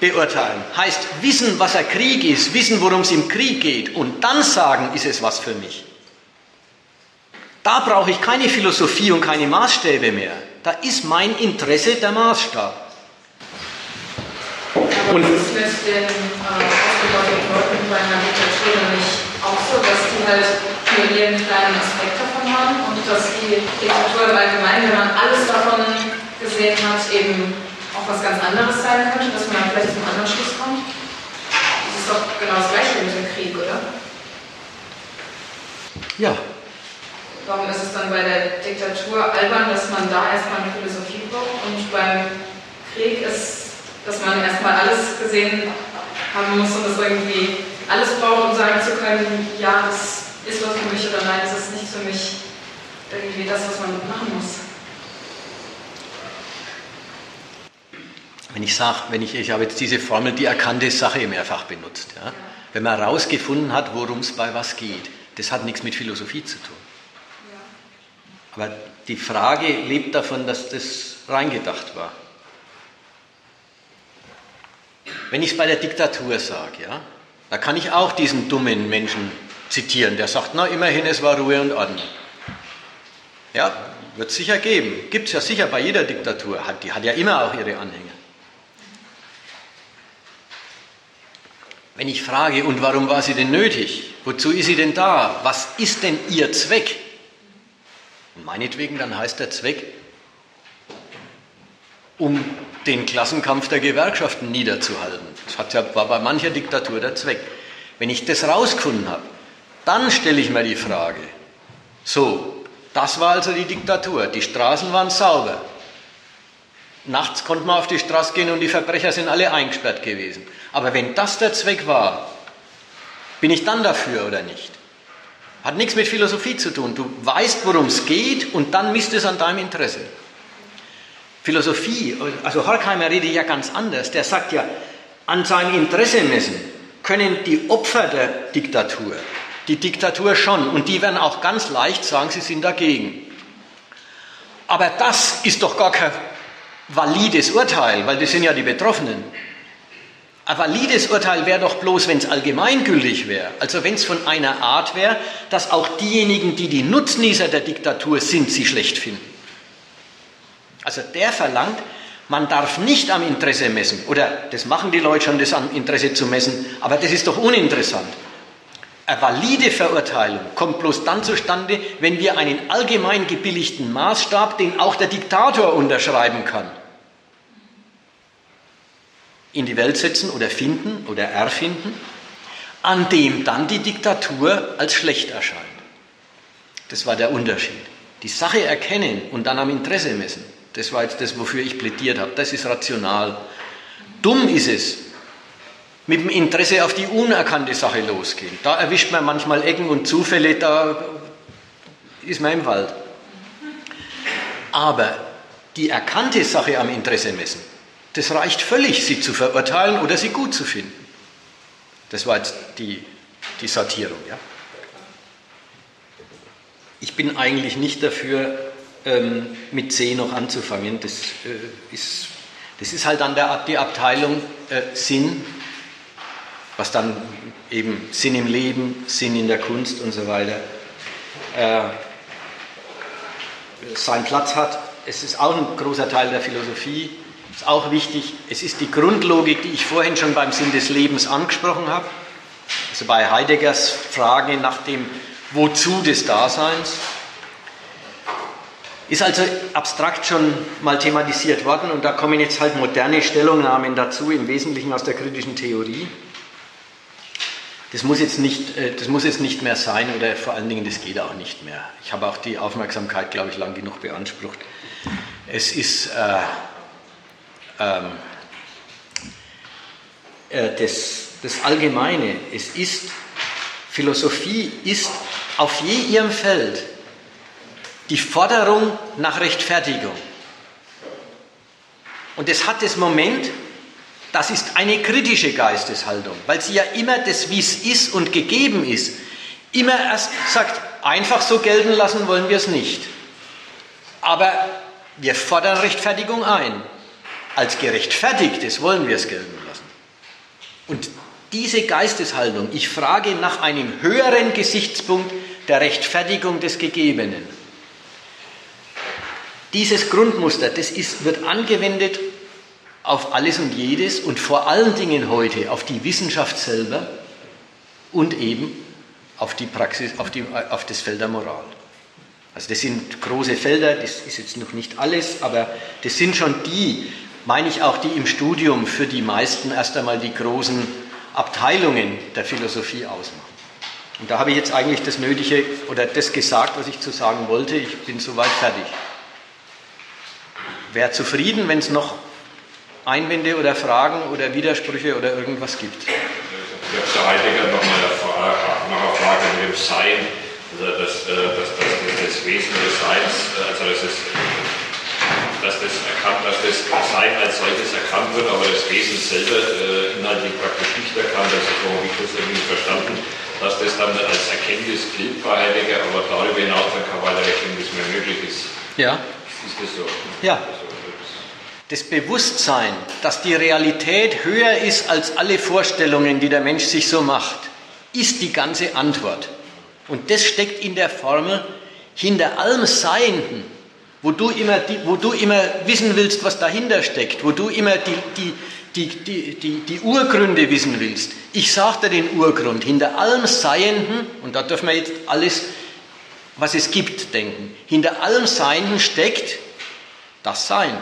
beurteilen heißt wissen, was ein Krieg ist, wissen, worum es im Krieg geht und dann sagen, ist es was für mich. Da brauche ich keine Philosophie und keine Maßstäbe mehr. Da ist mein Interesse der Maßstab. Und ist mit den äh, Leuten bei einer Diktatur nicht auch so, dass die halt nur ihren kleinen Aspekt davon haben und dass die Diktatur im Allgemeinen, wenn man alles davon gesehen hat, eben auch was ganz anderes sein könnte, dass man dann vielleicht zum anderen Schluss kommt? Das ist doch genau das Gleiche mit dem Krieg, oder? Ja. Warum ist es dann bei der Diktatur albern, dass man da erstmal eine Philosophie braucht und beim Krieg ist dass man erstmal alles gesehen haben muss und das irgendwie alles braucht, um sagen zu können, ja, das ist was für mich oder nein, das ist nicht für mich irgendwie das, was man machen muss. Wenn ich sage, wenn ich, ich habe jetzt diese Formel, die erkannte Sache mehrfach benutzt. Ja? Wenn man herausgefunden hat, worum es bei was geht, das hat nichts mit Philosophie zu tun. Aber die Frage lebt davon, dass das reingedacht war. Wenn ich es bei der Diktatur sage, ja, da kann ich auch diesen dummen Menschen zitieren, der sagt, na immerhin, es war Ruhe und Ordnung. Ja, wird es sicher geben. Gibt es ja sicher bei jeder Diktatur. die hat ja immer auch ihre Anhänger. Wenn ich frage, und warum war sie denn nötig? Wozu ist sie denn da? Was ist denn ihr Zweck? Und meinetwegen, dann heißt der Zweck, um den Klassenkampf der Gewerkschaften niederzuhalten. Das war bei mancher Diktatur der Zweck. Wenn ich das rausgefunden habe, dann stelle ich mir die Frage, so, das war also die Diktatur, die Straßen waren sauber. Nachts konnte man auf die Straße gehen und die Verbrecher sind alle eingesperrt gewesen. Aber wenn das der Zweck war, bin ich dann dafür oder nicht? Hat nichts mit Philosophie zu tun. Du weißt, worum es geht und dann misst es an deinem Interesse. Philosophie, also Horkheimer redet ja ganz anders. Der sagt ja, an seinem Interesse messen können die Opfer der Diktatur, die Diktatur schon, und die werden auch ganz leicht sagen, sie sind dagegen. Aber das ist doch gar kein valides Urteil, weil das sind ja die Betroffenen. Ein valides Urteil wäre doch bloß, wenn es allgemeingültig wäre. Also wenn es von einer Art wäre, dass auch diejenigen, die die Nutznießer der Diktatur sind, sie schlecht finden. Also der verlangt, man darf nicht am Interesse messen. Oder das machen die Leute schon, das am Interesse zu messen, aber das ist doch uninteressant. Eine valide Verurteilung kommt bloß dann zustande, wenn wir einen allgemein gebilligten Maßstab, den auch der Diktator unterschreiben kann, in die Welt setzen oder finden oder erfinden, an dem dann die Diktatur als schlecht erscheint. Das war der Unterschied. Die Sache erkennen und dann am Interesse messen. Das war jetzt das, wofür ich plädiert habe. Das ist rational. Dumm ist es, mit dem Interesse auf die unerkannte Sache losgehen. Da erwischt man manchmal Ecken und Zufälle, da ist man im Wald. Aber die erkannte Sache am Interesse messen, das reicht völlig, sie zu verurteilen oder sie gut zu finden. Das war jetzt die, die Sortierung. Ja? Ich bin eigentlich nicht dafür, ähm, mit C noch anzufangen. Das, äh, ist, das ist halt dann der, die Abteilung äh, Sinn, was dann eben Sinn im Leben, Sinn in der Kunst und so weiter äh, seinen Platz hat. Es ist auch ein großer Teil der Philosophie, ist auch wichtig. Es ist die Grundlogik, die ich vorhin schon beim Sinn des Lebens angesprochen habe. Also bei Heideggers Frage nach dem Wozu des Daseins. Ist also abstrakt schon mal thematisiert worden und da kommen jetzt halt moderne Stellungnahmen dazu, im Wesentlichen aus der kritischen Theorie. Das muss, jetzt nicht, äh, das muss jetzt nicht mehr sein oder vor allen Dingen, das geht auch nicht mehr. Ich habe auch die Aufmerksamkeit, glaube ich, lang genug beansprucht. Es ist äh, ähm, äh, das, das Allgemeine, es ist, Philosophie ist auf je ihrem Feld die Forderung nach Rechtfertigung. Und es hat das Moment, das ist eine kritische Geisteshaltung, weil sie ja immer das, wie es ist und gegeben ist, immer erst sagt, einfach so gelten lassen wollen wir es nicht. Aber wir fordern Rechtfertigung ein. Als gerechtfertigtes wollen wir es gelten lassen. Und diese Geisteshaltung, ich frage nach einem höheren Gesichtspunkt der Rechtfertigung des Gegebenen. Dieses Grundmuster, das ist, wird angewendet auf alles und jedes und vor allen Dingen heute auf die Wissenschaft selber und eben auf die Praxis, auf, die, auf das Feld der Moral. Also das sind große Felder, das ist jetzt noch nicht alles, aber das sind schon die, meine ich auch, die im Studium für die meisten erst einmal die großen Abteilungen der Philosophie ausmachen. Und da habe ich jetzt eigentlich das Nötige oder das gesagt, was ich zu sagen wollte. Ich bin soweit fertig. Wer zufrieden, wenn es noch Einwände oder Fragen oder Widersprüche oder irgendwas gibt? Ich habe zu Heidegger noch Frage, noch eine Frage mit dem Sein, also das, das, das, das, Wesen des Seins, also das ist, dass das erkannt, dass das Sein als solches erkannt wird, aber das Wesen selber äh, inhaltlich praktisch nicht erkannt, also so habe ich das irgendwie verstanden, dass das dann als Erkenntnis gilt bei Heidegger, aber darüber hinaus dann keine weitere Erkenntnis mehr möglich ist. Ja. Ist das so? Ja das Bewusstsein, dass die Realität höher ist als alle Vorstellungen, die der Mensch sich so macht, ist die ganze Antwort. Und das steckt in der Formel hinter allem Seienden, wo du immer, wo du immer wissen willst, was dahinter steckt, wo du immer die, die, die, die, die, Urgründe wissen willst. Ich sage dir den Urgrund. Hinter allem Seienden, und da dürfen wir jetzt alles, was es gibt, denken, hinter allem Seienden steckt das Sein.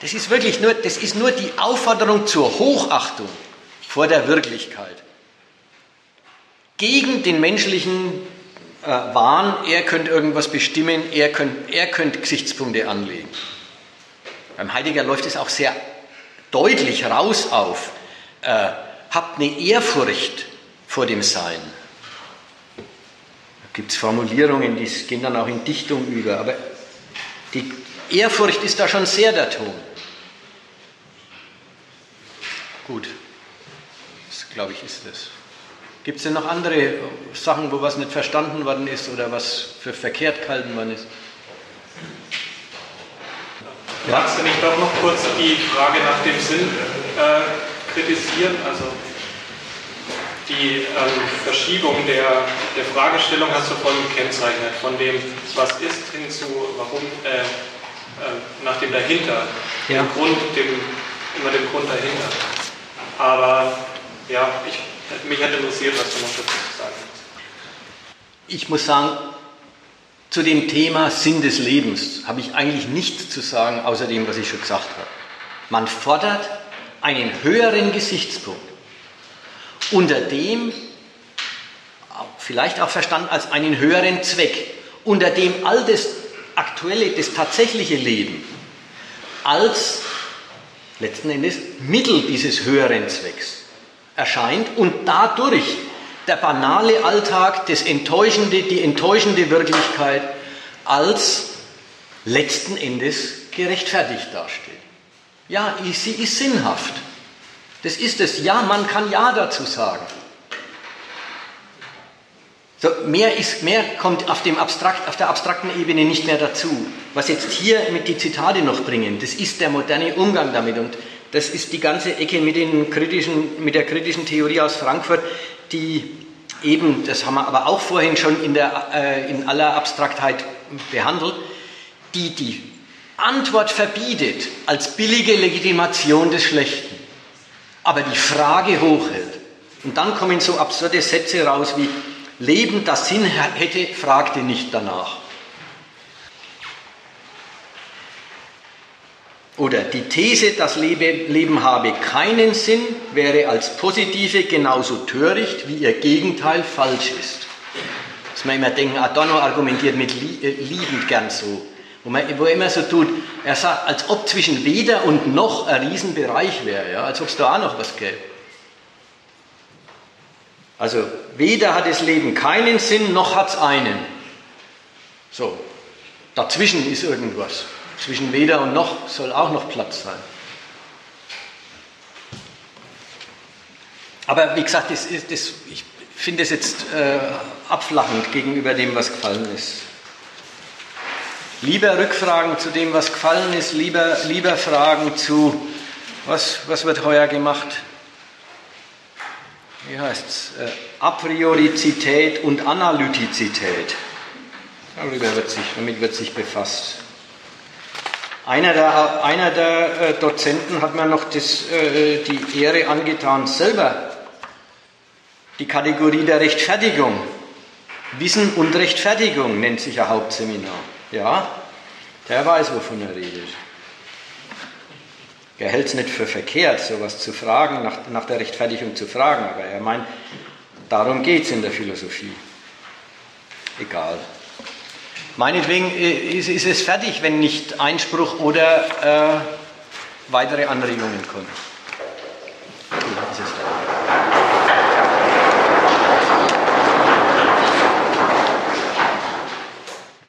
Das ist wirklich nur, das ist nur die Aufforderung zur Hochachtung vor der Wirklichkeit. Gegen den menschlichen äh, Wahn, er könnte irgendwas bestimmen, er könnte, er könnte Gesichtspunkte anlegen. Beim Heidegger läuft es auch sehr deutlich raus auf. Äh, habt eine Ehrfurcht vor dem Sein. Da gibt es Formulierungen, die gehen dann auch in Dichtung über, aber die Ehrfurcht ist da schon sehr der Ton. Gut, das glaube ich ist es. Gibt es denn noch andere Sachen, wo was nicht verstanden worden ist oder was für verkehrt gehalten worden ist? Ja. Magst du nicht doch noch kurz die Frage nach dem Sinn äh, kritisieren? Also die ähm, Verschiebung der, der Fragestellung hast du vorhin gekennzeichnet, von dem, was ist, hin zu, warum, äh, äh, nach dem dahinter, ja. dem Grund, dem, immer dem Grund dahinter. Aber ja, ich, mich hätte interessiert, was du noch dazu zu sagen hast. Ich muss sagen, zu dem Thema Sinn des Lebens habe ich eigentlich nichts zu sagen, außer dem, was ich schon gesagt habe. Man fordert einen höheren Gesichtspunkt, unter dem, vielleicht auch verstanden als einen höheren Zweck, unter dem all das aktuelle, das tatsächliche Leben als letzten Endes Mittel dieses höheren Zwecks erscheint und dadurch der banale Alltag, das enttäuschende, die enttäuschende Wirklichkeit als letzten Endes gerechtfertigt dasteht. Ja, sie ist sinnhaft. Das ist es. Ja, man kann Ja dazu sagen. So, mehr, ist, mehr kommt auf, dem Abstrakt, auf der abstrakten Ebene nicht mehr dazu. Was jetzt hier mit die Zitate noch bringen, das ist der moderne Umgang damit. Und das ist die ganze Ecke mit, mit der kritischen Theorie aus Frankfurt, die eben, das haben wir aber auch vorhin schon in, der, äh, in aller Abstraktheit behandelt, die die Antwort verbietet als billige Legitimation des Schlechten, aber die Frage hochhält. Und dann kommen so absurde Sätze raus wie, Leben, das Sinn hätte, fragte nicht danach. Oder die These, das Leben habe keinen Sinn, wäre als positive genauso töricht, wie ihr Gegenteil falsch ist. Dass man immer denken, Adorno argumentiert mit äh, liebend gern so. Wo, er immer so tut, er sagt, als ob zwischen weder und noch ein Riesenbereich wäre, ja, als ob es da auch noch was gäbe. Also weder hat das Leben keinen Sinn, noch hat es einen. So, dazwischen ist irgendwas. Zwischen weder und noch soll auch noch Platz sein. Aber wie gesagt, das, das, ich finde es jetzt äh, abflachend gegenüber dem, was gefallen ist. Lieber Rückfragen zu dem, was gefallen ist, lieber, lieber Fragen zu, was, was wird heuer gemacht? Wie heißt es? Äh, Apriorizität und Analytizität. Darüber wird sich, damit wird sich befasst. Einer der, einer der äh, Dozenten hat mir noch das, äh, die Ehre angetan, selber die Kategorie der Rechtfertigung. Wissen und Rechtfertigung nennt sich ein Hauptseminar. Ja, der weiß, wovon er redet. Er hält es nicht für verkehrt, sowas zu fragen, nach, nach der Rechtfertigung zu fragen, aber er meint, darum geht es in der Philosophie. Egal. Meinetwegen äh, ist, ist es fertig, wenn nicht Einspruch oder äh, weitere Anregungen kommen. Okay, ist es fertig.